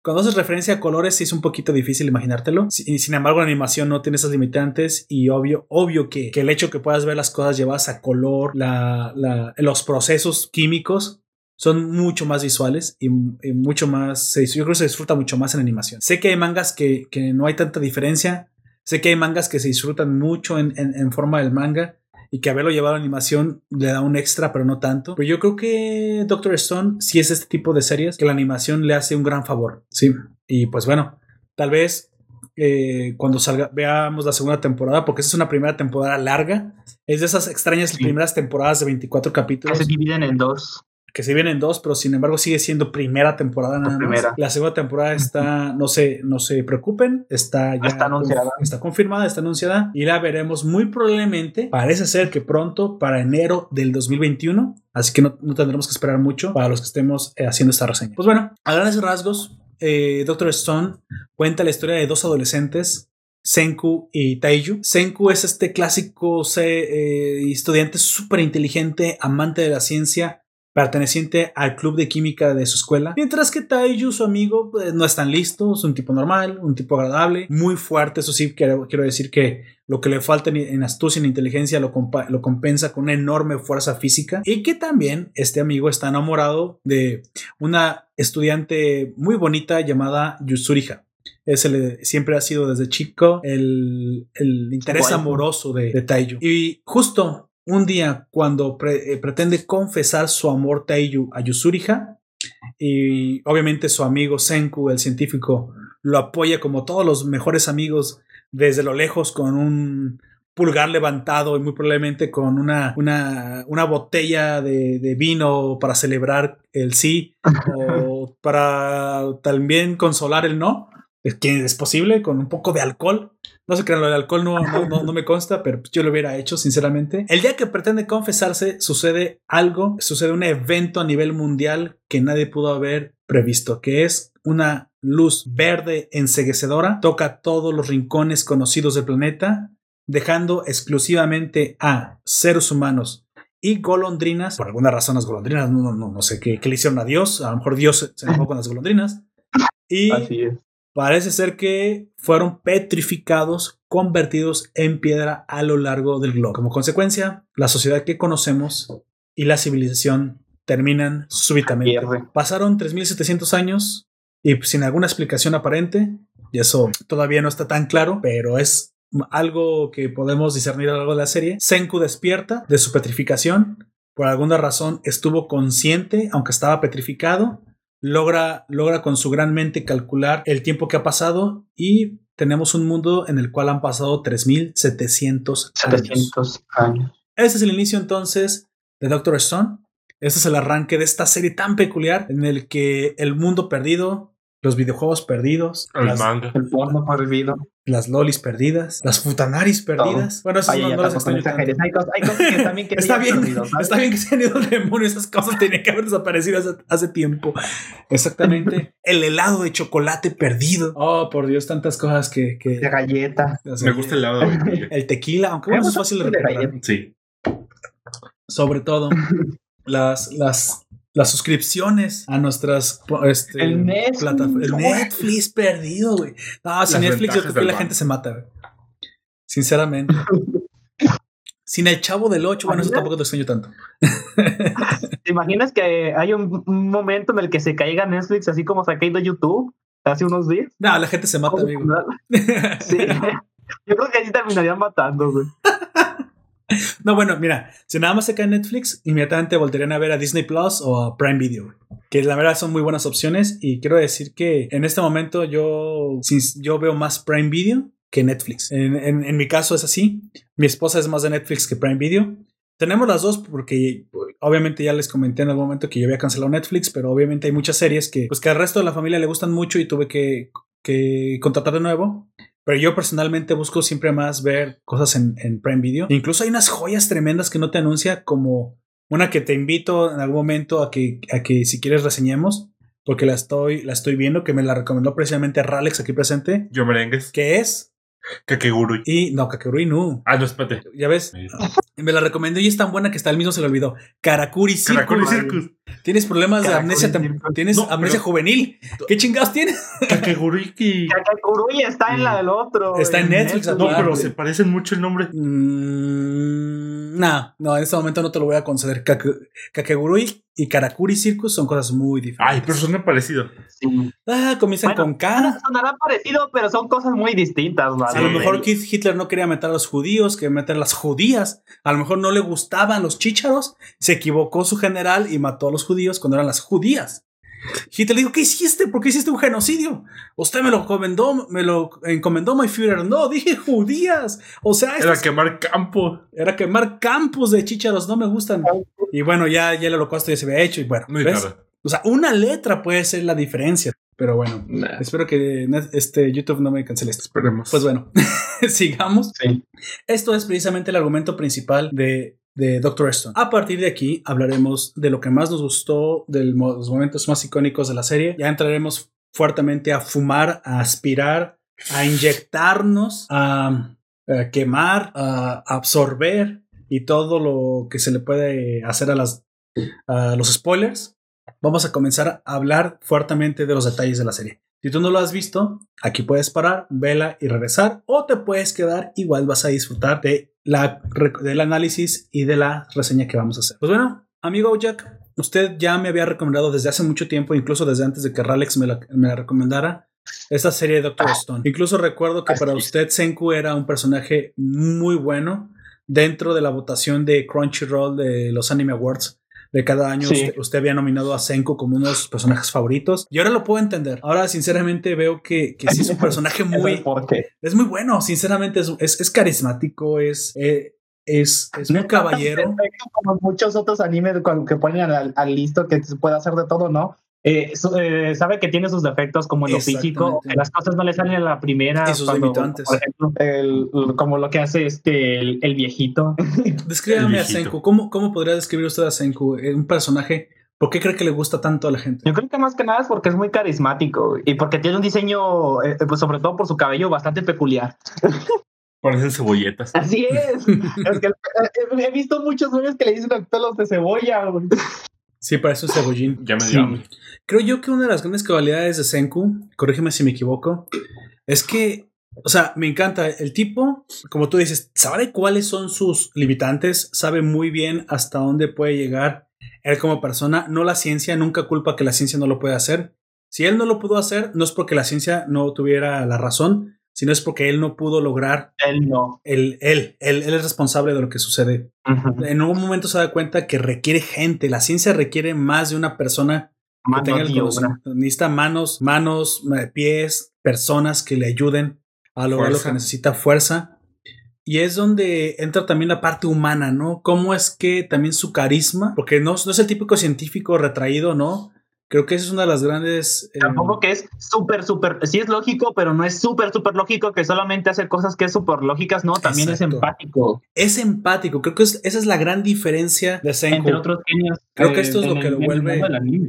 Cuando haces referencia a colores, sí es un poquito difícil imaginártelo. Si- Sin embargo, la animación no tiene esas limitantes y obvio, obvio que, el hecho que puedas ver las cosas llevadas a color, la, la- los procesos químicos son mucho más visuales y, mucho más. yo creo que se disfruta mucho más en animación. Sé que hay mangas que, que no hay tanta diferencia. Sé que hay mangas que se disfrutan mucho en, en- en forma del manga y que haberlo llevado a animación le da un extra, pero no tanto. Pero yo creo que Doctor Stone sí es este tipo de series que la animación le hace un gran favor. Sí. Y pues bueno, tal vez eh, cuando salga, veamos la segunda temporada, porque esta es una primera temporada larga. Es de esas extrañas Sí. primeras temporadas de 24 Que capítulos se dividen en dos. Que se vienen dos, pero sin embargo sigue siendo primera temporada nada más. primera. La segunda temporada está, no se, no se preocupen, está ya Está anunciada. está confirmada, está anunciada y la veremos muy probablemente. Parece ser que pronto para enero del 2021, así que no, no tendremos que esperar mucho para los que estemos eh, haciendo esta reseña. Pues bueno, a grandes rasgos, eh, Doctor Stone cuenta la historia de dos adolescentes Senku y Taiju. Senku es este clásico eh, estudiante súper inteligente, amante de la ciencia, perteneciente al club de química de su escuela. Mientras que Taiju, su amigo, pues, no es tan listo, es un tipo normal, un tipo agradable, muy fuerte. Eso sí, quiero, quiero decir que lo que le falta en, astucia y en inteligencia lo, lo compensa con una enorme fuerza física. Y que también este amigo está enamorado de una estudiante muy bonita llamada Yusuriha. Ese le- siempre ha sido desde chico el, el interés amoroso de, de Taiju. Y justo un día cuando pre- eh, pretende confesar su amor Taiju a Yusuriha, y obviamente su amigo Senku, el científico, lo apoya como todos los mejores amigos desde lo lejos con un pulgar levantado y muy probablemente con una, una, una botella de, de vino para celebrar el sí o para también consolar el no. Es que es posible con un poco de alcohol. No sé crean, lo del alcohol no, no, no, no me consta, pero yo lo hubiera hecho, sinceramente. El día que pretende confesarse, sucede algo, sucede un evento a nivel mundial que nadie pudo haber previsto, que es una luz verde enseguecedora, toca todos los rincones conocidos del planeta, dejando exclusivamente a seres humanos y golondrinas, por alguna razón las golondrinas, no, no, no sé qué, qué le hicieron a Dios, a lo mejor Dios se- enojó con las golondrinas, y Así es. Parece ser que fueron petrificados, convertidos en piedra a lo largo del globo. Como consecuencia, la sociedad que conocemos y la civilización terminan súbitamente. Pasaron 3.700 años y sin alguna explicación aparente, y eso todavía no está tan claro, pero es algo que podemos discernir a lo largo de la serie. Senku despierta de su petrificación. Por alguna razón estuvo consciente, aunque estaba petrificado, logra, logra con su gran mente calcular el tiempo que ha pasado y tenemos un mundo en el cual han pasado 3700 años. 700 años. Ese es el inicio entonces de Doctor Stone. Este es el arranque de esta serie tan peculiar en el que el mundo perdido, los videojuegos perdidos, El las, manga. El porno prohibido. las lolis perdidas, las futanaris perdidas. Bueno, eso no, no las exageres. tanto. Hay cosas, hay cosas que también que Está bien, perdido, está bien que se han ido al demonio, esas cosas tenían que haber desaparecido hace, hace tiempo. Exactamente. El helado de chocolate perdido. Oh, por Dios, tantas cosas que. que De galleta. o sea, Me gusta el lado de vainilla. El tequila, aunque bueno, es fácil de De recuperar. galleta. Sí. Sobre todo, las, las, las suscripciones a nuestras este, El Netflix. plataformas. El Netflix perdido, güey. No, sin Las Netflix yo creo que la banco. gente se mata, güey. Sinceramente. sin el chavo del 8, bueno, eso tampoco te extraño tanto. ¿Te imaginas que hay un, un momento en el que se caiga Netflix así como se ha caído YouTube hace unos días? No, la gente se mata, amigo. Sí. Yo creo que ahí terminarían matando, güey. No, bueno, mira, si nada más se cae Netflix, inmediatamente volverían a ver a Disney Plus o a Prime Video, que la verdad son muy buenas opciones y quiero decir que en este momento yo, yo veo más Prime Video que Netflix. En mi caso es así, mi esposa es más de Netflix que Prime Video. Tenemos las dos porque obviamente ya les comenté en algún momento que yo había cancelado Netflix, pero obviamente hay muchas series que pues que al resto de la familia le gustan mucho y tuve que, que contratar de nuevo. Pero yo personalmente busco siempre más ver cosas en, en Prime Video. Incluso hay unas joyas tremendas que no te anuncia, como una que te invito en algún momento a que, a que si quieres reseñemos, porque la estoy, la estoy viendo, que me la recomendó precisamente Ralex aquí presente, Yo merengues. que es, Kakegurui. y no, Kakerui no. Ah, no, espérate. Ya ves, me la recomendó y es tan buena que hasta él mismo se le olvidó. Karakuri Circus. Karakuri Circus. Tienes problemas de amnesia, Circus. tienes No, amnesia pero- juvenil. ¿Qué chingados tienes? Kakeguriki. Kakegurui está en la del otro. Está en Netflix, No, Ah, pero se parecen mucho el nombre. Mm, no, no, en este momento no te lo voy a conceder. Kake- Kakegurui y Karakuri Circus son cosas muy diferentes. Ay, pero suena parecido. Sí. Ah, comienzan Bueno, con K. Sonará parecido, pero son cosas muy distintas. A ¿vale? lo mejor Keith Hitler no quería meter a los judíos, quería meter a las judías. A lo mejor no le gustaban los chícharos. Se equivocó su general y mató a los judíos cuando eran las judías. Hitler dijo, ¿qué hiciste? ¿Por qué hiciste un genocidio? Usted me lo encomendó, me lo encomendó, my Führer. No, dije judías. O sea, Era quemar campo. era quemar campos de chícharos, no me gustan. Y bueno, ya, ya el holocausto ya se había hecho. Y bueno, Muy ¿ves? O sea, una letra puede ser la diferencia. Pero bueno, Nah, espero que este YouTube no me cancele esto. esperemos. Pues bueno, sigamos. Sí. Esto es precisamente el argumento principal de, de Doctor Stone. A partir de aquí hablaremos de lo que más nos gustó, de los momentos más icónicos de la serie. Ya entraremos fuertemente a fumar, a aspirar, a inyectarnos, a, quemar, a absorber y todo lo que se le puede hacer a, a los spoilers. Vamos a comenzar a hablar fuertemente de los detalles de la serie. Si tú no lo has visto, aquí puedes parar, vela y regresar, o te puedes quedar, igual vas a disfrutar de la, del análisis y de la reseña que vamos a hacer. Pues bueno, amigo Jack, usted ya me había recomendado desde hace mucho tiempo, incluso desde antes de que Ralex me la, me la recomendara, esta serie de Doctor Stone. Incluso recuerdo que para usted Senku era un personaje muy bueno dentro de la votación de Crunchyroll de los Anime Awards de cada año Sí. usted, usted había nominado a Senku como uno de sus personajes favoritos y ahora lo puedo entender. Ahora sinceramente veo que, que sí es un personaje muy ¿Por qué? es muy bueno, sinceramente es, es, es carismático, es eh, es, es muy caballero. Perfecto, como muchos otros animes que ponen al, al listo que se puede hacer de todo, ¿no? Eh, su- eh, sabe que tiene sus defectos como en lo físico, que las cosas no le salen a la primera. Sus limitantes. Por ejemplo, el- como lo que hace este el, el viejito. Descríbame El a. Senku. ¿Cómo, ¿Cómo podría describir usted a Senku? Eh, Un personaje. ¿Por qué cree que le gusta tanto a la gente? Yo creo que más que nada es porque es muy carismático y porque tiene un diseño, eh, pues sobre todo por su cabello, bastante peculiar. Parecen cebolletas. Así es. Es que, eh, he visto muchos memes que le dicen pelos de cebolla. Sí, parece un cebollín. Ya me dio. Creo yo que una de las grandes cualidades de Senku, corrígeme si me equivoco, es que, o sea, me encanta. El tipo, como tú dices, sabe cuáles son sus limitantes, sabe muy bien hasta dónde puede llegar él como persona. No la ciencia, nunca culpa que la ciencia no lo pueda hacer. Si él no lo pudo hacer, no es porque la ciencia no tuviera la razón, sino es porque él no pudo lograr Él no. el, él, él, él es responsable de lo que sucede. En un momento se da cuenta que requiere gente. La ciencia requiere más de una persona que Mano tenga el conocimiento. Necesita manos, manos, pies, personas que le ayuden a lograr lo que necesita, fuerza. Y es donde entra también la parte humana, ¿no? Cómo es que también su carisma, porque no, no es el típico científico retraído, ¿no? Creo que esa es una de las grandes... eh, Tampoco que es súper, súper, sí es lógico, pero no es súper, súper lógico que solamente hace cosas que es súper lógicas, no, también Exacto. es empático, es empático. Creo que es- esa es la gran diferencia de Senku. entre otros genios. Creo que eh, esto es lo que lo vuelve-.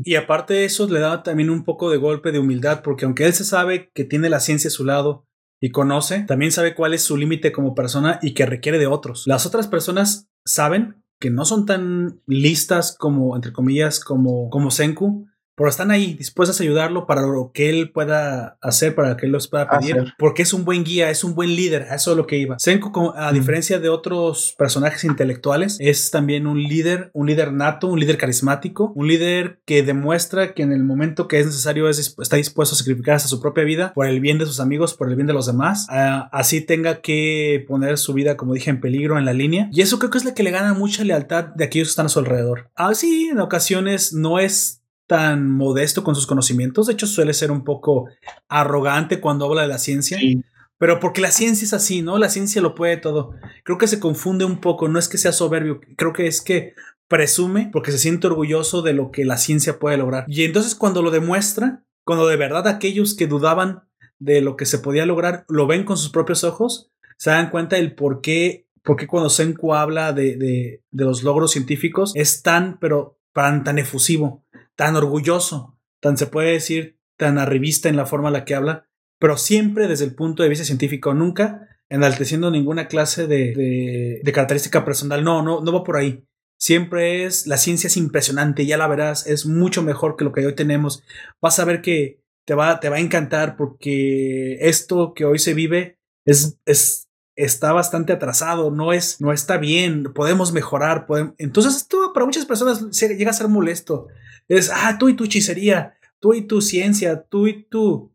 Y aparte de eso, le da también un poco de golpe de humildad, porque aunque él se sabe que tiene la ciencia a su lado y conoce, también sabe cuál es su límite como persona y que requiere de otros. Las otras personas saben que no son tan listas como, entre comillas, como, como Senku, pero están ahí dispuestas a ayudarlo para lo que él pueda hacer, para que él los pueda pedir, Hacer. porque es un buen guía, es un buen líder, a eso es lo que iba. Senku, como- a diferencia de otros personajes intelectuales, es también un líder, un líder nato, un líder carismático, un líder que demuestra que en el momento que es necesario es, está dispuesto a sacrificar hasta su propia vida por el bien de sus amigos, por el bien de los demás, ah, así tenga que poner su vida, como dije, en peligro en la línea. Y eso creo que es lo que le gana mucha lealtad de aquellos que están a su alrededor. Así, en ocasiones no es tan modesto con sus conocimientos, de hecho suele ser un poco arrogante cuando habla de la ciencia. Sí. Pero porque la ciencia es así, ¿no? La ciencia lo puede todo. Creo que se confunde un poco, no es que sea soberbio, creo que es que presume porque se siente orgulloso de lo que la ciencia puede lograr. Y entonces cuando lo demuestra, cuando de verdad aquellos que dudaban de lo que se podía lograr lo ven con sus propios ojos, se dan cuenta del por qué, por qué cuando Senku habla de, de, de los logros científicos es tan, pero tan, tan efusivo, tan orgulloso, tan se puede decir, tan arribista en la forma en la que habla, pero siempre desde el punto de vista científico, nunca enalteciendo ninguna clase de, de, de característica personal. No, no, no va por ahí. siempre es, la ciencia es impresionante, ya la verás, es mucho mejor que lo que hoy tenemos. Vas a ver que te va, te va a encantar porque esto que hoy se vive es, es, está bastante atrasado, no es, no está bien, podemos mejorar, podemos... entonces esto para muchas personas llega a ser molesto. Es, ah, tú y tu hechicería, tú y tu ciencia, tú y tu,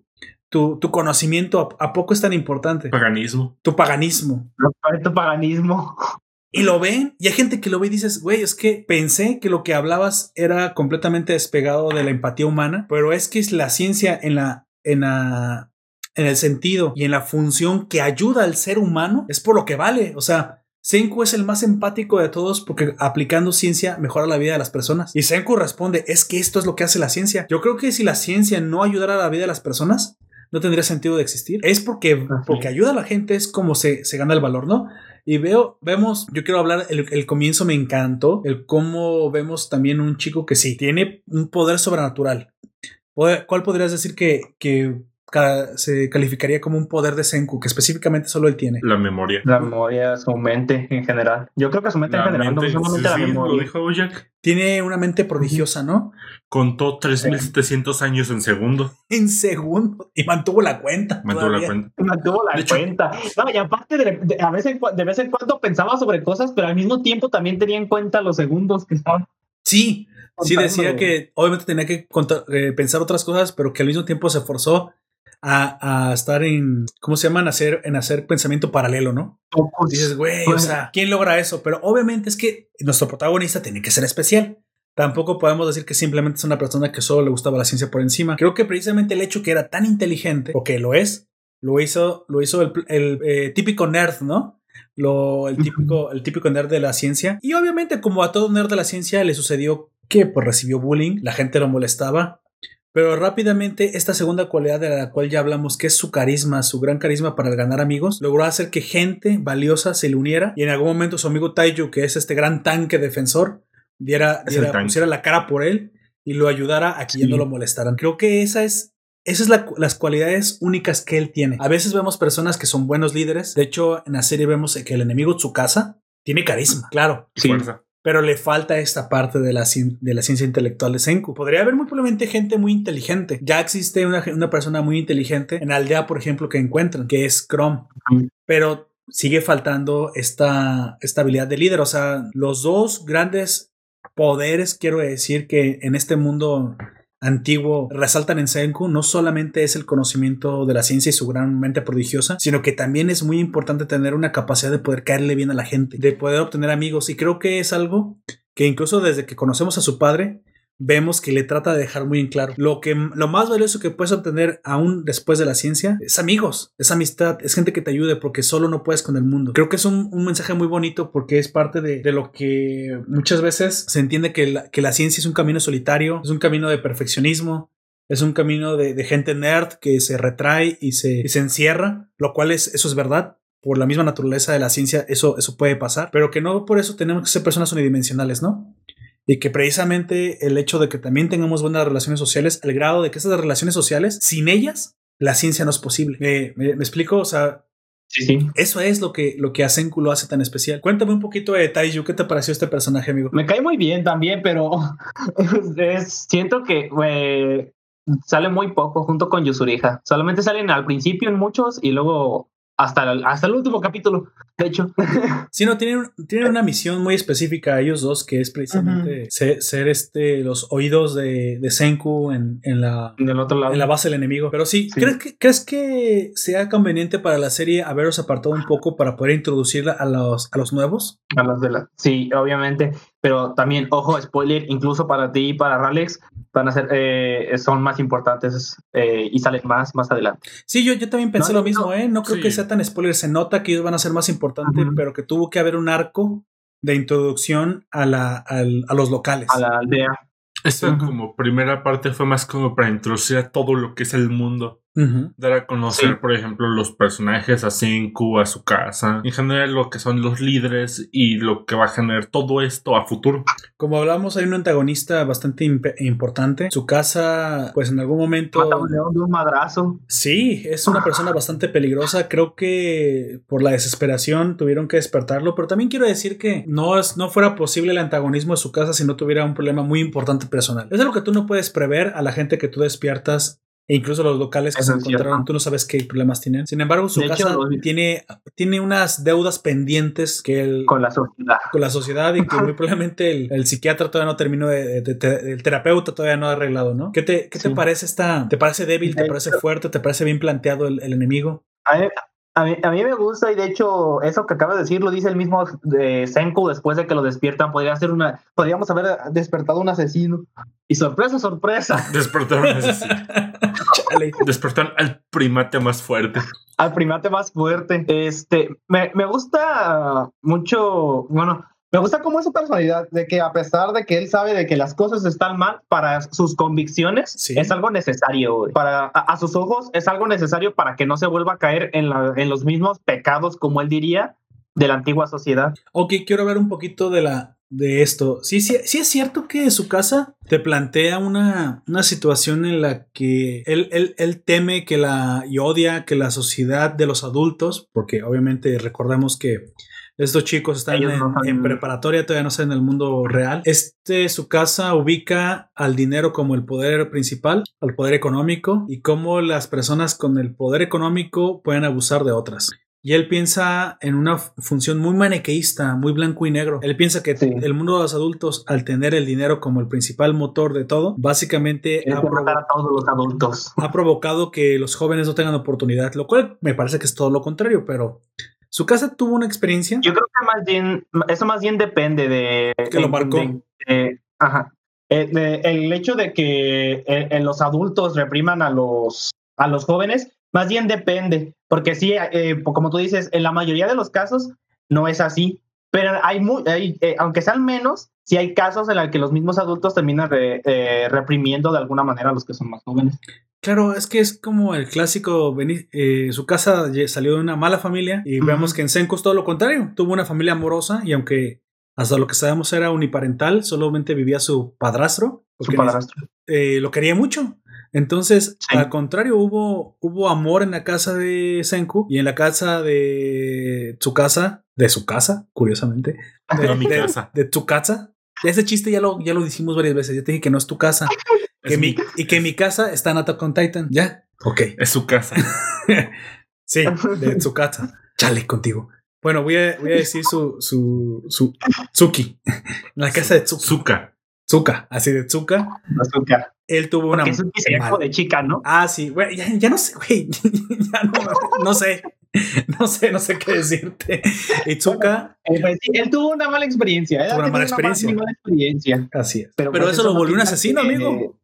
tu, tu conocimiento, ¿a, a poco es tan importante? Paganismo. Tu paganismo. Tu paganismo. Y lo ven, y hay gente que lo ve y dices, güey, es que pensé que lo que hablabas era completamente despegado de la empatía humana, pero es que es la ciencia en la, en la, en el sentido y en la función que ayuda al ser humano, es por lo que vale. O sea, Senku es el más empático de todos porque aplicando ciencia mejora la vida de las personas. Y Senku responde, es que esto es lo que hace la ciencia. Yo creo que si la ciencia no ayudara a la vida de las personas, no tendría sentido de existir. Es porque, porque ayuda a la gente, es como se, se gana el valor, ¿no? Y veo, vemos, yo quiero hablar, el, el, comienzo me encantó, el cómo vemos también un chico que sí, tiene un poder sobrenatural. ¿Cuál podrías decir que, que ca se calificaría como un poder de Senku, que específicamente solo él tiene? La memoria. La memoria, su mente en general. Yo creo que su mente La en general, mente, no solamente sí, la sí, memoria. lo dijo Bojack. Tiene una mente prodigiosa, ¿no? Contó 3700 años en segundo. En segundo. Y mantuvo la cuenta. Mantuvo la cuenta. Mantuvo la De hecho- cuenta. No, y aparte, de, de- a vez en, de vez en cuando pensaba sobre cosas, pero al mismo tiempo también tenía en cuenta los segundos que estaban. Sí, sí decía que obviamente tenía que contar- eh, pensar otras cosas, pero que al mismo tiempo se forzó a, a estar en, ¿cómo se llama? En hacer, en hacer pensamiento paralelo, ¿no? Dices, güey, o Pues- sea, ¿quién logra eso? Pero obviamente es que nuestro protagonista tiene que ser especial. Tampoco podemos decir que simplemente es una persona que solo le gustaba la ciencia por encima. Creo que precisamente el hecho que era tan inteligente, o que lo es, lo hizo, lo hizo el, el, eh, típico nerd, ¿no? Lo, el, típico, el típico nerd de la ciencia. Y obviamente, como a todo nerd de la ciencia, le sucedió que pues, recibió bullying, la gente lo molestaba. Pero rápidamente, esta segunda cualidad de la cual ya hablamos, que es su carisma, su gran carisma para ganar amigos, logró hacer que gente valiosa se le uniera y en algún momento su amigo Taiju, que es este gran tanque defensor, diera, pusiera la cara por él y lo ayudara a que ya no lo molestaran. Creo que esa es, esas son las cualidades únicas que él tiene. A veces vemos personas que son buenos líderes. De hecho, en la serie vemos que el enemigo Tsukasa tiene carisma, claro. Sí. fuerza. Pero le falta esta parte de la, de la ciencia intelectual de Senku. Podría haber muy probablemente gente muy inteligente. Ya existe una, una persona muy inteligente en la aldea, por ejemplo, que encuentran, que es Chrome. Pero sigue faltando esta, esta habilidad de líder. O sea, los dos grandes poderes, quiero decir, que en este mundo antiguo resaltan en Senku no solamente es el conocimiento de la ciencia y su gran mente prodigiosa, sino que también es muy importante tener una capacidad de poder caerle bien a la gente, de poder obtener amigos y creo que es algo que incluso desde que conocemos a su padre vemos que le trata de dejar muy en claro lo que lo más valioso que puedes obtener aún después de la ciencia es amigos, es amistad, es gente que te ayude porque solo no puedes con el mundo. Creo que es un, un mensaje muy bonito porque es parte de, de lo que muchas veces se entiende que la, que la ciencia es un camino solitario, es un camino de perfeccionismo, es un camino de, de gente nerd que se retrae y se, y se encierra, lo cual es, eso es verdad. Por la misma naturaleza de la ciencia, eso, eso puede pasar, pero que no por eso tenemos que ser personas unidimensionales, ¿no? Y que precisamente el hecho de que también tengamos buenas relaciones sociales, al grado de que esas relaciones sociales, sin ellas, la ciencia no es posible. ¿Me, me, me explico? O sea, Sí, sí. eso es lo que, lo que a Senku lo hace tan especial. Cuéntame un poquito de Taiju, ¿qué te pareció este personaje, amigo? Me cae muy bien también, pero es- siento que eh, sale muy poco junto con Yusuriha. Solamente salen al principio en muchos y luego hasta el, hasta el último capítulo, de hecho. Sí, no, tienen, tienen una misión muy específica ellos dos, que es precisamente ser, ser, este, los oídos de, de Senku en, en, la, en el otro lado. en la base del enemigo. Pero sí, Sí. ¿crees, que, ¿crees que sea conveniente para la serie haberos apartado un poco para poder introducirla a los, a los nuevos? A las de la- Sí, obviamente. Pero también, ojo, spoiler, incluso para ti y para Ralex, van a ser, eh, son más importantes eh, y salen más más adelante. Sí, yo, yo también pensé No, lo no, mismo, no. ¿eh? No creo Sí. que sea tan spoiler. Se nota que ellos van a ser más importantes, pero que tuvo que haber un arco de introducción a, la, al- a los locales. A la aldea. Esta Ujú. como primera parte fue más como para introducir a todo lo que es el mundo. Dar a conocer, Sí. por ejemplo, los personajes a Senku, a su casa, en general lo que son los líderes y lo que va a generar todo esto a futuro. Como hablamos, hay un antagonista bastante imp- importante. Su casa, pues en algún momento. Mata a un león de un madrazo. Sí, es una persona bastante peligrosa. Creo que por la desesperación tuvieron que despertarlo, pero también quiero decir que no, es, no fuera posible el antagonismo de su casa si no tuviera un problema muy importante personal. Es algo que tú no puedes prever a la gente que tú despiertas. E incluso los locales que Eso se encontraron, cierto. tú no sabes qué problemas tienen. Sin embargo, su De casa tiene, tiene unas deudas pendientes que el, Con la sociedad. con la sociedad y que muy probablemente el, el psiquiatra todavía no terminó de, el terapeuta todavía no ha arreglado, ¿no? ¿Qué te, qué te parece esta? ¿Te parece débil? ¿Te parece fuerte? ¿Te parece bien planteado el, el enemigo? A mí, a, mí, a mí me gusta y de hecho eso que acabas de decir lo dice el mismo de Senku después de que lo despiertan. Podría ser una, podríamos haber despertado un asesino. Y sorpresa, sorpresa, Despertaron, a ese- Chale. despertaron al primate más fuerte. al primate más fuerte. Este, me, me gusta mucho, bueno, me gusta cómo es su personalidad, de que a pesar de que él sabe de que las cosas están mal, para sus convicciones Sí. es algo necesario. güey. Para, a, a sus ojos es algo necesario para que no se vuelva a caer en, la, en los mismos pecados, como él diría, de la antigua sociedad. Ok, quiero ver un poquito de la de esto. Sí, sí, sí es cierto que su casa te plantea una, una situación en la que él, él, él teme que la y odia que la sociedad de los adultos, porque obviamente recordamos que estos chicos están en, no son- en preparatoria, todavía no están en el mundo real. Este, su casa ubica al dinero como el poder principal, al poder económico, y cómo las personas con el poder económico pueden abusar de otras. Y él piensa en una función muy maniqueísta, muy blanco y negro. Él piensa que Sí. el mundo de los adultos, al tener el dinero como el principal motor de todo, básicamente ha, de provo- matar a todos los adultos. ha provocado que los jóvenes no tengan oportunidad, lo cual me parece que es todo lo contrario, pero su casa tuvo una experiencia. Yo creo que más bien, eso más bien depende de... Que lo marcó. de- de- ajá. Eh, el hecho de que eh, los adultos repriman a los, a los jóvenes, más bien depende, porque sí, eh, po- como tú dices, en la mayoría de los casos no es así, pero hay, mu- hay eh, aunque sean menos, sí hay casos en los que los mismos adultos terminan re- eh, reprimiendo de alguna manera a los que son más jóvenes. Claro, es que es como el clásico, eh, su casa salió de una mala familia y vemos que en Senku es todo lo contrario, tuvo una familia amorosa y aunque hasta lo que sabemos era uniparental, solamente vivía su padrastro, Su padrastro. eh, lo quería mucho. Entonces, Sí. al contrario, hubo, hubo amor en la casa de Senku y en la casa de su casa, de su casa, curiosamente, de, No mi de- casa. de tu casa. Ese chiste ya lo, ya lo dijimos varias veces. Ya te dije que no es tu casa. Que mi, y que mi casa está en Attack on Titan. ¿Ya? Ok. Es su casa. sí, de Tsukasa. Chale contigo. Bueno, voy a, voy a decir su, su, su, Tsuki. En la casa de Tsuki. Zuka. Tsuka, así de Tsuka. Azúcar. Él tuvo una. Porque Suki sería mal- como de chica, ¿no? Ah, sí, güey, ya, ya no sé, güey. Ya no, no sé. No sé, no sé qué decirte. Y Tsuka, Eh, pues sí, él tuvo una mala experiencia. Tuvo una mala experiencia. muy mala experiencia. así es. Pero, Pero, pues eso lo volvió un asesino, que- amigo.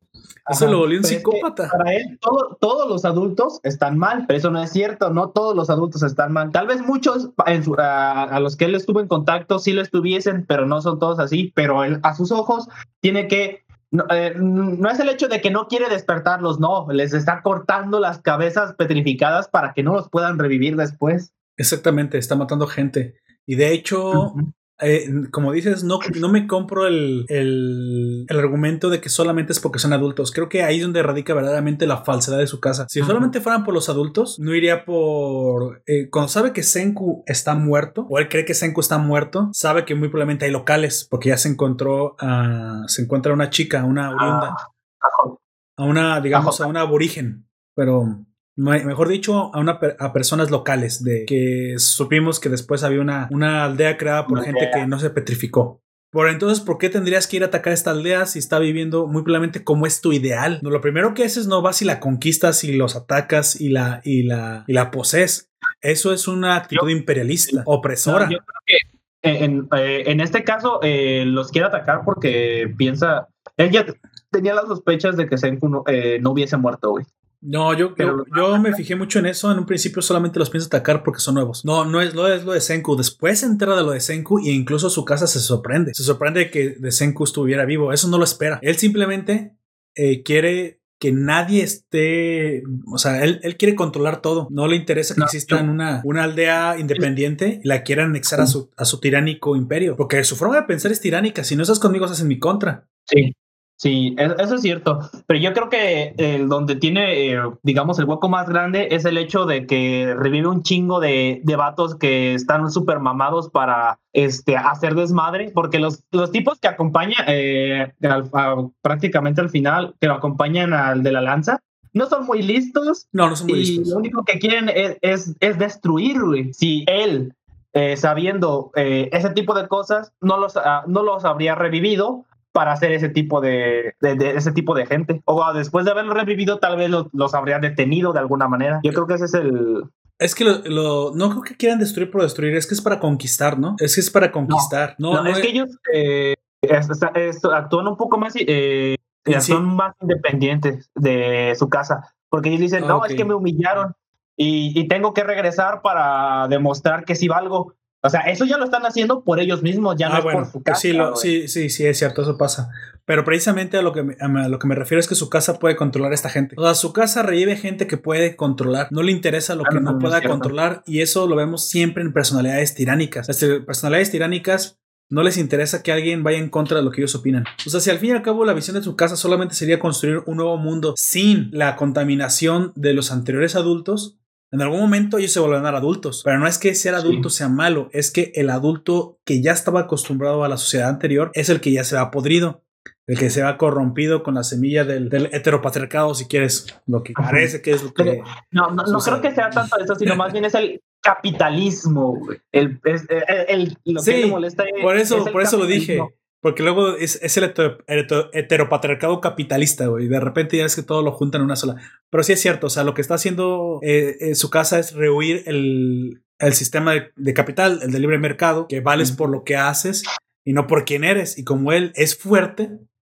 Eso Ajá. lo volvió un Pero es que psicópata. Para él, todo- todos los adultos están mal, pero eso no es cierto. No todos los adultos están mal. Tal vez muchos en su- a, a los que él estuvo en contacto sí lo estuviesen, pero no son todos así. Pero él, a sus ojos, tiene que. No, eh, no es el hecho de que no quiere despertarlos, no. Les está cortando las cabezas petrificadas para que no los puedan revivir después. Exactamente, está matando gente. Y de hecho. Eh, como dices, no, no me compro el, el, el argumento de que solamente es porque son adultos. Creo que ahí es donde radica verdaderamente la falsedad de su casa. Si solamente fueran por los adultos, no iría por... eh, cuando sabe que Senku está muerto, o él cree que Senku está muerto, sabe que muy probablemente hay locales, porque ya se encontró a... Se encuentra una chica, una oriunda, Ajá. a una, digamos, a una aborigen, pero mejor dicho, a, una, a personas locales, de que supimos que después había una, una aldea creada por Una gente aldea. que no se petrificó. Por entonces, ¿por qué tendrías que ir a atacar esta aldea si está viviendo muy probablemente como es tu ideal? No, lo primero que haces no vas y la conquistas y los atacas y la, y la, y la posees. Eso es una actitud imperialista, opresora. No, yo creo que en, eh, en este caso eh, los quiere atacar porque piensa. Él ya tenía las sospechas de que Senku no, eh, no hubiese muerto, güey. No, yo, yo, yo me fijé mucho en eso. En un principio solamente los pienso atacar porque son nuevos. No, no es lo, es lo de Senku. Después se entera de lo de Senku e incluso su casa se sorprende. Se sorprende de que de Senku estuviera vivo. Eso no lo espera. Él simplemente eh, quiere que nadie esté, o sea, él, él quiere controlar todo, no le interesa que No, exista una, una aldea independiente y la quiera anexar a su, a su tiránico imperio, porque su forma de pensar es tiránica, si no estás conmigo estás en mi contra. Sí, sí, es- eso es cierto. Pero yo creo que el donde tiene, eh, digamos, el hueco más grande es el hecho de que revive un chingo de, de vatos que están súper mamados para este, hacer desmadre, porque los, los tipos que acompañan eh, al- a- prácticamente al final, que lo acompañan al de la lanza, no son muy listos No, no son muy y listos. lo único que quieren es, es, es destruir, güey. Si él, eh, sabiendo eh, ese tipo de cosas, no los, ah, no los habría revivido para hacer ese tipo de, de- de- ese tipo de gente. O ah, después de haberlo revivido, tal vez los, los habría detenido de alguna manera. Yo creo que ese es el... Es que lo, lo- no creo que quieran destruir por destruir, es que es para conquistar, ¿no? Es que es para conquistar. No, No, no es que ellos eh, es- es- es- actúan un poco más... Eh, En sí. son más independientes de su casa. Porque ellos dicen, no, es que me humillaron y, y tengo que regresar para demostrar que sí valgo. O sea, eso ya lo están haciendo por ellos mismos, ya no Ah, es bueno, por su pues casa. sí, lo- sí, sí, sí, es cierto, eso pasa. Pero precisamente a lo, que me, a lo que me refiero es que su casa puede controlar a esta gente. O sea, su casa revive gente que puede controlar. No le interesa lo Ah, que no, no no, pueda controlar y eso lo vemos siempre en personalidades tiránicas. Las te- personalidades tiránicas no les interesa que alguien vaya en contra de lo que ellos opinan. O sea, si al fin y al cabo la visión de su casa solamente sería construir un nuevo mundo sin la contaminación de los anteriores adultos, en algún momento ellos se volverán adultos, pero no es que ser adulto sea malo, es que el adulto que ya estaba acostumbrado a la sociedad anterior es el que ya se va podrido, el que se va corrompido con la semilla del, del heteropatriarcado, si quieres, lo que parece que es lo que... No, no, no creo que sea tanto eso, sino más bien es el capitalismo, güey. El, el- el- lo Sí, que le molesta es- Por eso, es por eso lo dije. Porque luego es, es el heter- heter- heteropatriarcado capitalista, güey. y De repente ya es que todo lo juntan en una sola. Pero sí es cierto, o sea, lo que está haciendo eh, en su casa es rehuir el, el sistema de, de capital, el de libre mercado, que vales por lo que haces y no por quién eres. Y como él es fuerte,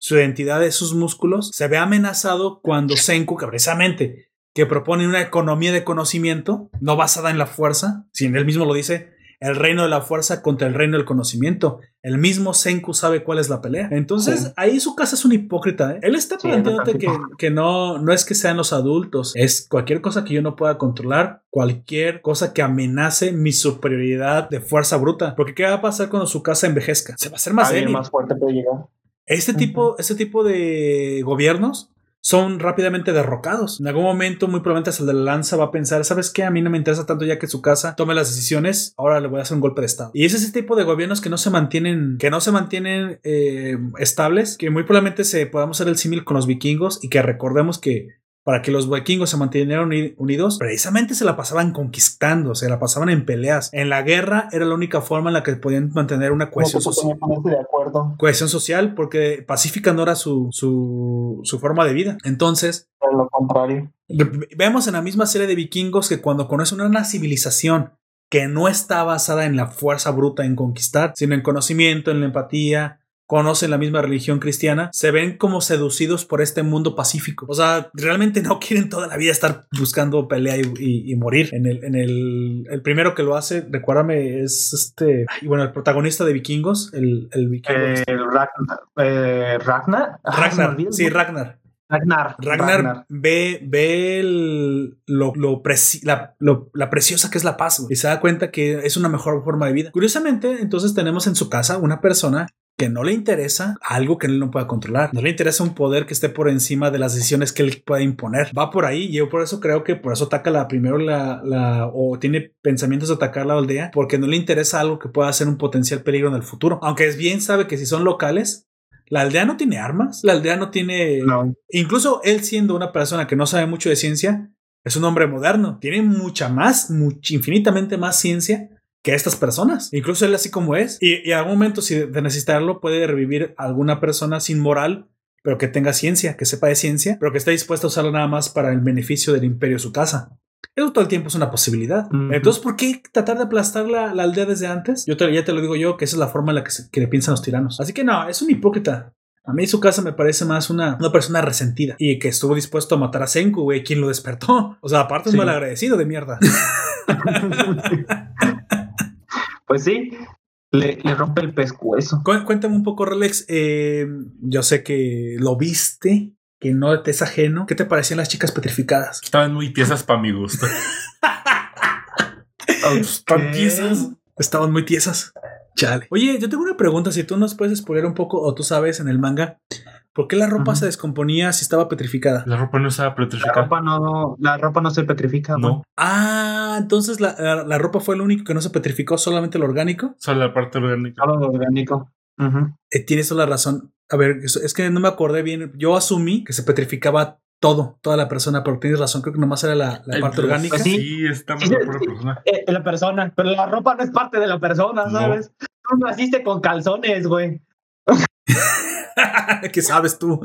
su identidad de sus músculos se ve amenazado cuando Senku, que precisamente que propone una economía de conocimiento no basada en la fuerza, si él mismo lo dice, el reino de la fuerza contra el reino del conocimiento. El mismo Senku sabe cuál es la pelea. Entonces, Sí. ahí su casa es un hipócrita. ¿eh? Él está planteándote que, que no, no es que sean los adultos, es cualquier cosa que yo no pueda controlar, cualquier cosa que amenace mi superioridad de fuerza bruta. Porque ¿qué va a pasar cuando su casa envejezca? Se va a hacer más débil. más fuerte puede llegar. Este tipo, este tipo de gobiernos son rápidamente derrocados. En algún momento, muy probablemente el de la lanza va a pensar, ¿sabes qué? A mí no me interesa tanto ya que su casa tome las decisiones, ahora le voy a hacer un golpe de estado. Y es ese tipo de gobiernos que no se mantienen, que no se mantienen eh, estables, que muy probablemente se podamos hacer el símil con los vikingos y que recordemos que para que los vikingos se mantuvieran uni- unidos, precisamente se la pasaban conquistando, se la pasaban en peleas. En la guerra era la única forma en la que podían mantener una cohesión social de acuerdo. cohesión social porque pacífica no era su, su, su forma de vida. Entonces, Por lo contrario. ve- vemos en la misma serie de vikingos que cuando conocen una civilización que no está basada en la fuerza bruta en conquistar, sino en conocimiento, en la empatía, conocen la misma religión cristiana, se ven como seducidos por este mundo pacífico. O sea, realmente no quieren toda la vida estar buscando pelea y, y- y morir. En el, en el, el primero que lo hace, recuérdame, es este, y bueno, el protagonista de vikingos, el, el vikingo. Eh, Ragnar. Eh, Ragnar. Ah, Ragnar, sí. Ragnar. Ragnar. Ragnar, ve, ve el- lo, lo, preci- la, lo- la preciosa que es la paz güey, y se da cuenta que es una mejor forma de vida. Curiosamente, entonces tenemos en su casa una persona que no le interesa algo que él no pueda controlar. No le interesa un poder que esté por encima de las decisiones que él pueda imponer. Va por ahí y yo por eso creo que por eso ataca la primero la, la o tiene pensamientos de atacar la aldea porque no le interesa algo que pueda ser un potencial peligro en el futuro. Aunque es bien sabe que si son locales, la aldea no tiene armas, la aldea no tiene No. Incluso él siendo una persona que no sabe mucho de ciencia, es un hombre moderno. Tiene mucha más, much- infinitamente más ciencia que estas personas. Incluso él así como es. Y, y en algún momento, si de necesitarlo, puede revivir a alguna persona sin moral, pero que tenga ciencia, que sepa de ciencia, pero que esté dispuesta a usarlo nada más para el beneficio del imperio de su casa. Eso todo el tiempo es una posibilidad. Ujú. Entonces, ¿por qué tratar de aplastar la, la aldea desde antes? Yo te- ya te lo digo yo, que esa es la forma en la que, se- que le piensan los tiranos. Así que no, es un hipócrita. A mí su casa me parece más una, una persona resentida y que estuvo dispuesto a matar a Senku, güey, quien lo despertó. O sea, aparte un Sí. malagradecido de mierda. Pues sí, le, le rompe el pescuezo. Cu- Cuéntame un poco, Rolex. eh, yo sé que lo viste que no te es ajeno, ¿qué te parecían las chicas petrificadas? Estaban muy tiesas para mi gusto. Estaban tiesas. Estaban muy tiesas. Chale. Oye, yo tengo una pregunta. Si tú nos puedes spoiler un poco o tú sabes en el manga, ¿por qué la ropa se descomponía si estaba petrificada? La ropa no estaba La petrificada. ropa no, la ropa no se petrifica. No, Ah, entonces la, la- la ropa fue lo único que no se petrificó, solamente lo orgánico. solo la parte orgánica. Todo lo orgánico. Eh, tienes toda la razón. A ver, es, es que no me acordé bien. Yo asumí que se petrificaba todo, toda la persona, pero tienes razón. Creo que nomás era la, la parte orgánica. pues sí. Sí, está Sí, la sí. persona. Eh, la persona, pero la ropa no es parte de la persona, No. ¿sabes? Tú naciste con calzones, güey. ¿Qué sabes tú?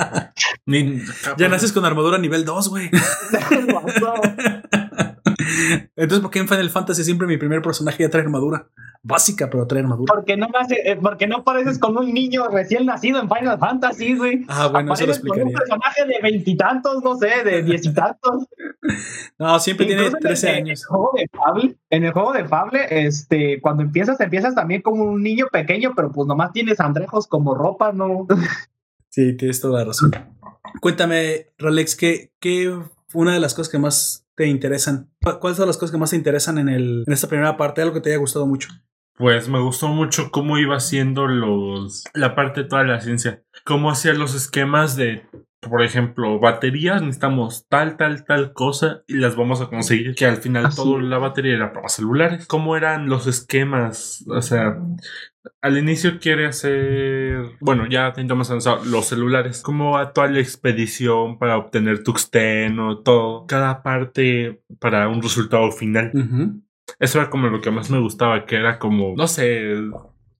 Ni- ya naces con armadura nivel 2, güey. Entonces, ¿por qué en Final Fantasy siempre mi primer personaje ya trae armadura? Básica, pero trae armadura. porque no nace, eh, porque no pareces con un niño recién nacido en Final Fantasy, güey. Ah, bueno, eso lo Apareces con un explicaría. personaje de veintitantos, no sé, de diez y tantos. No, siempre tiene Incluso en el- 13 en años. El juego de Fable, en el juego de Fable, este, cuando empiezas, empiezas también como un niño pequeño, pero pues nomás tienes andrejos como ropa, ¿no? Sí, tienes toda la razón. Cuéntame, Rolex, ¿qué, qué una de las cosas que más te interesan? ¿Cu- ¿Cuáles son las cosas que más te interesan en, el, en esta primera parte? Algo que te haya gustado mucho. Pues me gustó mucho cómo iba haciendo los la parte de toda la ciencia. Cómo hacía los esquemas de, por ejemplo, baterías, necesitamos tal, tal, tal cosa y las vamos a conseguir. Que al final Así toda es. la batería era para celulares. ¿Cómo eran los esquemas? O sea, al inicio quiere hacer, bueno, ya tentamos avanzar los celulares. ¿Cómo va toda la expedición para obtener tuxteno, todo? Cada parte para un resultado final. Ujú. Eso era como lo que más me gustaba, que era como, no sé,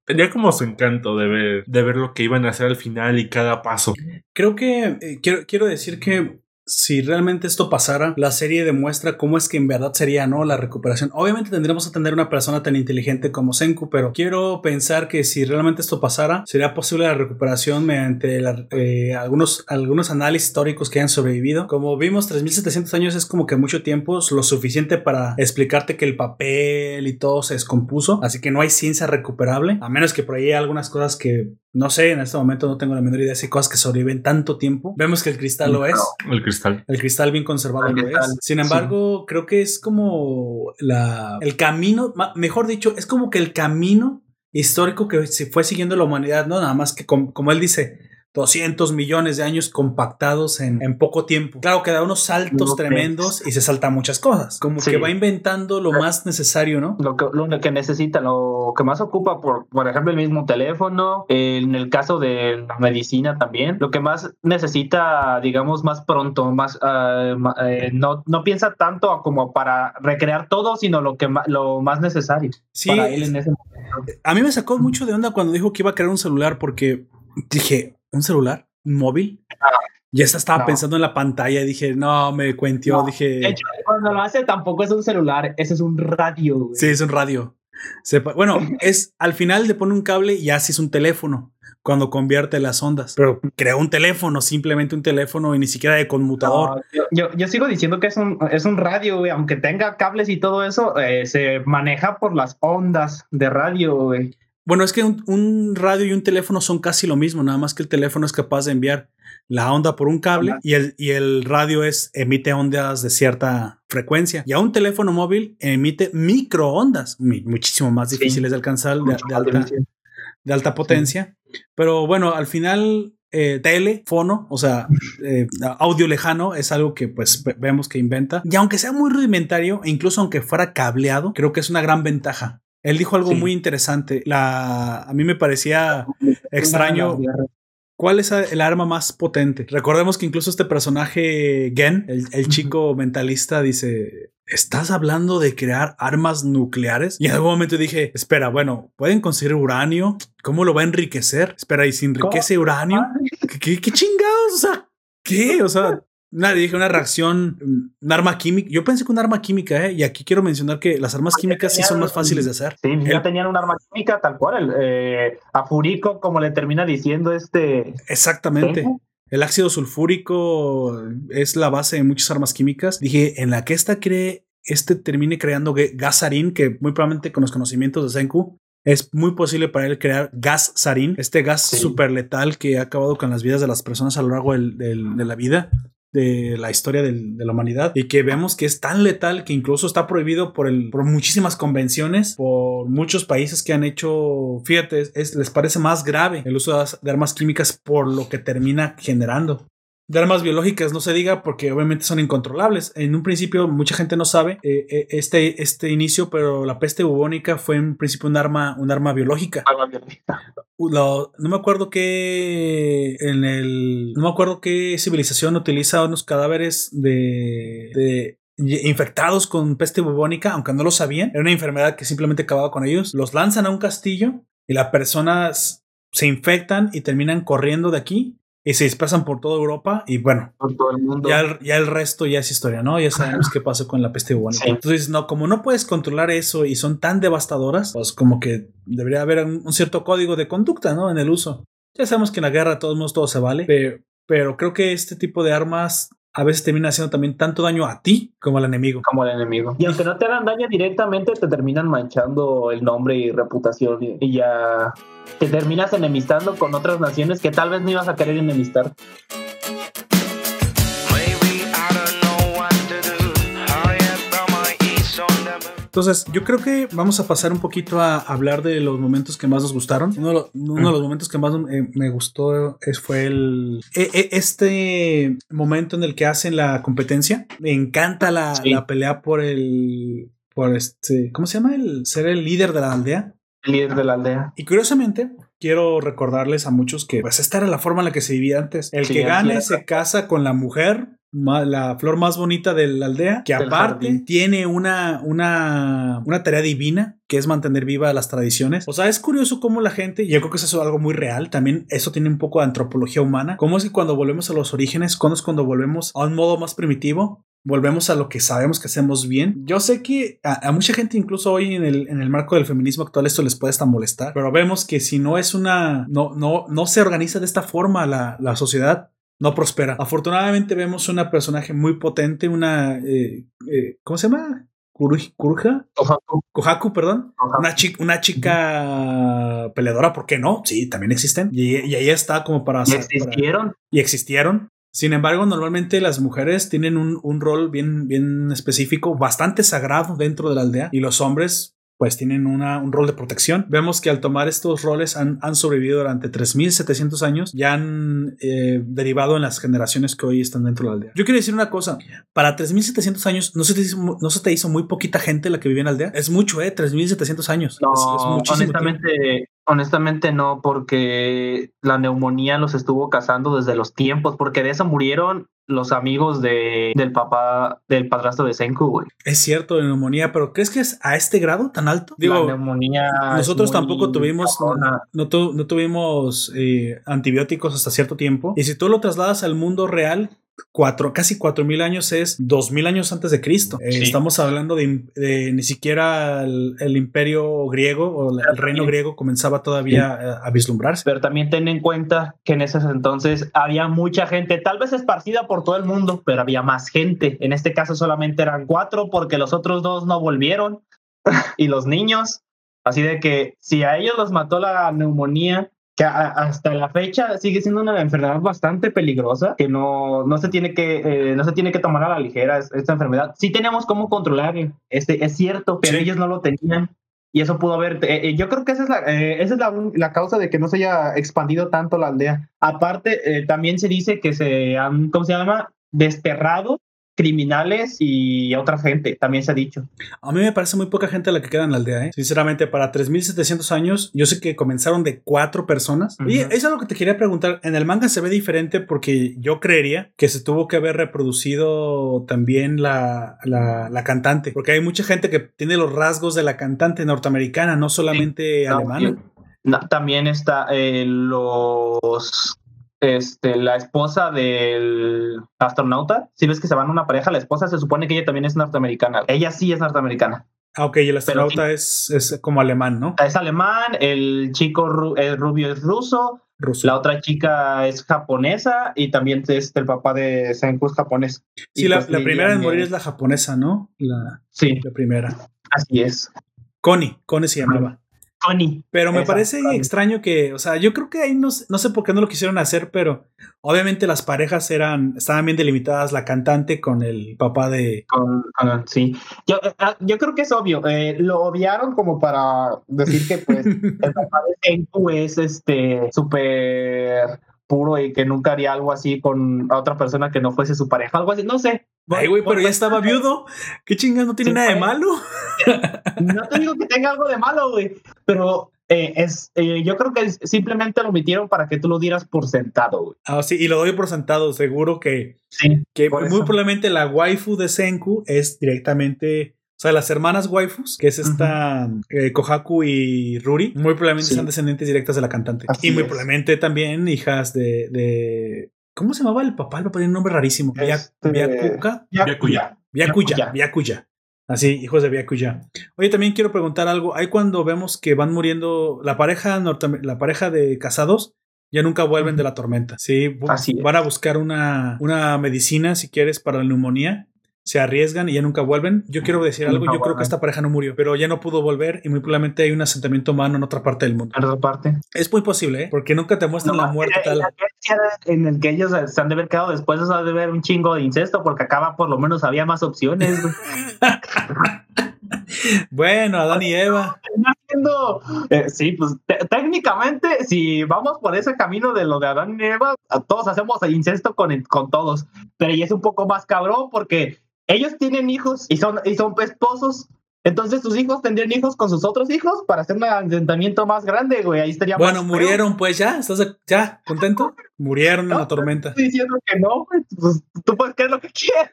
tenía como su encanto de ver, de ver lo que iban a hacer al final y cada paso. Creo que eh, quiero, quiero decir que si realmente esto pasara, la serie demuestra cómo es que en verdad sería, ¿no? La recuperación. Obviamente tendremos que tener una persona tan inteligente como Senku, pero quiero pensar que si realmente esto pasara, sería posible la recuperación mediante eh, algunos, algunos análisis históricos que hayan sobrevivido. Como vimos, 3700 años es como que mucho tiempo, es lo suficiente para explicarte que el papel y todo se descompuso, así que no hay ciencia recuperable, a menos que por ahí hay algunas cosas que no sé, en este momento no tengo la menor idea si hay cosas que sobreviven tanto tiempo. Vemos que el cristal lo es. El cristal. El cristal bien conservado El lo cristal, es. Sin embargo, creo que es como la, el camino, mejor dicho, es como que el camino histórico que se fue siguiendo la humanidad, ¿no? Nada más que, com- como él dice, 200 millones de años compactados en, en poco tiempo. Claro que da unos saltos No, tremendos y se saltan muchas cosas. Como Sí. que va inventando lo más necesario, ¿no? Lo que, lo que necesita, lo que más ocupa, por, por ejemplo, el mismo teléfono, en el caso de la medicina también, lo que más necesita, digamos, más pronto, más ah, eh, no, no piensa tanto como para recrear todo, sino lo que lo más necesario Sí, para él en ese momento. a mí me sacó mucho de onda cuando dijo que iba a crear un celular porque dije, ¿un celular? ¿Un móvil? Ya estaba No. pensando en la pantalla y dije, no, me cuentió, No, dije, De hecho, cuando lo hace tampoco es un celular, ese es un radio. güey. sí, es un radio. Sepa- bueno, es al final le pone un cable y así es un teléfono cuando convierte las ondas. Pero creó un teléfono, simplemente un teléfono y ni siquiera de conmutador. No, yo, yo, yo sigo diciendo que es un, es un radio, güey, aunque tenga cables y todo eso, eh, se maneja por las ondas de radio, güey. Bueno, es que un, un radio y un teléfono son casi lo mismo, nada más que el teléfono es capaz de enviar la onda por un cable y el, y el radio es emite ondas de cierta frecuencia. Y a un teléfono móvil emite microondas, mi- muchísimo más Sí. difíciles de alcanzar, de, alta, difícil. de alta potencia. Pero bueno, al final, eh, telefono, o sea, eh, audio lejano es algo que pues ve- vemos que inventa. Y aunque sea muy rudimentario, e incluso aunque fuera cableado, creo que es una gran ventaja. Él dijo algo Sí. muy interesante. La, a mí me parecía extraño. ¿Cuál es el arma más potente? Recordemos que incluso este personaje, Gen, el, el chico mentalista, dice: ¿Estás hablando de crear armas nucleares? Y en algún momento dije: Espera, bueno, ¿pueden conseguir uranio? ¿Cómo lo va a enriquecer? Espera, ¿y si enriquece uranio? ¿Qué, qué, qué chingados? O sea, ¿qué? O sea, Nadie dije una reacción, mm, un arma química. Yo pensé que un arma química, ¿eh? Y aquí quiero mencionar que las armas químicas sí son más fáciles de hacer. Sí, ya El- tenían un arma química tal cual. el, eh, a Furico, como le termina diciendo este. Exactamente. El ácido sulfúrico es la base de muchas armas químicas. Dije, en la que esta cree, este termine creando ge- gasarín, que muy probablemente con los conocimientos de Senku es muy posible para él crear gas sarín, este gas Sí. súper letal que ha acabado con las vidas de las personas a lo largo del- del- de la vida, de la historia de la humanidad, y que vemos que es tan letal que incluso está prohibido por, el, por muchísimas convenciones, por muchos países que han hecho, fíjate, es, les parece más grave el uso de armas químicas por lo que termina generando. De armas biológicas no se diga porque obviamente son incontrolables. En un principio mucha gente no sabe eh, eh, este, este inicio, pero la peste bubónica fue en principio un arma, un arma biológica. Algo biológica. Lo- no me acuerdo qué en el no me acuerdo qué civilización utiliza unos cadáveres de, de infectados con peste bubónica, aunque no lo sabían. Era una enfermedad que simplemente acababa con ellos. Los lanzan a un castillo y las personas se infectan y terminan corriendo de aquí y se dispersan por toda Europa y bueno, Por todo el mundo. ya el, ya el resto ya es historia, ¿no? Ya sabemos qué pasó con la peste bubónica. Sí. Entonces, no, como no puedes controlar eso y son tan devastadoras, pues como que debería haber un, un cierto código de conducta, ¿no? En el uso. Ya sabemos que en la guerra de todos modos todo se vale, pero, pero creo que este tipo de armas a veces termina haciendo también tanto daño a ti como al enemigo. como el enemigo. Y aunque no te hagan daño directamente, te terminan manchando el nombre y reputación y, y ya te terminas enemistando con otras naciones que tal vez no ibas a querer enemistar. Entonces, yo creo que vamos a pasar un poquito a hablar de los momentos que más nos gustaron. Uno de, lo- uno de los momentos que más eh, me gustó es, fue el e- e- este momento en el que hacen la competencia. Me encanta la, Sí. la pelea por el por este, ¿cómo se llama? El ser el líder de la aldea. Líder de la aldea. Y curiosamente, quiero recordarles a muchos que pues esta era la forma en la que se vivía antes. El Sí, que gane se casa con la mujer, la flor más bonita de la aldea, que aparte jardín. tiene una, una, una tarea divina que es mantener viva las tradiciones. O sea, es curioso cómo la gente, y yo creo que eso es algo muy real, también eso tiene un poco de antropología humana, cómo es que cuando volvemos a los orígenes, cómo es cuando volvemos a un modo más primitivo, volvemos a lo que sabemos que hacemos bien. Yo sé que a, a mucha gente, incluso hoy en el, en el marco del feminismo actual, esto les puede hasta molestar, pero vemos que si no es una, no, no, no se organiza de esta forma la, la sociedad, no prospera. Afortunadamente vemos una personaje muy potente, una, eh, eh, ¿cómo se llama? Kuruja, Ojaku, Kohaku, perdón. Una, chi- una chica peleadora, ¿por qué no? Sí, también existen. Y, y ahí está como para... Y para- existieron. y existieron. Sin embargo, normalmente las mujeres tienen un, un rol bien, bien específico, bastante sagrado dentro de la aldea, y los hombres pues tienen una, un rol de protección. Vemos que al tomar estos roles han, han sobrevivido durante 3.700 años y han eh, derivado en las generaciones que hoy están dentro de la aldea. Yo quiero decir una cosa, para 3.700 años no se, te hizo, no se te hizo muy poquita gente la que vivía en la aldea. Es mucho, ¿eh? 3.700 años. No, Es- es tiempo. Honestamente, no, porque la neumonía los estuvo cazando desde los tiempos, porque de eso murieron los amigos de, del papá, del padrastro de Senku, güey. Es cierto, de neumonía, pero ¿crees que es a este grado tan alto? la neumonía. Nosotros tampoco tuvimos, cabrona. no, tu- no tuvimos eh, antibióticos hasta cierto tiempo. Y si tú lo trasladas al mundo real, cuatro, casi cuatro mil años es dos mil años antes de Cristo. Eh, Sí. Estamos hablando de, ni siquiera el, el imperio griego o el reino griego comenzaba todavía eh, a vislumbrarse. Pero también ten en cuenta que en esos entonces había mucha gente, tal vez esparcida por todo el mundo, pero había más gente. En este caso solamente eran cuatro porque los otros dos no volvieron y los niños. Así de que si a ellos los mató la neumonía, que a- hasta la fecha sigue siendo una enfermedad bastante peligrosa, que no, no, se, tiene que, eh, no se tiene que tomar a la ligera es- esta enfermedad. Sí tenemos cómo controlar, este, es cierto, pero Sí. ellos no lo tenían. Y eso pudo haber. eh, eh, yo creo que esa es, la, eh, esa es la, la causa de que no se haya expandido tanto la aldea. Aparte, eh, también se dice que se han, ¿cómo se llama? Desterrado criminales y otra gente. También se ha dicho. A mí me parece muy poca gente la que queda en la aldea, ¿eh? Sinceramente, para 3700 años, yo sé que comenzaron de cuatro personas. Y eso es algo que te quería preguntar. En el manga se ve diferente porque yo creería que se tuvo que haber reproducido también la, la, la cantante. Porque hay mucha gente que tiene los rasgos de la cantante norteamericana, no solamente No, alemana. No, también está eh, los. Este, la esposa del astronauta, si ves que se van una pareja, la esposa se supone que ella también es norteamericana. Ella sí es norteamericana. Ah, ok, y el astronauta es, es como alemán, ¿no? Es alemán, el chico ru- el rubio es ruso, Ruso. La otra chica es japonesa y también es el papá de Senku es japonés. sí, Y la, pues la primera en morir es- es la japonesa, ¿no? La, Sí, la primera. así es. Connie, Connie se llamaba. Connie. Pero me Esa, parece Connie. extraño que, o sea, yo creo que ahí no, sé- no sé por qué no lo quisieron hacer, pero obviamente las parejas eran, estaban bien delimitadas, la cantante con el papá de... Con- con- sí. Yo, eh, ah, yo creo que es obvio. eh, lo obviaron como para decir que pues el papá de Senku es este súper puro y que nunca haría algo así con otra persona que no fuese su pareja. Algo así, no sé. Ay, güey, pero ya estaba viudo. ¿Qué chingas? No tiene Sí, nada de malo. No te digo que tenga algo de malo, güey. Pero eh, es, eh, yo creo que simplemente lo omitieron para que tú lo dieras por sentado, güey. Ah, sí, y lo doy por sentado, seguro que, Sí. que Por muy eso. probablemente la waifu de Senku es directamente... O sea, las hermanas waifus, que es esta eh, Kohaku y Ruri, muy probablemente Sí. sean descendientes directas de la cantante. Así y muy es. probablemente también hijas de, de... ¿Cómo se llamaba el papá? El papá tiene un nombre rarísimo. Este-. Byakuya. Byakuya, Byakuya. Byakuya. Así, hijos de Byakuya. Oye, también quiero preguntar algo. Ahí cuando vemos que van muriendo la pareja la pareja de casados, ya nunca vuelven de la tormenta. Sí, Así es. van a buscar una, una medicina, si quieres, para la neumonía. Se arriesgan y ya nunca vuelven. Yo quiero decir algo. Yo creo que esta pareja no murió, pero ya no pudo volver y muy probablemente hay un asentamiento humano en otra parte del mundo. En otra parte. Es muy posible, ¿eh? Porque nunca te muestran la muerte en, tal. en- el que ellos se han de haber quedado después se de ver un chingo de incesto porque acaba por lo menos había más opciones. Bueno, Adán y Eva. Haciendo- eh, sí pues te- técnicamente si vamos por ese camino de lo de Adán y Eva todos hacemos incesto con, el- con todos pero y es un poco más cabrón porque ellos tienen hijos y son y son esposos entonces sus hijos tendrían hijos con sus otros hijos para hacer un asentamiento más grande güey ahí estaría Bueno, más feo. murieron, pues ya. ¿Estás ya contento? Murieron en la tormenta. estoy diciendo que no, güey. Pues, tú puedes creer lo que quieras.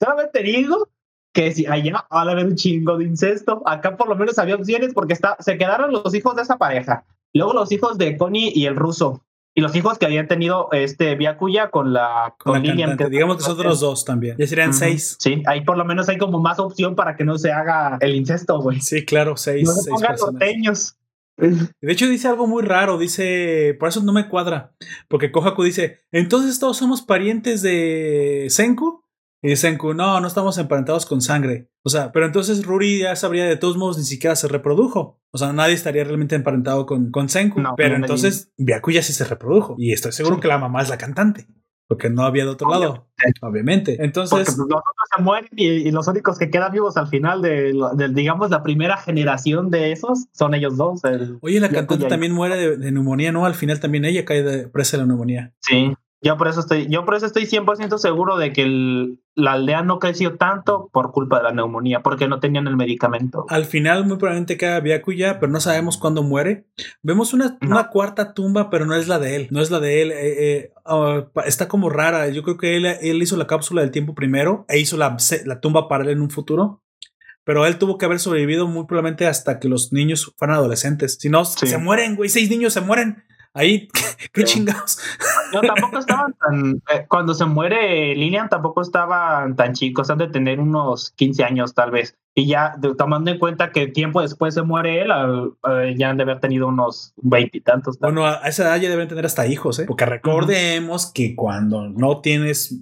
Solamente digo que si allá va a haber un chingo de incesto, acá por lo menos había opciones porque está, se quedaron los hijos de esa pareja, luego los hijos de Connie y el ruso, y los hijos que habían tenido este Byakuya con la Con con, la Lilian. cantante. que- Digamos que son otros dos también. Ya serían seis. Sí, ahí por lo menos hay como más opción para que no se haga el incesto, güey. Sí, claro, seis, No se seis pongan personas. norteños. De hecho, dice algo muy raro. Dice, por eso no me cuadra. Porque Kohaku dice, entonces todos somos parientes de Senku. Y Senku, no, no estamos emparentados con sangre. O sea, pero entonces Ruri ya sabría de todos modos ni siquiera se reprodujo. O sea, nadie estaría realmente emparentado con, con Senku. No, pero entonces Byakuya sí se reprodujo. Y estoy seguro Sí. que la mamá es la cantante. Porque no había de otro lado. Obviamente. Entonces, pues, los otros se mueren y, y los únicos que quedan vivos al final de, digamos, la primera generación de esos son ellos dos. el- oye, la cantante también muere de, de neumonía, ¿no? Al final también ella cae de presa de la neumonía. Sí, yo por eso estoy, yo por eso estoy 100% seguro de que el- la aldea no creció tanto por culpa de la neumonía, porque no tenían el medicamento. Al final, muy probablemente queda Byakuya, pero no sabemos cuándo muere. Vemos una, No. una cuarta tumba, pero no es la de él. No es la de él. eh, eh, pa- está como rara. Yo creo que él, él hizo la cápsula del tiempo primero e hizo la, la tumba para él en un futuro. Pero él tuvo que haber sobrevivido muy probablemente hasta que los niños fueran adolescentes. Si no, Sí. se mueren, güey. Seis niños se mueren. Ahí, qué Sí. chingados. No, tampoco estaban tan. eh, cuando se muere Lilian, tampoco estaban tan chicos, han de tener unos 15 años tal vez. Y ya, de- tomando en cuenta que tiempo después se muere él, eh, ya han de haber tenido unos veintitantos. Bueno, a esa edad ya deben tener hasta hijos, ¿eh? Porque recordemos que cuando no tienes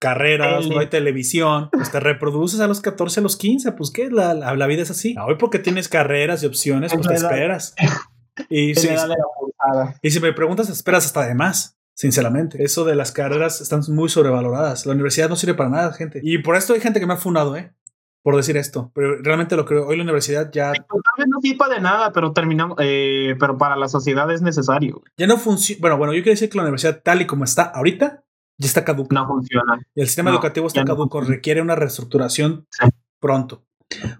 carreras, no hay televisión, pues te reproduces a los 14, a los 15, pues qué, la, la, la vida es así. Hoy porque tienes carreras y opciones, Es pues te esperas. Y y si me preguntas, esperas hasta de más. Sinceramente, eso de las carreras están muy sobrevaloradas. La universidad no sirve para nada, gente. Y por esto hay gente que me ha fundado, ¿eh? Por decir esto. Pero realmente lo creo. Hoy la universidad ya, Tal vez no sirva de nada, pero terminamos, eh, pero para la sociedad es necesario. ya no funciona. Bueno, bueno, yo quiero decir que la universidad tal y como está ahorita, ya está caduca. No funciona. Y el sistema No, educativo está no caduco, requiere una reestructuración Sí. pronto.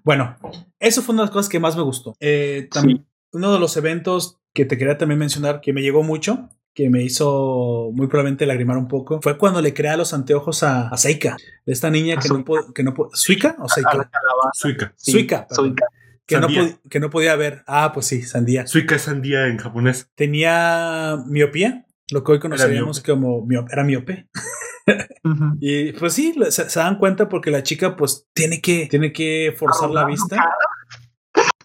Bueno, eso fue una de las cosas que más me gustó. Eh, también, Uno de los eventos que te quería también mencionar, que me llegó mucho, que me hizo muy probablemente lagrimar un poco, fue cuando le crea los anteojos a, a Seika, esta niña que no, que no ¿Suika o Seika? Suika. Sí, Suika, perdón. Suika. Que no, que podía ver. Ah, pues sí, sandía. Suika es sandía en japonés. Tenía miopía, lo que hoy conoceríamos como mio- era miope. Y pues sí, se, se dan cuenta porque la chica pues tiene que, tiene que forzar la vista.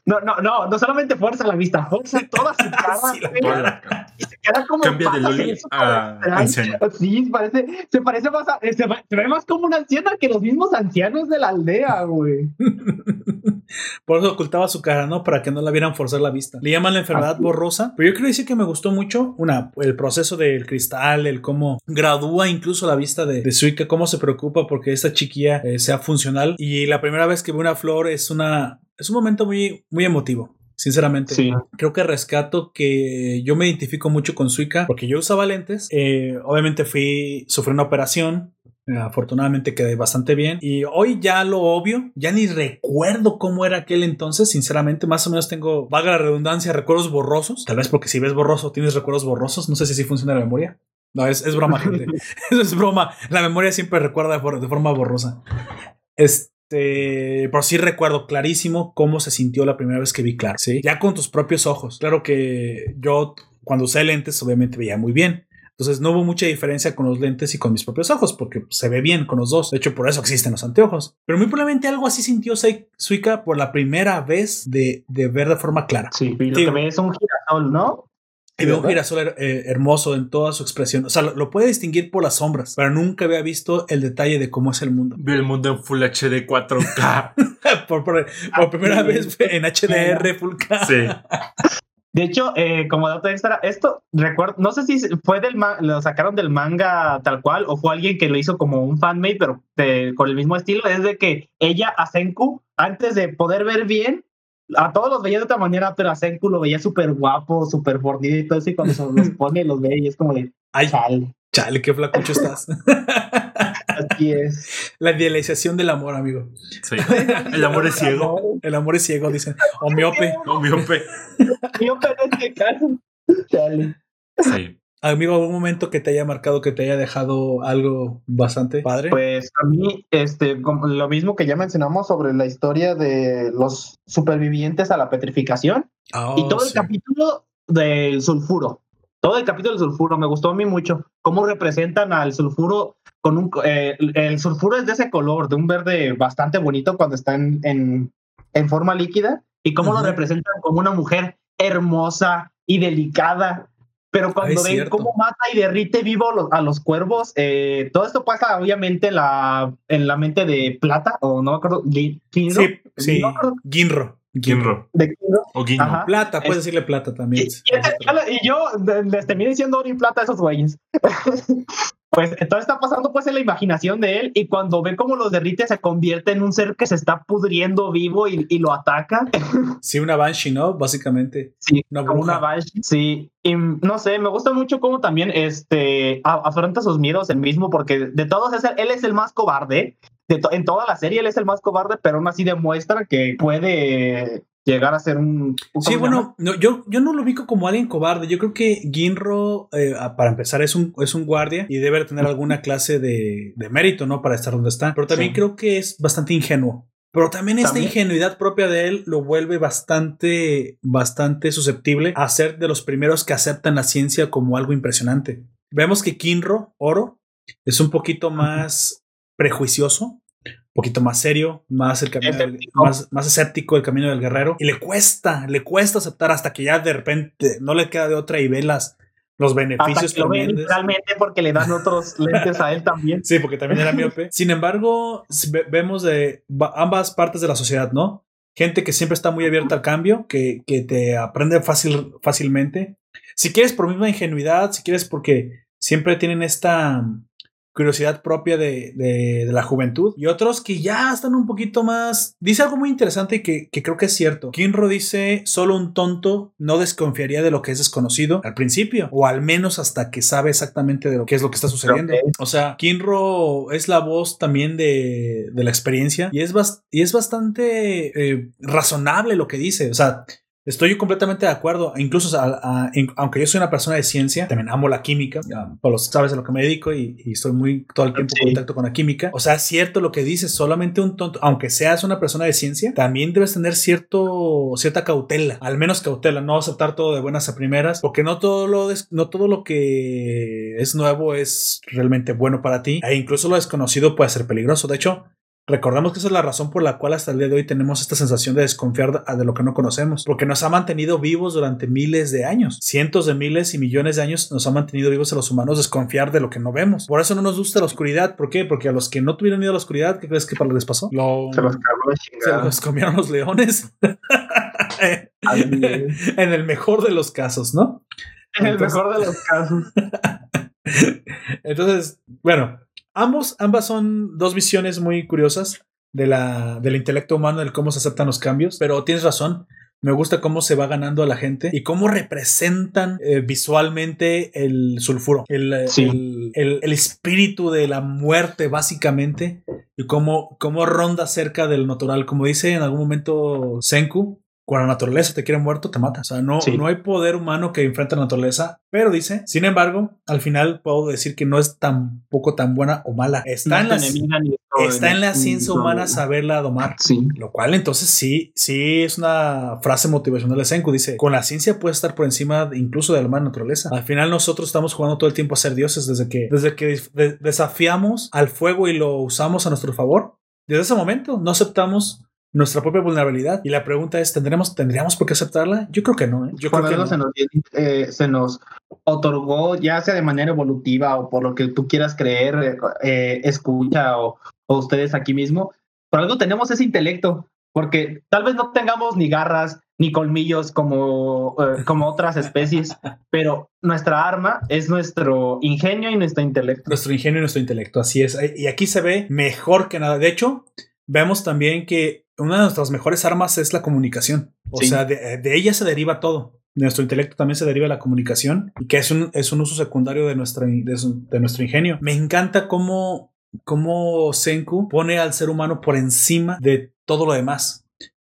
No, no, no, no solamente fuerza la vista, fuerza toda su cara. Sí, la güey, Toda la cara. y se queda como Cambia de Loli a anciana. Sí, parece, se parece más a, se, ve- se ve más como una anciana que los mismos ancianos de la aldea, güey. Por eso ocultaba su cara, ¿no? Para que no la vieran forzar la vista. Le llaman la enfermedad borrosa. Pero yo quiero decir que me gustó mucho, una, el proceso del cristal, el cómo gradúa incluso la vista de, de Suika, cómo se preocupa porque esta chiquilla eh, sea funcional. Y la primera vez que ve una flor es una, es un momento muy, muy emotivo. Sinceramente, Sí. creo que rescato que yo me identifico mucho con Suika porque yo usaba lentes. Eh, obviamente fui, sufrí una operación. eh, Afortunadamente quedé bastante bien. Y hoy ya lo obvio, ya ni recuerdo cómo era aquel entonces. Sinceramente, más o menos tengo, vaga la redundancia, recuerdos borrosos. Tal vez porque si ves borroso, tienes recuerdos borrosos. No sé si así funciona la memoria. No, es, es broma, gente. Eso es broma. La memoria siempre recuerda de, de forma borrosa. Este, pero sí recuerdo clarísimo cómo se sintió la primera vez que vi Clark, ¿sí? Ya con tus propios ojos. Claro que yo cuando usé lentes obviamente veía muy bien. Entonces no hubo mucha diferencia con los lentes y con mis propios ojos porque se ve bien con los dos. De hecho, por eso existen los anteojos. Pero muy probablemente algo así sintió Suika por la primera vez de, de ver de forma clara. Sí, y lo Sí. que ve es un girasol, ¿no? Y ve un girasol her- eh, hermoso en toda su expresión. O sea, lo, lo puede distinguir por las sombras, pero nunca había visto el detalle de cómo es el mundo. Vi el mundo en Full HD 4K. por, por- por primera vez en HDR Full K. Sí. De hecho, eh, como dato extra, esto recuerdo, no sé si fue del lo sacaron del manga tal cual o fue alguien que lo hizo como un fanmade, pero de- con el mismo estilo, es de que ella a Senku, antes de poder ver bien, a todos los veía de otra manera, pero a Senku lo veía súper guapo, súper fornido y todo eso, y cuando se los pone, los ve y es como de, Ay, chale, chale, qué flacucho estás. así es. La idealización del amor, amigo. sí. El amor es ciego. El amor es ciego, dicen. O miope. No, miope. Pero en este caso, chale. Sí. Amigo, ¿algún momento que te haya marcado, que te haya dejado algo bastante padre? Pues a mí, este, como lo mismo que ya mencionamos sobre la historia de los supervivientes a la petrificación y todo el capítulo del sulfuro. Todo el capítulo del sulfuro me gustó a mí mucho. Cómo representan al sulfuro con un. eh, el sulfuro es de ese color, de un verde bastante bonito cuando está en, en, en forma líquida. Y cómo Ujú. lo representan como una mujer hermosa y delicada. Pero cuando es ven cierto. cómo mata y derrite vivo los- a los cuervos, eh, todo esto pasa obviamente en la, en la mente de Plata, o no me acuerdo, Gi- Kinro, Sí, sí. No me acuerdo Ginro. Ginro. de. O. Ajá. Plata, puedes Es- decirle plata también. Y, y- y yo les terminé diciendo oro y plata a esos güeyes. pues todo está pasando pues en la imaginación de él y cuando ve cómo los derrite se convierte en un ser que se está pudriendo vivo y, y lo ataca. Sí, una Banshee, ¿no? Básicamente. Sí, Una bruja. una Banshee. Sí, y no sé, me gusta mucho cómo también este, afronta sus miedos el mismo, porque de todos es el- él es el más cobarde. De to- en toda la serie él es el más cobarde, pero aún así demuestra que puede llegar a ser un... ¿cómo Sí, bueno, no, yo, yo no lo ubico como alguien cobarde. Yo creo que Ginro, eh, para empezar, es un, es un guardia y debe tener alguna clase de, de mérito, ¿no? Para estar donde está. Pero también Sí. creo que es bastante ingenuo. Pero también esta También. ingenuidad propia de él lo vuelve bastante, bastante susceptible a ser de los primeros que aceptan la ciencia como algo impresionante. Vemos que Kinro, Oro, es un poquito más prejuicioso, poquito más serio, más el camino del- Escéptico. más, más escéptico el camino del guerrero. Y le cuesta, le cuesta aceptar hasta que ya de repente no le queda de otra y ve las, los beneficios que lo literalmente porque le dan otros lentes a él también. Sí, porque también era miope. Sin embargo, vemos de ba- ambas partes de la sociedad, ¿no? Gente que siempre está muy abierta al cambio, que, que te aprende fácil, fácilmente. Si quieres por misma ingenuidad, si quieres porque siempre tienen esta curiosidad propia de, de- de la juventud. Y otros que ya están un poquito más... Dice algo muy interesante que, que creo que es cierto. Kinro dice, solo un tonto no desconfiaría de lo que es desconocido al principio, o al menos hasta que sabe exactamente de lo que es lo que está sucediendo. O sea, Kinro es la voz también de, de la experiencia y es, bas- y es bastante eh, razonable lo que dice. O sea, Estoy completamente de acuerdo. Incluso, a- a- aunque yo soy una persona de ciencia, también amo la química. Por los sabes a lo que me dedico y, y estoy muy todo el tiempo en Sí. contacto con la química. O sea, es cierto lo que dices. Solamente un tonto, aunque seas una persona de ciencia, también debes tener cierto, cierta cautela. Al menos cautela, no aceptar todo de buenas a primeras, porque no todo lo, no todo lo que es nuevo es realmente bueno para ti. E incluso lo desconocido puede ser peligroso. De hecho, Recordemos que esa es la razón por la cual hasta el día de hoy tenemos esta sensación de desconfiar de, lo que no conocemos, porque nos ha mantenido vivos durante miles de años, cientos de miles y millones de años nos ha mantenido vivos a los humanos desconfiar de lo que no vemos. Por eso no nos gusta la oscuridad. ¿Por qué? Porque a los que no tuvieron miedo a la oscuridad, ¿qué crees que para les pasó? Lo, Se los se los comieron los leones. En el mejor de los casos, ¿no? En el Entonces- mejor de los casos. Entonces, bueno, ambos, ambas son dos visiones muy curiosas de la, del intelecto humano, del cómo se aceptan los cambios, pero tienes razón. Me gusta cómo se va ganando a la gente y cómo representan eh, visualmente el sulfuro, el, eh, Sí. el, el- el espíritu de la muerte, básicamente, y cómo, cómo ronda cerca del natural. Como dice en algún momento Senku, cuando la naturaleza te quiere muerto, te mata. O sea, no, Sí. no hay poder humano que enfrente a la naturaleza. Pero dice, sin embargo, al final puedo decir que no es tampoco tan buena o mala. Está, en, No la, enemiga ni todo está en la ciencia humana saberla domar. Sí. Lo cual entonces sí, sí es una frase motivacional de Senku. Dice, con la ciencia puede estar por encima de- incluso de la humana naturaleza. Al final nosotros estamos jugando todo el tiempo a ser dioses desde que, desde que de- desafiamos al fuego y lo usamos a nuestro favor. Desde ese momento no aceptamos nuestra propia vulnerabilidad. Y la pregunta es, ¿tendremos, ¿tendríamos por qué aceptarla? Yo creo que no. ¿eh? Yo Por creo que algo no. se, nos, eh, se nos otorgó, ya sea de manera evolutiva o por lo que tú quieras creer, eh, escucha o, o ustedes aquí mismo, por algo tenemos ese intelecto, porque tal vez no tengamos ni garras ni colmillos como, eh, como otras especies, pero nuestra arma es nuestro ingenio y nuestro intelecto. Nuestro ingenio y nuestro intelecto, así es. Y aquí se ve mejor que nada. De hecho, vemos también que una de nuestras mejores armas es la comunicación. O Sí. sea, de, de ella se deriva todo. De nuestro intelecto también se deriva la comunicación y que es un, es un uso secundario de, nuestra, de, su- de nuestro ingenio. Me encanta cómo, cómo Senku pone al ser humano por encima de todo lo demás.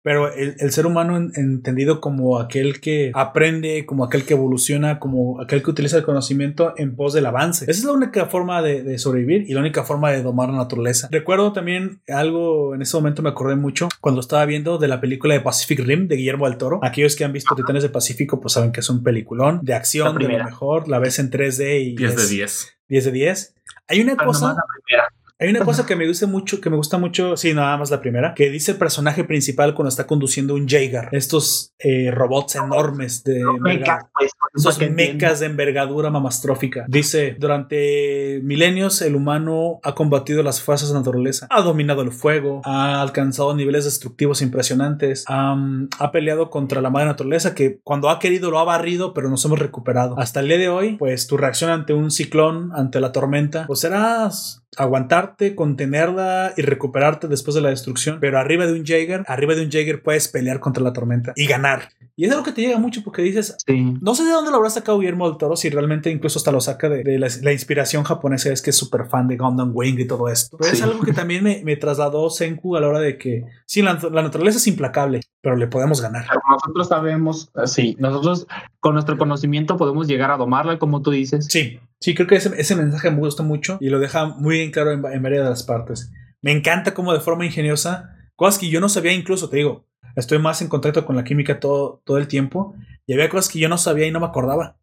Pero el, el ser humano en- entendido como aquel que aprende, como aquel que evoluciona, como aquel que utiliza el conocimiento en pos del avance. Esa es la única forma de, de sobrevivir y la única forma de domar la naturaleza. Recuerdo también algo, en ese momento me acordé mucho cuando estaba viendo de la película de Pacific Rim de Guillermo del Toro. Aquellos que han visto Titanes del Pacífico pues saben que es un peliculón de acción, de lo mejor. La ves en 3D y 10 de es 10. 10 de 10. Hay una cosa... la primera. Hay una cosa que me gusta mucho, que me gusta mucho, sí, nada más la primera, que dice el personaje principal cuando está conduciendo un Jaeger, estos eh, robots enormes de Mecas, pues, esos mecas de envergadura mamastrófica. Dice, durante milenios el humano ha combatido las fuerzas de la naturaleza, ha dominado el fuego, ha alcanzado niveles destructivos impresionantes, ha peleado contra la madre naturaleza que cuando ha querido lo ha barrido, pero nos hemos recuperado. Hasta el día de hoy, pues tu reacción ante un ciclón, ante la tormenta, pues será aguantarte, contenerla y recuperarte después de la destrucción. Pero arriba de un Jaeger, arriba de un Jaeger puedes pelear contra la tormenta y ganar. Y es algo que te llega mucho porque dices, Sí. no sé de dónde lo habrá sacado Guillermo del Toro, si realmente incluso hasta lo saca de, de la, la inspiración japonesa, es que es súper fan de Gundam Wing y todo esto. Pero es algo que también me, me trasladó Senku a la hora de que, sí, la, la naturaleza es implacable, pero le podemos ganar. Nosotros sabemos, eh, sí, nosotros con nuestro conocimiento podemos llegar a domarla, como tú dices. Sí, sí, creo que ese, ese mensaje me gusta mucho y lo deja muy en claro en, en varias de las partes. Me encanta cómo de forma ingeniosa, cosas que yo no sabía incluso, te digo, estoy más en contacto con la química todo, todo el tiempo y había cosas que yo no sabía y no me acordaba.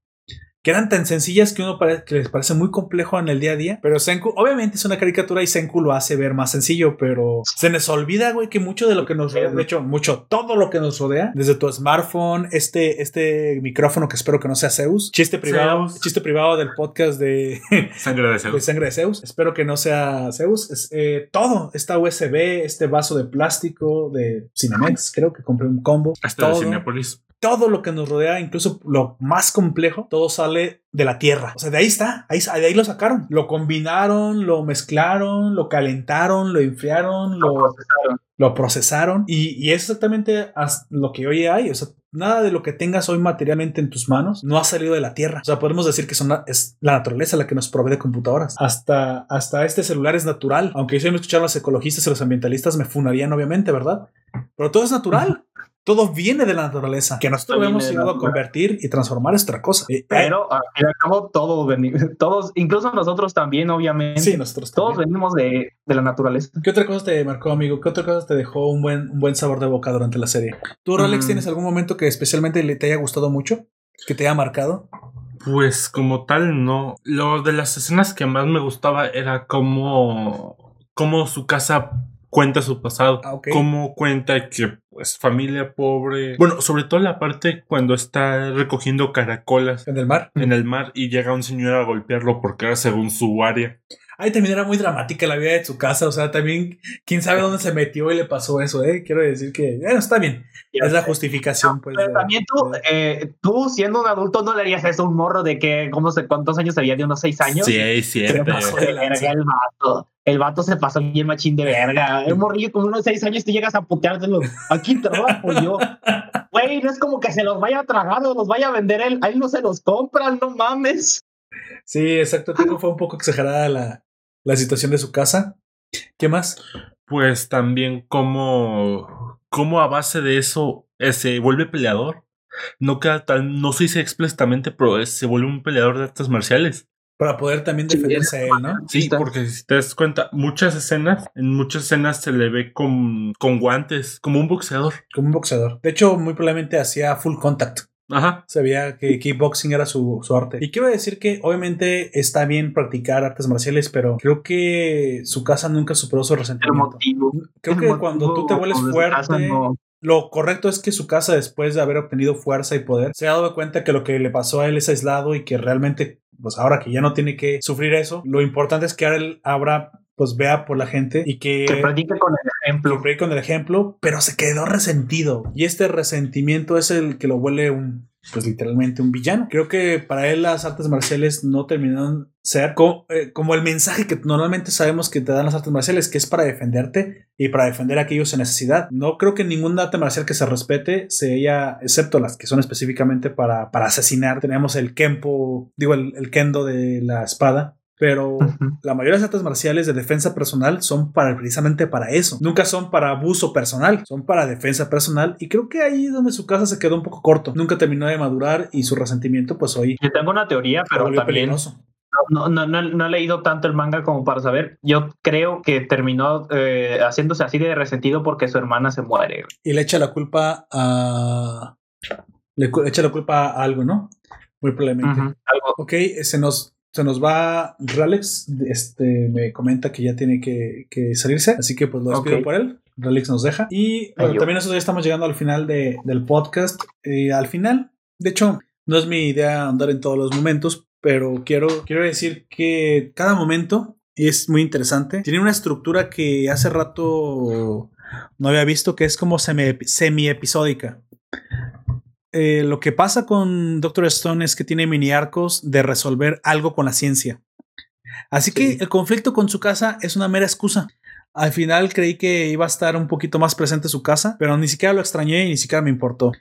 Que eran tan sencillas que uno pare- que les parece muy complejo en el día a día. Pero Senku, obviamente es una caricatura y Senku lo hace ver más sencillo, pero se nos olvida, güey, que mucho de lo que nos rodea, de hecho, mucho, todo lo que nos rodea, desde tu smartphone, este, este micrófono que espero que no sea Zeus, chiste privado, Zeus. chiste privado del podcast de, Sangre de de Zeus. sangre de Zeus. Espero que no sea Zeus. Es, eh, todo, esta USB, este vaso de plástico de Cinemex, creo que compré un combo. Hasta de todo, Cinepolis. Todo lo que nos rodea, incluso lo más complejo, todo sale de la tierra. O sea, de ahí está, ahí, de ahí lo sacaron. Lo combinaron, lo mezclaron, lo calentaron, lo enfriaron, lo, procesaron. lo procesaron y, y es exactamente lo que hoy hay. O sea, nada de lo que tengas hoy materialmente en tus manos no ha salido de la tierra. O sea, podemos decir que son la- es la naturaleza la que nos provee de computadoras. Hasta, hasta este celular es natural. Aunque yo me escucharon los ecologistas y los ambientalistas me funarían, obviamente, ¿verdad? Pero todo es natural. Todo viene de la naturaleza. Que nosotros hemos llegado a convertir y transformar es otra cosa. Eh, Pero al fin y al cabo, todo todos, incluso nosotros también, obviamente, sí, nosotros todos también. venimos de, de la naturaleza. ¿Qué otra cosa te marcó, amigo? ¿Qué otra cosa te dejó un buen, un buen sabor de boca durante la serie? ¿Tú, Rolex, Mm. tienes algún momento que especialmente le te haya gustado mucho? ¿Que te haya marcado? Pues como tal, no. Lo de las escenas que más me gustaba era cómo, cómo su casa cuenta su pasado. Ah. Cómo cuenta que, pues, familia pobre. Bueno, sobre todo la parte cuando está recogiendo caracolas En el mar. en el mar y llega un señor a golpearlo porque era según su área. Ahí también era muy dramática la vida de su casa. O sea, también, quién sabe dónde se metió y le pasó eso, ¿eh? Quiero decir que, bueno, está bien. Es la justificación, pues. Pero de- también tú, de- eh, tú siendo un adulto no le harías eso a un morro de que, ¿cómo sé cuántos años había? De unos seis años. Sí, siete. el vato. El vato se pasó bien machín de verga. El morrillo con unos seis años te llegas a puteártelo. Aquí trabajo yo. Güey, no es como que se los vaya a tragar o los vaya a vender él. A él no se los compran, no mames. Sí, exacto. Creo que fue un poco exagerada la, la situación de su casa. ¿Qué más? Pues también como, como a base de eso eh, se vuelve peleador. No queda tan, no se dice explícitamente, pero se vuelve un peleador de artes marciales. Para poder también Sí, defenderse a él, ¿no? Sí, Está. porque si te das cuenta, muchas escenas, en muchas escenas se le ve con, con guantes, como un boxeador. Como un boxeador. De hecho, muy probablemente hacía full contact. Ajá. Sabía que kickboxing era su, su arte. Y quiero decir que obviamente está bien practicar artes marciales, pero creo que su casa nunca superó su El resentimiento. motivo. Creo el que motivo cuando tú te vuelves fuerte, no- lo correcto es que su casa, después de haber obtenido fuerza y poder, se ha dado cuenta que lo que le pasó a él es aislado y que realmente, pues ahora que ya no tiene que sufrir eso, lo importante es que ahora él abra, pues vea por la gente y que que practique con el ejemplo. cumplí con el ejemplo, pero se quedó resentido. Y este resentimiento es el que lo vuelve un, pues literalmente un villano. Creo que para él las artes marciales no terminaron ser como, eh, como el mensaje que normalmente sabemos que te dan las artes marciales, que es para defenderte y para defender a aquellos en necesidad. No creo que ningún arte marcial que se respete se haya, excepto las que son específicamente para, para asesinar. Tenemos el Kempo, digo, el, el Kendo de la espada. Pero Ujú. la mayoría de las artes marciales de defensa personal son para precisamente para eso. Nunca son para abuso personal, son para defensa personal. Y creo que ahí es donde su casa se quedó un poco corto. Nunca terminó de madurar y su resentimiento, pues hoy Yo tengo una teoría, pero también peligroso. no, no, no, no he leído tanto el manga como para saber. Yo creo que terminó eh, haciéndose así de resentido porque su hermana se muere. Y le echa la culpa a. Le echa la culpa a algo, ¿no? Muy probablemente. Algo- Ok, se nos, se nos va Ralex. Este me comenta que ya tiene que, que salirse, así que pues lo despido por él. Ralex nos deja. Y bueno, también nosotros ya estamos llegando al final de- del podcast. Eh, al final, de hecho, no es mi idea andar en todos los momentos, pero quiero, quiero decir que cada momento es muy interesante. Tiene una estructura que hace rato no había visto, que es como semi- semi-episódica. Eh, lo que pasa con Doctor Stone es que tiene mini arcos de resolver algo con la ciencia. Así que el conflicto con su casa es una mera excusa. Al final creí que iba a estar un poquito más presente su casa, pero ni siquiera lo extrañé y ni siquiera me importó.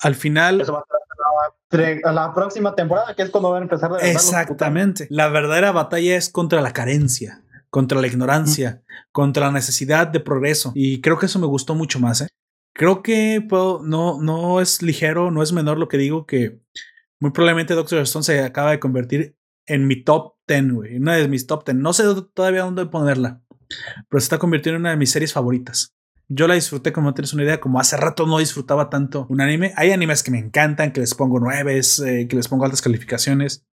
Al final, Eso va a la, a la próxima temporada, que es cuando van a empezar de exactamente, la verdadera batalla es contra la carencia, contra la ignorancia, contra la necesidad de progreso. Y creo que eso me gustó mucho más. ¿eh? Creo que puedo- no, no es ligero, no es menor lo que digo que muy probablemente Doctor Stone se acaba de convertir en mi top 10, güey. Una de mis top 10. No sé todavía dónde ponerla, pero se está convirtiendo en una de mis series favoritas. Yo la disfruté, como no tienes una idea, como hace rato no disfrutaba tanto un anime. Hay animes que me encantan, que les pongo nueves, eh, que les pongo altas calificaciones.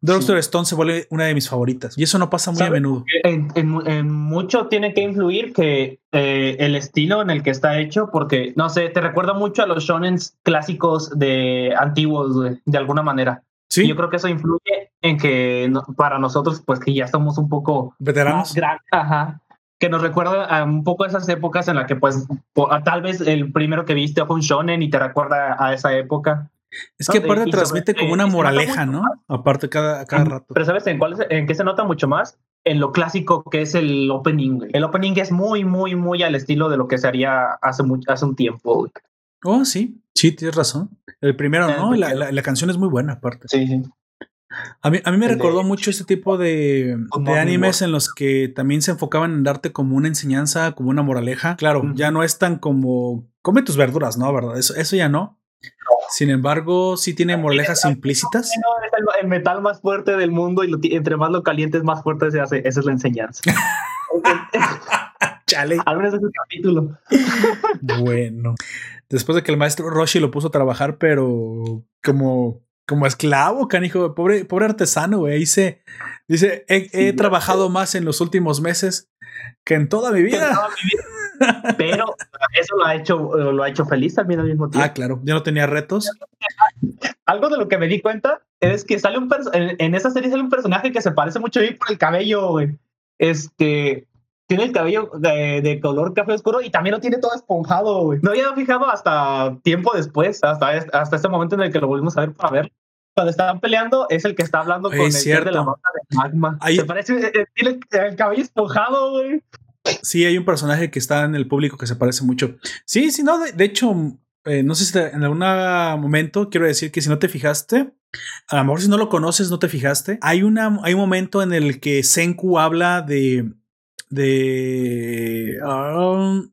Doctor Stone se vuelve una de mis favoritas. Y eso no pasa muy a menudo. En, en- en mucho tiene que influir que eh, el estilo en el que está hecho, porque no sé, te recuerda mucho a los shonens clásicos de antiguos, de alguna manera. Sí, Y Yo creo que eso influye en que no- para nosotros, pues que ya estamos un poco veteranos. más grandes, ajá, que nos recuerda a un poco esas épocas en las que, pues, po- a tal vez el primero que viste fue un shonen y te recuerda a esa época. Es que aparte y sobre- transmite como eh, una moraleja, ¿no? más. Aparte cada, cada rato. Pero ¿sabes en cuál es- en qué se nota mucho más? En lo clásico que es el opening. güey. El opening es muy, muy, muy al estilo de lo que se haría hace, hace un tiempo. güey. Oh, sí, sí, tienes razón. El primero, El ¿no? La, la- la canción es muy buena, aparte. Sí, sí. A mí, a mí me El de- recordó mucho este tipo de, de animes en los que también se enfocaban en darte como una enseñanza, como una moraleja. Claro, ya no es tan como come tus verduras, ¿no? ¿Verdad? Eso, eso ya no. Sin embargo, sí tiene moralejas implícitas. Es el, el metal más fuerte del mundo y lo entre más lo calientes, más fuerte se hace. Esa es la enseñanza. Chale. Al menos ese capítulo. Bueno. Después de que el maestro Roshi lo puso a trabajar, pero como, como esclavo, canijo, pobre, pobre artesano, güey. Se dice, he, he Sí, trabajado más en los últimos meses que en toda mi vida. toda mi vida. Pero eso lo ha hecho, lo ha hecho feliz también al mismo tiempo. Ah, claro, yo no tenía retos. Algo de lo que me di cuenta es que sale un en, en esa serie sale un personaje que se parece mucho a mí por el cabello, güey. Este tiene el cabello de, de color café oscuro y también lo tiene todo esponjado, güey. No había fijado hasta tiempo después, hasta, hasta este momento en el que lo volvimos a ver para ver. Cuando estaban peleando, es el que está hablando Es con el dios de cierto. la banda de magma. Ahí- Se parece, eh, eh, tiene el cabello esponjado, güey. Sí, hay un personaje que está en el público que se parece mucho. Sí, sí, no, de, hecho, eh, no sé si en algún momento quiero decir que si no te fijaste, a lo mejor si no lo conoces, no te fijaste. Hay, una, hay un momento en el que Senku habla de. de. um,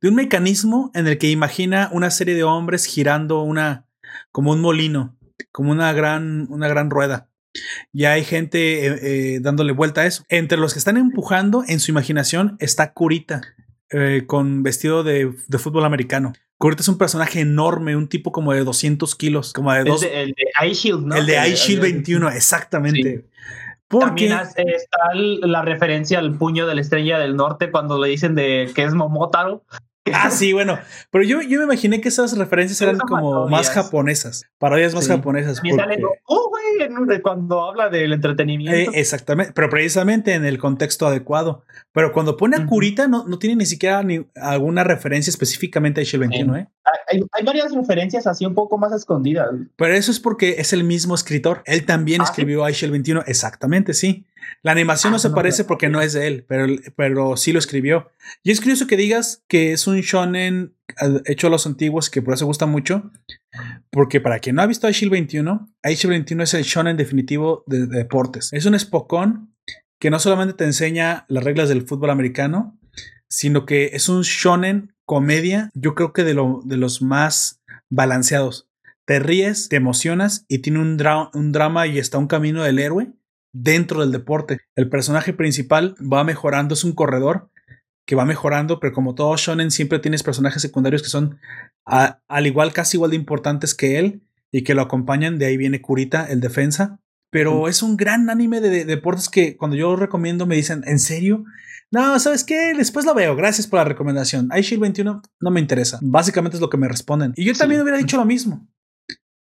de un mecanismo en el que imagina una serie de hombres girando una. como un molino, como una gran, una gran rueda. Y hay gente eh, eh, dándole vuelta a eso. Entre los que están empujando, en su imaginación, está Kurita, eh, con vestido de, de fútbol americano. Kurita es un personaje enorme, un tipo como de 200 kilos, como de dos. el de Ice Shield, ¿no? el de Que- Ice Shield 21, exactamente. Porque También está la referencia al puño de la estrella del norte cuando le dicen de que es Momotaro. Ah, sí, bueno. Pero yo, yo me imaginé que esas referencias eran como más parodias. japonesas. Parodias más Sí. japonesas. Sale porque- Goku, güey, en- cuando habla del Eh, entretenimiento. exactamente, pero precisamente en el contexto adecuado. Pero cuando pone a Ujú. Kurita, no, no tiene ni siquiera ni alguna referencia específicamente a Ishii 21, ¿eh? hay, hay varias referencias así un poco más escondidas. Pero eso es porque es el mismo escritor. Él también Ah, ¿sí? escribió a Ishii 21, exactamente, sí. La animación Ah, no se no, parece pero- porque no es de él, pero, pero sí lo escribió. Y es curioso que digas que es un shonen eh, hecho a los antiguos, que por eso gusta mucho. Porque para quien no ha visto Aishil 21, Aishil 21 es el shonen definitivo de, de deportes. Es un espocón que no solamente te enseña las reglas del fútbol americano, sino que es un shonen comedia, yo creo que de, lo, de los más balanceados. Te ríes, te emocionas y tiene un, dra- un drama y está un camino del héroe dentro del deporte. El personaje principal va mejorando, es un corredor que va mejorando, pero como todo shonen siempre tienes personajes secundarios que son a- al igual, casi igual de importantes que él y que lo acompañan. De ahí viene Kurita, el defensa. Pero es un gran anime de, de deportes que cuando yo lo recomiendo me dicen, ¿en serio? No, ¿sabes qué? Después lo veo. Gracias por la recomendación. iShield 21 no me interesa. Básicamente es lo que me responden. Y yo también hubiera dicho lo mismo.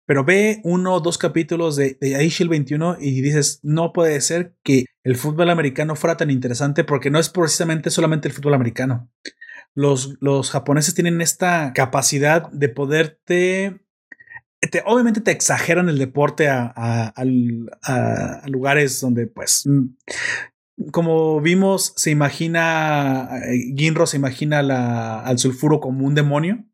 Pero ve uno o dos capítulos de, de iShield 21 y dices, no puede ser que el fútbol americano fuera tan interesante porque no es precisamente solamente el fútbol americano. Los, los japoneses tienen esta capacidad de poderte... te- obviamente te exageran el deporte a, a- lugares donde pues... mm, Como vimos, se imagina, eh, Ginro se imagina al sulfuro como un demonio.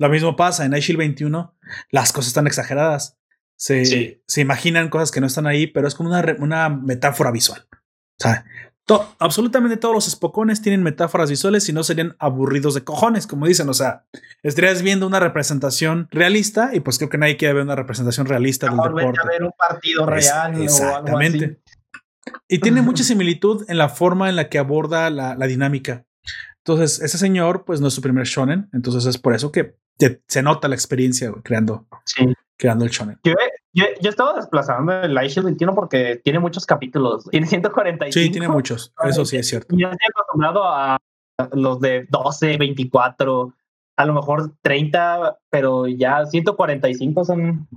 Lo mismo pasa en iShield 21 las cosas están exageradas. Se, Sí. se imaginan cosas que no están ahí, pero es como una, una metáfora visual. O sea, to- absolutamente todos los espocones tienen metáforas visuales y no serían aburridos de cojones, como dicen. O sea, estarías viendo una representación realista y pues creo que nadie quiere ver una representación realista del deporte. a ver un partido Es- real algo exactamente. así. Y tiene mucha similitud en la forma en la que aborda la, la dinámica. Entonces, ese señor, pues no es su primer shonen. Entonces, es por eso que te- se nota la experiencia creando, Sí. creando el shonen. Yo, yo, yo estaba desplazando el iShield 21 porque tiene muchos capítulos. Tiene 145. Sí, tiene muchos. Eso sí es cierto. Yo estoy acostumbrado a los de 12, 24, a lo mejor 30, pero ya 145 son.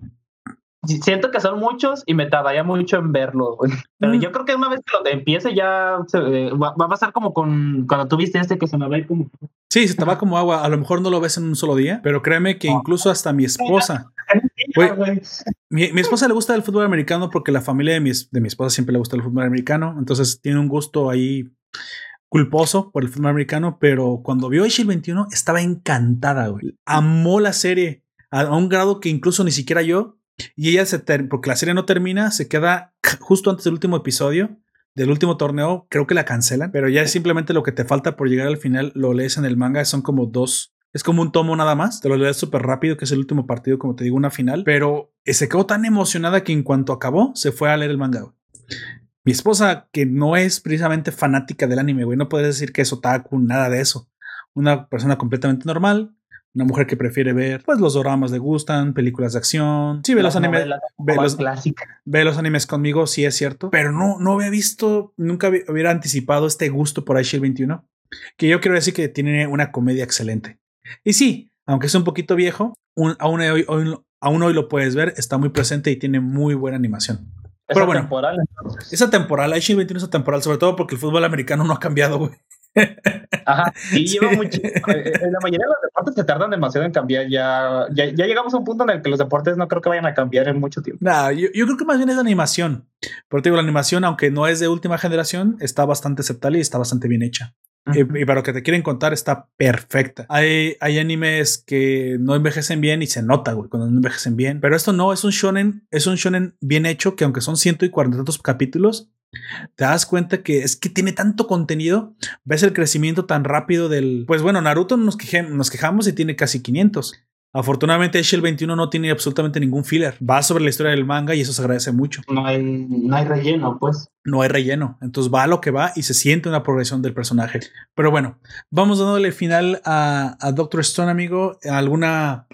Siento que son muchos y me tardaría mucho en verlo. güey. Pero Mm. yo creo que una vez que lo empiece ya se- eh, va, va a pasar como con cuando tú viste este que se me va a ir como. Sí, se te va como agua. A lo mejor no lo ves en un solo día, pero créeme que incluso hasta mi esposa, Güey. Mi, mi esposa le gusta el fútbol americano porque la familia de mi, de mi esposa siempre le gusta el fútbol americano. Entonces tiene un gusto ahí culposo por el fútbol americano, pero cuando vio Shield 21 estaba encantada, güey. Amó la serie a, a un grado que incluso ni siquiera yo. Y ella se porque la serie no termina, se queda justo antes del último episodio del último torneo, creo que la cancelan, pero ya es simplemente lo que te falta por llegar al final, lo lees en el manga, son como dos, es como un tomo nada más, te lo lees súper rápido, que es el último partido, como te digo, una final, pero se quedó tan emocionada que en cuanto acabó, se fue a leer el manga. güey. Mi esposa, que no es precisamente fanática del anime, güey, no puedes decir que es otaku, nada de eso. Una persona completamente normal, Una mujer que prefiere ver, pues los doramas le gustan, películas de acción. Sí, ve los animes. Ve los, ve los animes conmigo, sí es cierto. Pero no, no había visto, nunca hubi- hubiera anticipado este gusto por Aishil 21. Que yo quiero decir que tiene una comedia excelente. Y sí, aunque es un poquito viejo, un- aún, hoy, hoy- aún hoy lo puedes ver, está muy presente y tiene muy buena animación. Es Pero bueno. atemporal, entonces. Esa temporal, Aishil 21 es temporal, sobre todo porque el fútbol americano no ha cambiado, güey. Ajá. Y lleva mucho. eh, la mayoría de los deportes se tardan demasiado en cambiar. Ya, ya, ya llegamos a un punto en el que los deportes no creo que vayan a cambiar en mucho tiempo. Nah, yo, yo creo que más bien es la animación. Pero te digo, la animación, aunque no es de última generación, está bastante aceptable y está bastante bien hecha. Y, y para lo que te quieren contar, está perfecta. Hay, hay animes que no envejecen bien y se nota, güey, cuando no envejecen bien. Pero esto no, es un shonen, es un shonen bien hecho que aunque son 140 y tantos capítulos, te das cuenta que es que tiene tanto contenido. Ves el crecimiento tan rápido del. Pues bueno, Naruto nos, queje- nos quejamos y tiene casi 500. Afortunadamente, Shell 21 no tiene absolutamente ningún filler. Va sobre la historia del manga y eso se agradece mucho. No hay, no hay relleno, pues. No hay relleno. Entonces va a lo que va y se siente una progresión del personaje. Pero bueno, vamos dándole final a, a Doctor Stone, amigo. ¿Alguna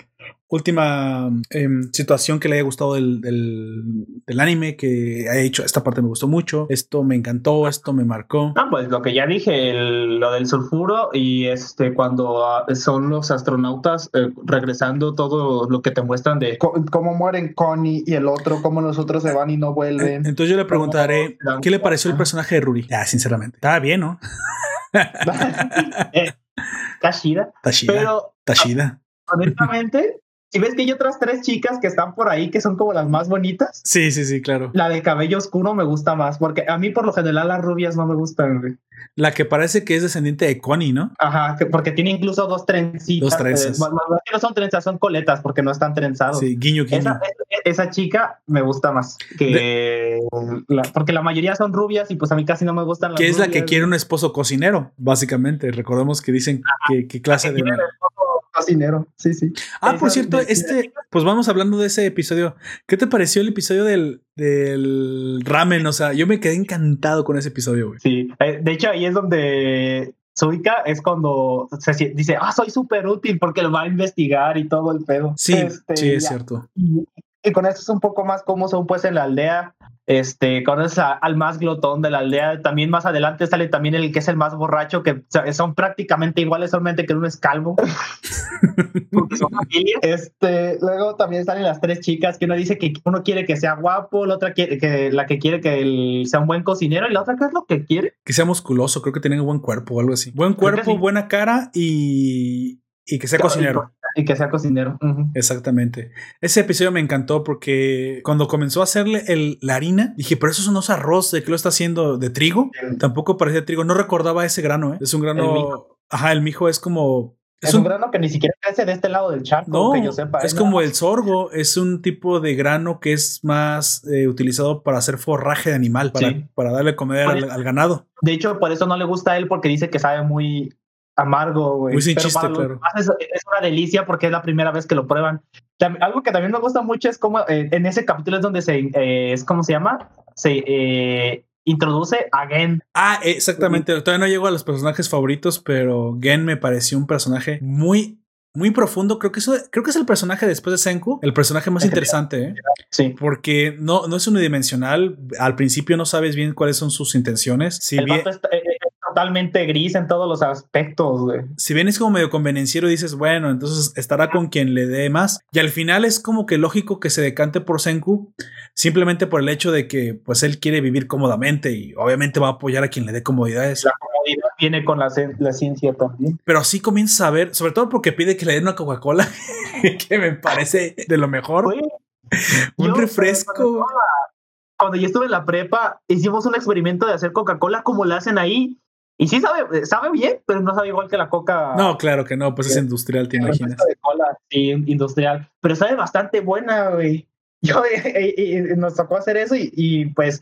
última em, situación que le haya gustado del, del, del anime? Que haya dicho, esta parte me gustó mucho, esto me encantó, esto me marcó. Ah, pues lo que ya dije, el- lo del sulfuro y este cuando ah, son los astronautas eh, regresando todo lo que te muestran de cómo mueren Connie y el otro, cómo los otros se van y no vuelven. Entonces yo le preguntaré. ¿qué le pareció el personaje de Ruri? Ah, sinceramente. Estaba bien, ¿no? eh, Tashida. pero Tashida. honestamente, si ves que hay otras tres chicas que están por ahí que son como las más bonitas, Sí, sí, sí, claro. la de cabello oscuro me gusta más, porque a mí por lo general las rubias no me gustan. güey. La que parece que es descendiente de Connie, ¿no? Ajá, que- porque tiene incluso dos trencitas. Dos trenzas. eh, bueno, no, que son trenzas, son coletas porque no están trenzados. Sí, guiño, guiño. Esa, chica me gusta más que la- porque la mayoría son rubias y pues a mí casi no me gustan las que es la que quiere un esposo cocinero, básicamente. Recordemos que dicen que, que clase de. Cocinero, sí, sí. Ah, por cierto, de- este, pues vamos hablando de ese episodio. ¿Qué te pareció el episodio del, del ramen? O sea, yo me quedé encantado con ese episodio, güey. Sí, eh, de hecho ahí es donde Suika es cuando se dice, ah, soy súper útil porque lo va a investigar y todo el pedo. Sí, Este, sí, es ya. cierto. Y, y con esto es un poco más cómo son pues en la aldea. Este, conoces a- al más glotón de la aldea. También más adelante sale también el que es el más borracho, que son prácticamente iguales, solamente que uno es calvo. Porque son familia. Este, luego también salen las tres chicas que uno dice que uno quiere que sea guapo, la otra quiere que la que quiere que él sea un buen cocinero y la otra qué es lo que quiere. Que sea musculoso, creo que tiene un buen cuerpo o algo así. Buen que cuerpo, sí. buena cara y, y que sea cocinero. Y que sea cocinero. Exactamente. Ese episodio me encantó porque cuando comenzó a hacerle el, la harina, dije, pero eso no es arroz, ¿de qué lo está haciendo? ¿De trigo? Tampoco parecía trigo. No recordaba ese grano, ¿eh? Es un grano. El mijo. Ajá, el mijo es como. Es, un, grano que ni siquiera crece de este lado del charco, No, que yo sepa. es nada como el sorgo, es un tipo de grano que es más eh, utilizado para hacer forraje de animal, para, Sí. para darle comer al, al ganado. De hecho, por eso no le gusta a él, porque dice que sabe muy amargo, güey. Muy sin Pero chiste, claro. Es, es una delicia porque es la primera vez que lo prueban. Tam- Algo que también me gusta mucho es como eh, en ese capítulo es donde se, eh, es como se llama, se eh, introduce a Gen. Ah, exactamente. Todavía no llego a los personajes favoritos, pero Gen me pareció un personaje muy, muy profundo. Creo que, eso, creo que es el personaje después de Senku, el personaje más interesante, ¿eh? Sí. porque no, no es unidimensional. Al principio no sabes bien cuáles son sus intenciones. Si el bien, vato está- eh, eh, totalmente gris en todos los aspectos, güey. si bien es como medio convenenciero, dices, bueno, entonces estará con quien le dé más. Y al final es como que lógico que se decante por Senku, simplemente por el hecho de que pues él quiere vivir cómodamente y obviamente va a apoyar a quien le dé comodidades. La comodidad viene con la, cien- la ciencia también. Pero así comienzas a ver, sobre todo porque pide que le den una Coca-Cola, que me parece de lo mejor. Güey, un refresco. Cuando yo estuve en la prepa, hicimos un experimento de hacer Coca-Cola como la hacen ahí. Y sí sabe, sabe bien, pero no sabe igual que la coca. No, claro que no, pues es industrial, te imaginas. de cola, sí, industrial. Pero sabe bastante buena, güey. Yo, eh, eh, eh, nos tocó hacer eso y, y, pues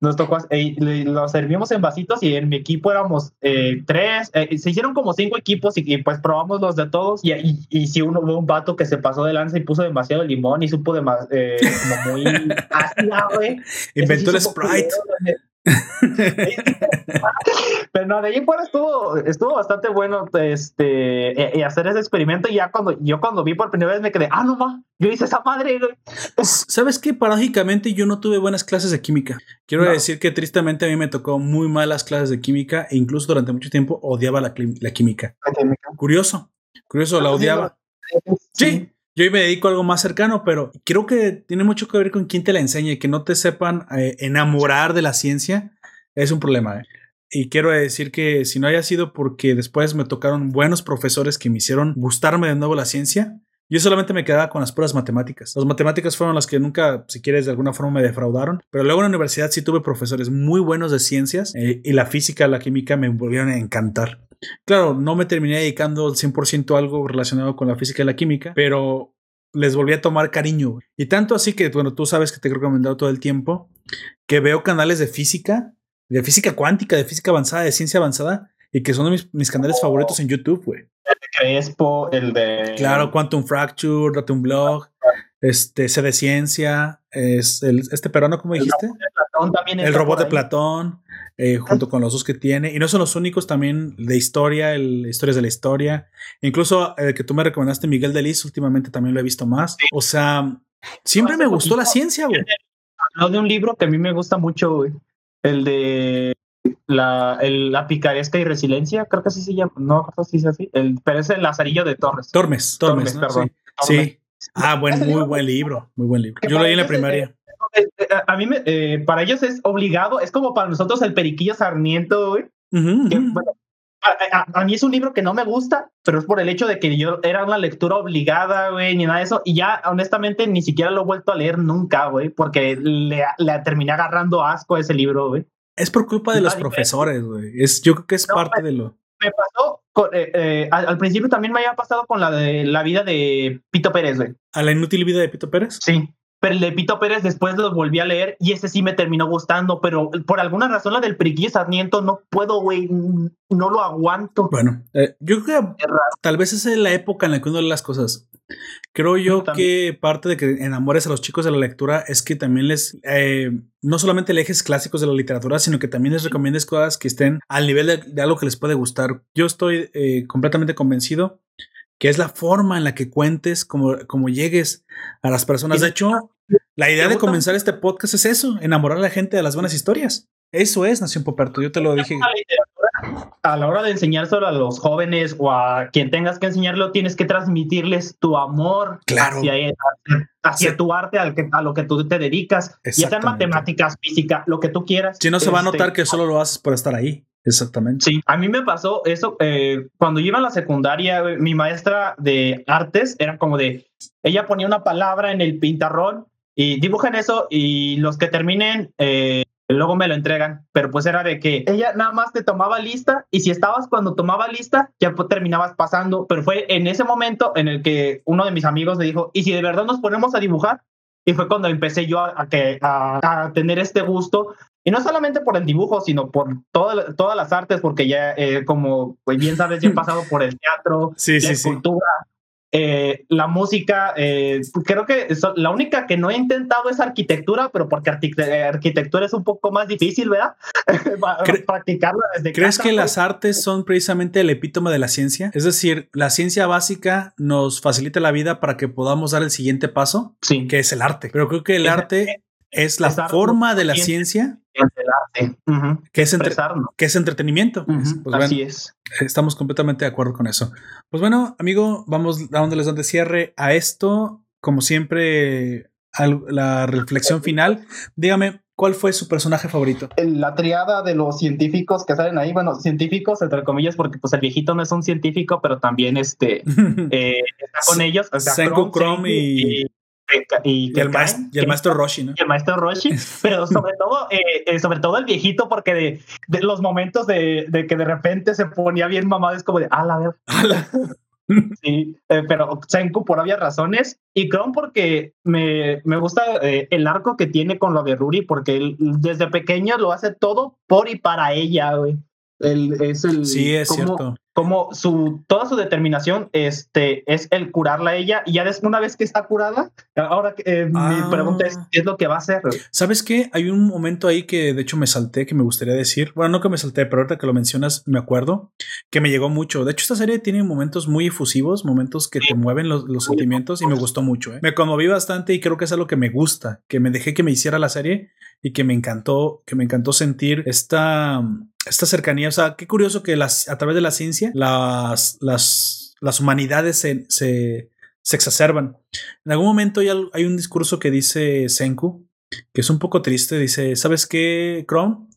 nos tocó, eh, lo servimos en vasitos y en mi equipo éramos eh, tres, eh, se hicieron como cinco equipos y, y, pues probamos los de todos y, y, y si uno hubo un vato que se pasó de lanza y puso demasiado limón y supo eh, como muy ácida, güey. Inventó el Sprite. culero. Pero no, de ahí fuera estuvo, estuvo bastante bueno este, eh, eh, hacer ese experimento. Y ya cuando yo cuando vi por primera vez me quedé, ah, no ma, yo hice esa madre. güey". ¿Sabes qué? Paradójicamente yo no tuve buenas clases de química. Quiero No. decir que tristemente a mí me tocó muy malas clases de química e incluso durante mucho tiempo odiaba la, química. Curioso, curioso, la Ah, sí, odiaba. Sí, yo me dedico a algo más cercano, pero creo que tiene mucho que ver con quién te la enseña y que no te sepan eh, enamorar de la ciencia es un problema. ¿eh? Y quiero decir que si no haya sido porque después me tocaron buenos profesores que me hicieron gustarme de nuevo la ciencia, yo solamente me quedaba con las puras matemáticas. Las matemáticas fueron las que nunca, si quieres, de alguna forma me defraudaron. Pero luego en la universidad sí tuve profesores muy buenos de ciencias eh, y la física, la química me volvieron a encantar. Claro, no me terminé dedicando al 100% a algo relacionado con la física y la química, pero les volví a tomar cariño. Y tanto así que, bueno, tú sabes que te he recomendado todo el tiempo, que veo canales de física, de física cuántica, de física avanzada, de ciencia avanzada, y que son de mis, mis canales favoritos en YouTube, güey. Crespo, el de. Claro, Quantum Fracture, Datum Blog, este, C de Ciencia, es el, este peruano, ¿cómo dijiste? Platón también El robot de. Platón, eh, junto con los dos que tiene. Y no son los únicos, también de historia, el historias de la historia. Incluso el que tú me recomendaste, Miguel Delis, últimamente también lo he visto más. O sea, siempre me gustó la ciencia, güey. Habló de un libro que a mí me gusta mucho, güey. El de la, el, la picaresca y resiliencia, creo que así se llama. No, creo que sí es así. El, pero es el Lazarillo de Torres. Tormes, Tormes, Tormes, ¿no? perdón. Sí. Tormes. Sí. Ah, buen, muy buen libro, muy buen libro. Yo lo leí en la primaria. Eh, eh, A mí, me, eh, para ellos es obligado, es como para nosotros el Periquillo Sarmiento, güey. Ujú, que, ujú. bueno, a, a- a mí es un libro que no me gusta, pero es por el hecho de que yo era una lectura obligada, güey, ni nada de eso. Y ya, honestamente, ni siquiera lo he vuelto a leer nunca, güey, porque le, le terminé agarrando asco a ese libro, güey. Es por culpa de los Nadie- profesores, güey. Es, yo creo que es No, parte de lo. Me pasó, con- eh, eh, al, al principio también me había pasado con la de la vida de Pito Pérez, güey. A la inútil vida de Pito Pérez. Sí. Pero el de Pito Pérez después lo volví a leer y ese sí me terminó gustando, pero por alguna razón la del Periquillo Sarmiento no puedo, güey, no lo aguanto. Bueno, eh, yo creo que tal vez es la época en la que uno lee las cosas. Creo yo que parte de que enamores a los chicos de la lectura es que también les, eh, no solamente lees clásicos de la literatura, sino que también les recomiendes cosas que estén al nivel de, de algo que les puede gustar. Yo estoy eh, completamente convencido que es la forma en la que cuentes, como, como llegues a las personas. De hecho, la idea de comenzar este podcast es eso, enamorar a la gente de las buenas historias. Eso es Nación Poperto, yo te lo dije. a la hora de enseñárselo a los jóvenes o a quien tengas que enseñarlo, tienes que transmitirles tu amor Claro. hacia, hacia, hacia Sí. tu arte, al que, a lo que tú te dedicas, ya Exactamente. matemáticas, física, lo que tú quieras. Si no se va a Este, notar que solo lo haces por estar ahí. Exactamente. Sí, a mí me pasó eso eh, cuando iba a la secundaria, mi maestra de artes era como de, ella ponía una palabra en el pintarrón y dibujan eso y los que terminen eh, luego me lo entregan, pero pues era de que ella nada más te tomaba lista y si estabas cuando tomaba lista ya terminabas pasando, pero fue en ese momento en el que uno de mis amigos me dijo, ¿y si de verdad nos ponemos a dibujar? Y fue cuando empecé yo a, a, a tener este gusto y no solamente por el dibujo, sino por toda- todas las artes, porque ya, eh, como pues, bien sabes, yo he pasado por el teatro, Sí, la sí, sí. escultura, eh, la música. eh, creo que so- la única que no he intentado es arquitectura, pero porque eh, arquitectura es un poco más difícil, ¿verdad? Practicarla desde ¿Crees casa, que pues. las artes son precisamente el epítome de la ciencia? Es decir, la ciencia básica nos facilita la vida para que podamos dar el siguiente paso, Sí, que es el arte. Pero creo que el Es- arte es la forma de la ciencia. ciencia es el arte. Ujú, que es, entre- expresarnos. que es entretenimiento. Pues bueno, Así es. estamos completamente de acuerdo con eso. Pues bueno, amigo, vamos dándoles donde cierre a esto. Como siempre, la reflexión final. Dígame, ¿cuál fue su personaje favorito? la triada de los científicos que salen ahí, bueno, científicos entre comillas, porque pues el viejito no es un científico, pero también este eh, está con ellos. o sea, Senku, Chrome y, y, y, el maestro, y el que- maestro Roshi, ¿no? y el maestro Roshi, pero sobre todo, eh, eh, sobre todo el viejito, porque de, de los momentos de, de que de repente se ponía bien mamado, es como de, ah, la verdad. Sí, eh, pero Senku por obvias razones y Chrome porque me, me gusta eh, el arco que tiene con lo de Ruri porque él desde pequeño lo hace todo por y para ella, güey. El, es el, Sí, es cómo- cierto. como su toda su determinación este es el curarla a ella y ya des- una vez que está curada ahora eh, Ah. mi pregunta es qué es lo que va a hacer ¿Sabes qué? Hay un momento ahí que de hecho me salté que me gustaría decir. Bueno, no que me salté, pero ahorita que lo mencionas me acuerdo que me llegó mucho. De hecho, esta serie tiene momentos muy efusivos, momentos que te mueven los, los sentimientos y me gustó mucho. ¿eh? Me conmoví bastante y creo que es algo que me gusta, que me dejé que me hiciera la serie y que me encantó, que me encantó sentir esta, esta cercanía. O sea, qué curioso que las, a través de la ciencia las, las, las humanidades se, se, se exacerban. En algún momento hay, hay un discurso que dice Senku, que es un poco triste. Dice, ¿sabes qué, Chrome?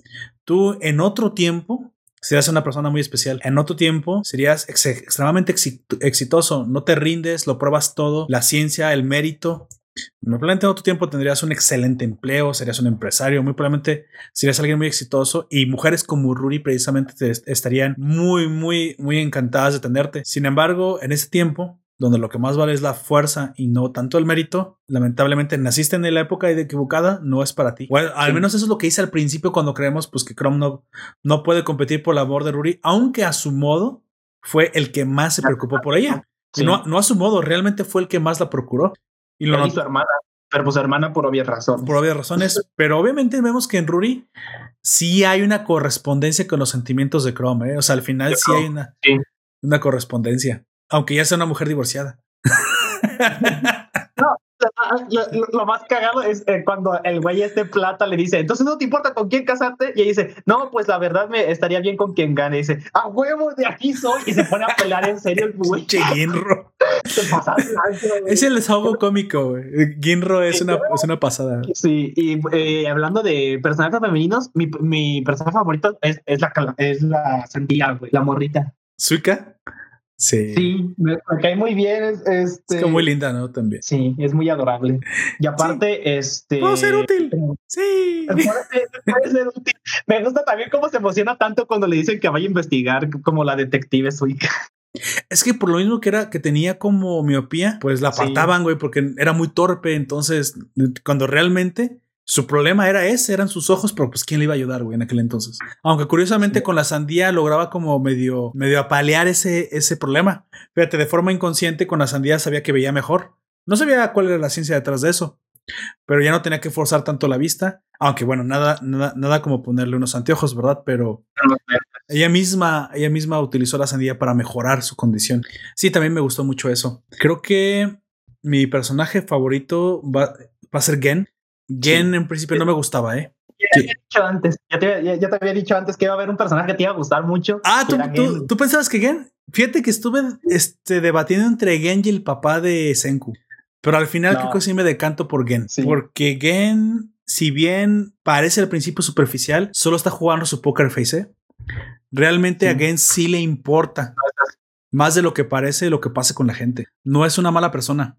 Tú en otro tiempo serías una persona muy especial. En otro tiempo serías ex- extremadamente exit- exitoso. No te rindes, lo pruebas todo. La ciencia, el mérito. Muy probablemente en otro tiempo tendrías un excelente empleo, serías un empresario, muy probablemente serías alguien muy exitoso y mujeres como Ruri precisamente te est- estarían muy, muy, muy encantadas de tenerte. Sin embargo, en ese tiempo, donde lo que más vale es la fuerza y no tanto el mérito, lamentablemente naciste en la época equivocada, no es para ti. Bueno, al Sí. menos eso es lo que hice al principio cuando creemos pues que Chrome no, no puede competir por el amor de Ruri, aunque a su modo fue el que más se preocupó por ella. Sí. No, no a su modo, realmente fue el que más la procuró. Y lo y su hermana pero pues su hermana por obvias razones por obvias razones, pero obviamente vemos que en Ruri sí hay una correspondencia con los sentimientos de Chrome, ¿eh? o sea, al final sí hay una, sí. una correspondencia, aunque ya sea una mujer divorciada. Lo, lo- lo más cagado es eh, cuando el güey este plata le dice, entonces no te importa con quién casarte. Y ella dice, no, pues la verdad me estaría bien con quien gane. Y dice, a huevo, de aquí soy. Y se pone a pelear en serio el güey. Che, Ginro. Se pasa. Es el desahogo cómico, güey. Ginro es una, es una pasada. Sí, y eh, hablando de personajes femeninos, mi, mi personaje favorito es, es la es la sandía, güey, la morrita. ¿Suika? Sí. Sí, me, me cae muy bien. Es, este, Es como muy linda, ¿no? También. Sí, es muy adorable. Y aparte, este. ¿Puedo ser útil? Sí. Puede ser- puede ser útil. Me gusta también cómo se emociona tanto cuando le dicen que vaya a investigar como la detective Suica. Es que por lo mismo que era que tenía como miopía, pues la Sí. apartaban, güey, porque era muy torpe. Entonces, cuando realmente su problema era ese, eran sus ojos, pero pues quién le iba a ayudar, güey, en aquel entonces. Aunque curiosamente con la sandía lograba como medio, medio apalear ese, ese problema. Fíjate, de forma inconsciente con la sandía sabía que veía mejor. No sabía cuál era la ciencia detrás de eso. Pero ya no tenía que forzar tanto la vista. Aunque bueno, nada, nada, nada como ponerle unos anteojos, ¿verdad? Pero ella misma, ella misma utilizó la sandía para mejorar su condición. Sí, también me gustó mucho eso. Creo que mi personaje favorito va, va a ser Gen. Gen en principio no me gustaba, ¿eh? Ya te había dicho antes, ya te, ya- ya te había dicho antes que iba a haber un personaje que te iba a gustar mucho. Ah, ¿tú, tú, pensabas que Gen. Fíjate que estuve este, debatiendo entre Gen y el papá de Senku. Pero al final No. creo que sí me decanto por Gen. Sí. Porque Gen, si bien parece al principio superficial, solo está jugando su poker face. ¿eh? Realmente a. Gen sí le importa. Más de lo que parece lo que pasa con la gente. No es una mala persona.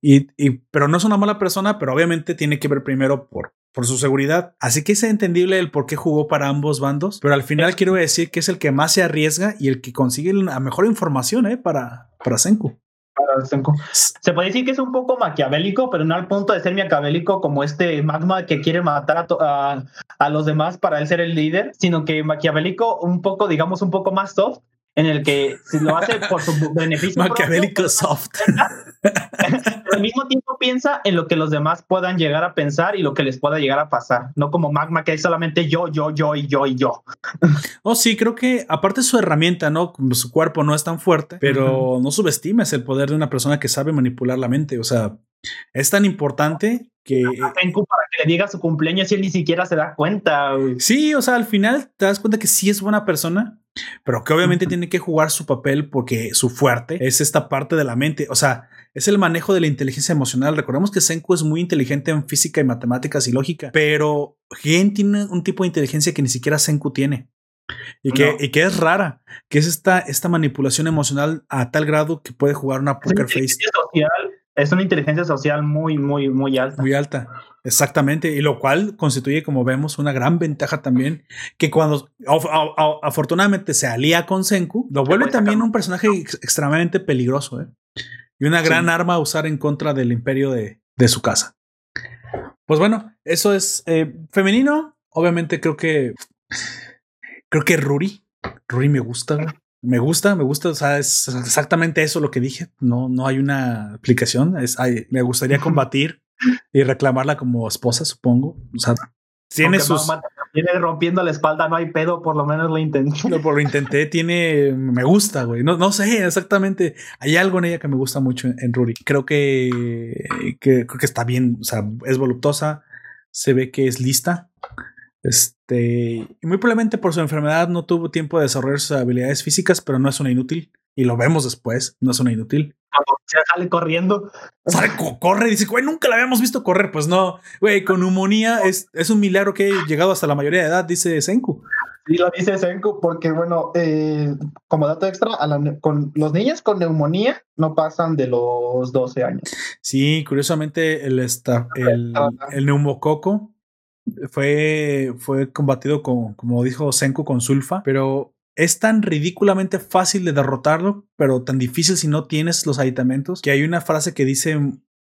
Y, y- pero no es una mala persona, pero obviamente tiene que ver primero por, por su seguridad. Así que es entendible el por qué jugó para ambos bandos, pero al final quiero decir que es el que más se arriesga y el que consigue la mejor información ¿eh? para, para Senku. Para Senku. Se puede decir que es un poco maquiavélico, pero no al punto de ser maquiavélico como este magma que quiere matar a, a, a los demás para él ser el líder, sino que maquiavélico un poco, digamos, un poco más soft, en el que si lo hace por su beneficio. propio, Maquiavélico soft. pero al mismo tiempo piensa en lo que los demás puedan llegar a pensar y lo que les pueda llegar a pasar, no como magma que es solamente yo, yo, yo y yo y yo. Oh, sí, creo que aparte su herramienta, ¿no? Su cuerpo no es tan fuerte, pero no subestimes el poder de una persona que sabe manipular la mente. O sea, es tan importante que A Senku para que le diga su cumpleaños y él ni siquiera se da cuenta. güey. Sí, o sea, al final te das cuenta que sí es buena persona, pero que obviamente tiene que jugar su papel porque su fuerte es esta parte de la mente. O sea, es el manejo de la inteligencia emocional. Recordemos que Senku es muy inteligente en física y matemáticas y lógica, pero Gen tiene un tipo de inteligencia que ni siquiera Senku tiene. Y que, No. y que es rara, que es esta, esta manipulación emocional a tal grado que puede jugar una poker face social, es una inteligencia social muy, muy, muy alta. muy alta. Exactamente, y lo cual constituye, como vemos, una gran ventaja también, que cuando af- afortunadamente se alía con Senku, lo vuelve también un personaje ex- extremadamente peligroso, ¿eh? Y una gran Sí. arma a usar en contra del imperio de, de su casa. Pues bueno, eso es eh, femenino. Obviamente creo que... creo que Ruri. Ruri me gusta, güey. Me gusta, me gusta. O sea, es exactamente eso lo que dije. No, no hay una aplicación. Es, hay- me gustaría combatir y reclamarla como esposa, supongo. O sea, tiene Aunque sus. viene rompiendo la espalda, no hay pedo, por lo menos lo intenté. Lo, lo intenté, tiene. Me gusta, güey. No, no sé exactamente. Hay algo en ella que me gusta mucho en, en Ruri. Creo que, que creo que está bien. O sea, es voluptuosa. Se ve que es lista. Este. Y muy probablemente por su enfermedad no tuvo tiempo de desarrollar sus habilidades físicas, pero no es una inútil. Y lo vemos después. No es una inútil. Se sale corriendo. Sale, co- corre dice, güey, nunca la habíamos visto correr. Pues no, güey, con neumonía es, es un milagro que haya llegado hasta la mayoría de edad, dice Senku. Y lo dice Senko porque, bueno, eh, como dato extra, a la ne- con los niños con neumonía no pasan de los 12 años. Sí, curiosamente el, esta, el, el neumococo fue, fue combatido con, como dijo Senku, con sulfa, pero es tan ridículamente fácil de derrotarlo, pero tan difícil si no tienes los aditamentos, que hay una frase que dice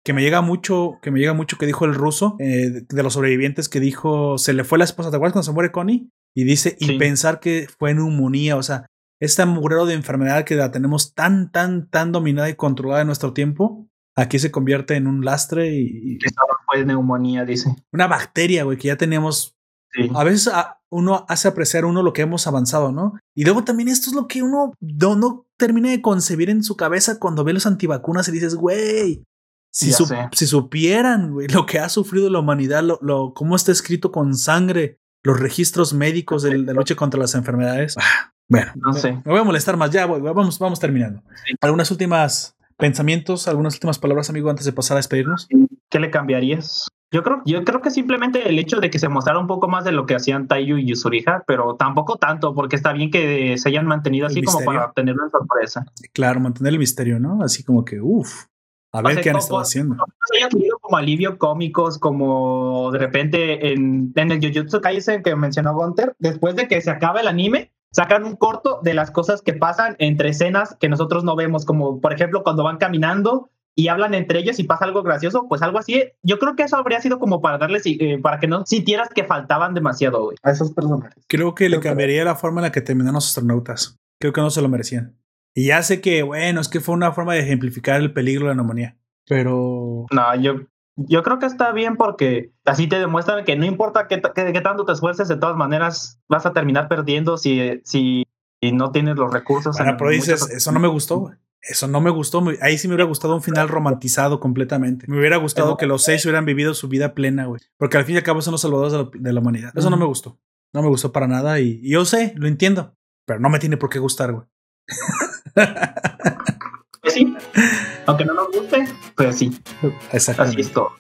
que me llega mucho, que me llega mucho que dijo el ruso eh, de los sobrevivientes que dijo se le fue la esposa, ¿te acuerdas cuando se muere Connie? Y dice, y pensar que fue neumonía, o sea, esta mugrero de enfermedad que la tenemos tan, tan, tan dominada y controlada en nuestro tiempo, aquí se convierte en un lastre y, y Que solo fue neumonía, dice. una bacteria, güey, que ya teníamos. Sí. A veces a- uno hace apreciar uno lo que hemos avanzado, ¿no? Y luego también esto es lo que uno no, no termina de concebir en su cabeza cuando ve los antivacunas y dices, güey, si, Ya su- sé. si supieran, güey, lo que ha sufrido la humanidad, lo, lo, cómo está escrito con sangre, los registros médicos de la lucha contra las enfermedades. Ah, Bueno, No sé. Me voy a molestar más. Ya, voy, vamos, vamos terminando. Sí. Algunas últimas pensamientos, algunas últimas palabras, amigo, antes de pasar a despedirnos. ¿Qué le cambiarías? Yo creo, yo creo que simplemente el hecho de que se mostrara un poco más de lo que hacían Taiyu y Yuzuriha, pero tampoco tanto, porque está bien que se hayan mantenido así como para tener una sorpresa. Claro, mantener el misterio, ¿no? Así como que, uff, a ver sea, qué han estado haciendo. Tenido como alivio cómicos, como de repente en, en el Jujutsu Kaisen que mencionó Gunter, después de que se acaba el anime, sacan un corto de las cosas que pasan entre escenas que nosotros no vemos, como por ejemplo cuando van caminando y hablan entre ellos y pasa algo gracioso, pues algo así. Yo creo que eso habría sido como para darles, eh, para que no sintieras que faltaban demasiado, güey. A esos personajes. Creo que le que- cambiaría la forma en la que terminaron los astronautas. Creo que no se lo merecían. Y ya sé que, bueno, es que fue una forma de ejemplificar el peligro de la neumonía. Pero No, yo, yo creo que está bien porque así te demuestran que no importa qué, qué- qué tanto te esfuerces, de todas maneras vas a terminar perdiendo si, si, no tienes los recursos. Bueno, en pero dices, muchas- eso no me gustó, güey. Eso no me gustó. Ahí sí me hubiera gustado un final romantizado completamente. Me hubiera gustado Pero- que los seis hubieran vivido su vida plena, güey. Porque al fin y al cabo son los salvadores de la, de la humanidad. Eso no me gustó. No me gustó para nada. Y, y yo sé, lo entiendo. Pero no me tiene por qué gustar, güey. Aunque no nos guste, pues sí, así Exactamente. es todo.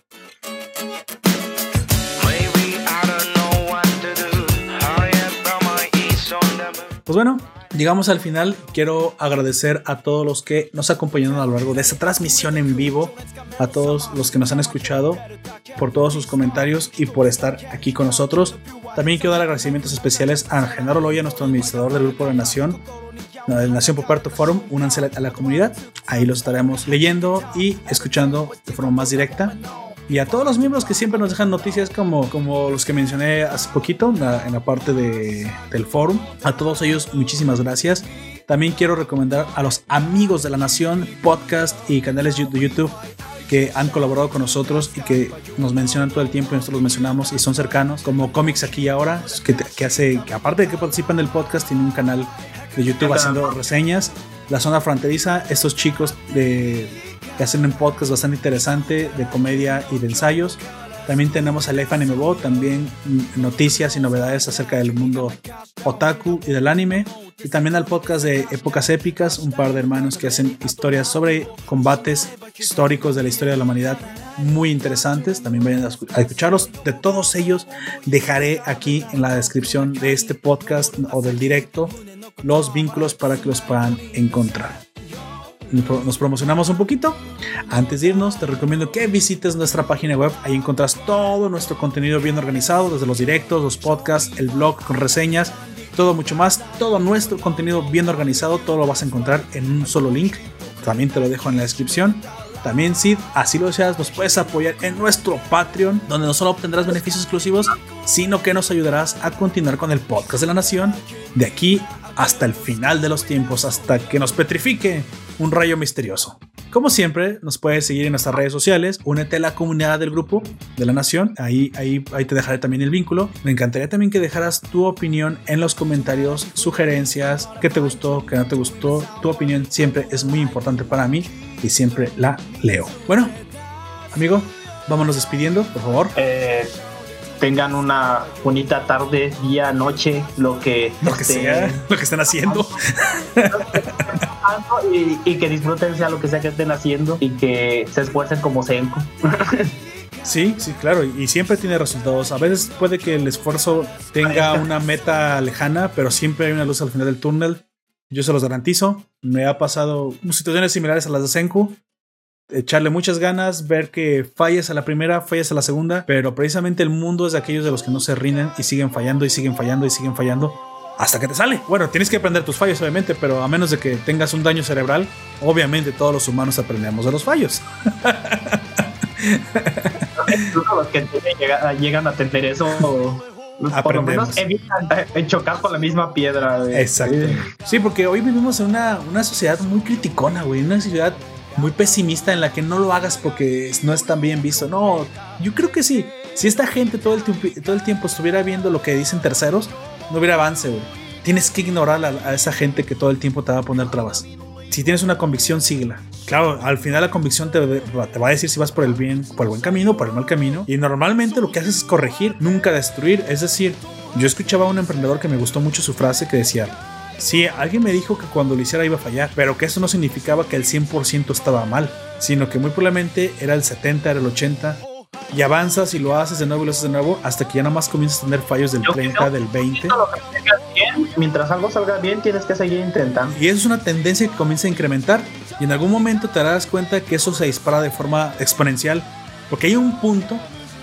Pues bueno, llegamos al final. Quiero agradecer a todos los que nos acompañaron a lo largo de esta transmisión en vivo, a todos los que nos han escuchado, por todos sus comentarios y por estar aquí con nosotros. También quiero dar agradecimientos especiales a Genaro Loya, nuestro administrador del Grupo de la Nación, Nación Poparto Forum. Únanse a la comunidad. Ahí los estaremos leyendo y escuchando de forma más directa. Y a todos los miembros que siempre nos dejan noticias como, como los que mencioné hace poquito en la, en la parte de, del forum. A todos ellos, muchísimas gracias. También quiero recomendar a los amigos de la Nación, podcast y canales de YouTube que han colaborado con nosotros y que nos mencionan todo el tiempo y nosotros los mencionamos y son cercanos, como Comics Aquí y Ahora, que, que hace, que aparte de que participan del podcast, tiene un canal de YouTube haciendo reseñas. La zona fronteriza, estos chicos de, que hacen un podcast bastante interesante de comedia y de ensayos. También tenemos a Life Anime Bot, también noticias y novedades acerca del mundo otaku y del anime. Y también al podcast de Épocas Épicas, un par de hermanos que hacen historias sobre combates históricos de la historia de la humanidad muy interesantes. También vayan a escu- a escucharlos. De todos ellos dejaré aquí en la descripción de este podcast o del directo los vínculos para que los puedan encontrar. Nos promocionamos un poquito. Antes de irnos, te recomiendo que visites nuestra página web. Ahí encontrás todo nuestro contenido bien organizado, desde los directos, los podcasts, el blog con reseñas, todo mucho más. Todo nuestro contenido bien organizado, todo lo vas a encontrar en un solo link. También te lo dejo en la descripción. También si así lo deseas, nos puedes apoyar en nuestro Patreon, donde no solo obtendrás beneficios exclusivos, sino que nos ayudarás a continuar con el podcast de la nación de aquí hasta el final de los tiempos, hasta que nos petrifique un rayo misterioso. Como siempre, nos puedes seguir en nuestras redes sociales, únete a la comunidad del grupo de la Nación, ahí, ahí, ahí te dejaré también el vínculo. Me encantaría también que dejaras tu opinión en los comentarios, sugerencias, qué te gustó, qué no te gustó. Tu opinión siempre es muy importante para mí y siempre la leo. Bueno, amigo, vámonos despidiendo, por favor. Eh, tengan una bonita tarde, día, noche, lo que, Lo que estén sea, lo que estén haciendo. y que disfruten sea lo que sea que estén haciendo y que se esfuercen como Senko. Sí, sí, claro, y siempre tiene resultados. A veces puede que el esfuerzo tenga una meta lejana, pero siempre hay una luz al final del túnel. Yo se los garantizo. Me ha pasado situaciones similares a las de Senku. Echarle muchas ganas, ver que fallas a la primera, fallas a la segunda, pero precisamente el mundo es de aquellos de los que no se rinden y siguen fallando y siguen fallando y siguen fallando hasta que te sale. Bueno, tienes que aprender tus fallos, obviamente, pero a menos de que tengas un daño cerebral, obviamente todos los humanos aprendemos de los fallos. Incluso los que llegan a tener eso, por lo menos evitan eh, chocar con la misma piedra. güey. Exacto. Sí, porque hoy vivimos en una, una sociedad muy criticona, güey. Una sociedad muy pesimista en la que no lo hagas porque no es tan bien visto. No, yo creo que sí. Si esta gente todo el, tiempo, todo el tiempo estuviera viendo lo que dicen terceros, no hubiera avance, güey. Tienes que ignorar a, esa gente que todo el tiempo te va a poner trabas. Si tienes una convicción, síguela. Claro, al final la convicción te, te va a decir si vas por el bien, por el buen camino o por el mal camino. Y normalmente lo que haces es corregir, nunca destruir. Es decir, yo escuchaba a un emprendedor que me gustó mucho su frase que decía, Sí, alguien me dijo que cuando lo hiciera iba a fallar, pero que eso no significaba que el 100% estaba mal, sino que muy probablemente era el 70, era el 80, y avanzas y lo haces de nuevo y lo haces de nuevo hasta que ya nada más comienzas a tener fallos del Yo 30, creo- del 20. Lo que tengas bien, Mientras algo salga bien, tienes que seguir intentando. Y eso es una tendencia que comienza a incrementar y en algún momento te darás cuenta que eso se dispara de forma exponencial, porque hay un punto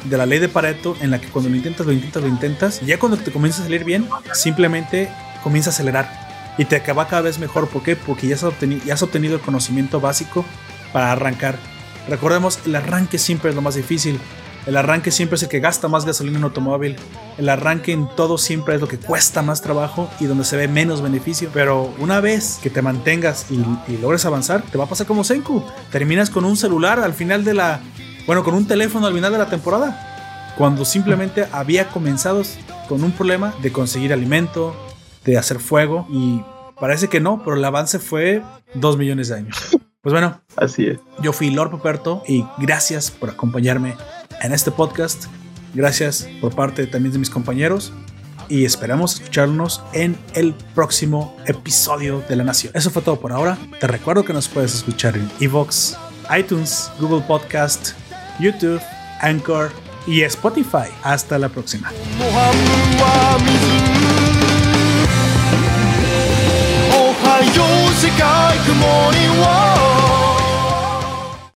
de la ley de Pareto en la que cuando lo intentas, lo intentas, lo intentas, y ya cuando te comienza a salir bien, simplemente comienza a acelerar y te acaba cada vez mejor. ¿Por qué? Porque ya has, obtenido, ya has obtenido el conocimiento básico para arrancar. Recordemos, el arranque siempre es lo más difícil. El arranque siempre es el que gasta más gasolina en automóvil. El arranque en todo siempre es lo que cuesta más trabajo y donde se ve menos beneficio. Pero una vez que te mantengas y, logres avanzar, te va a pasar como Senku. Terminas con un celular al final de la... Bueno, con un teléfono al final de la temporada. Cuando simplemente había comenzado con un problema de conseguir alimento, de hacer fuego y parece que no, pero el avance fue 2 millones de años. Pues bueno, así es. Yo fui Lord Poperto y gracias por acompañarme en este podcast. Gracias por parte también de mis compañeros y esperamos escucharnos en el próximo episodio de La Nación. Eso fue todo por ahora. Te recuerdo que nos puedes escuchar en Evox, iTunes, Google Podcast, YouTube, Anchor y Spotify. Hasta la próxima. 常世界雲には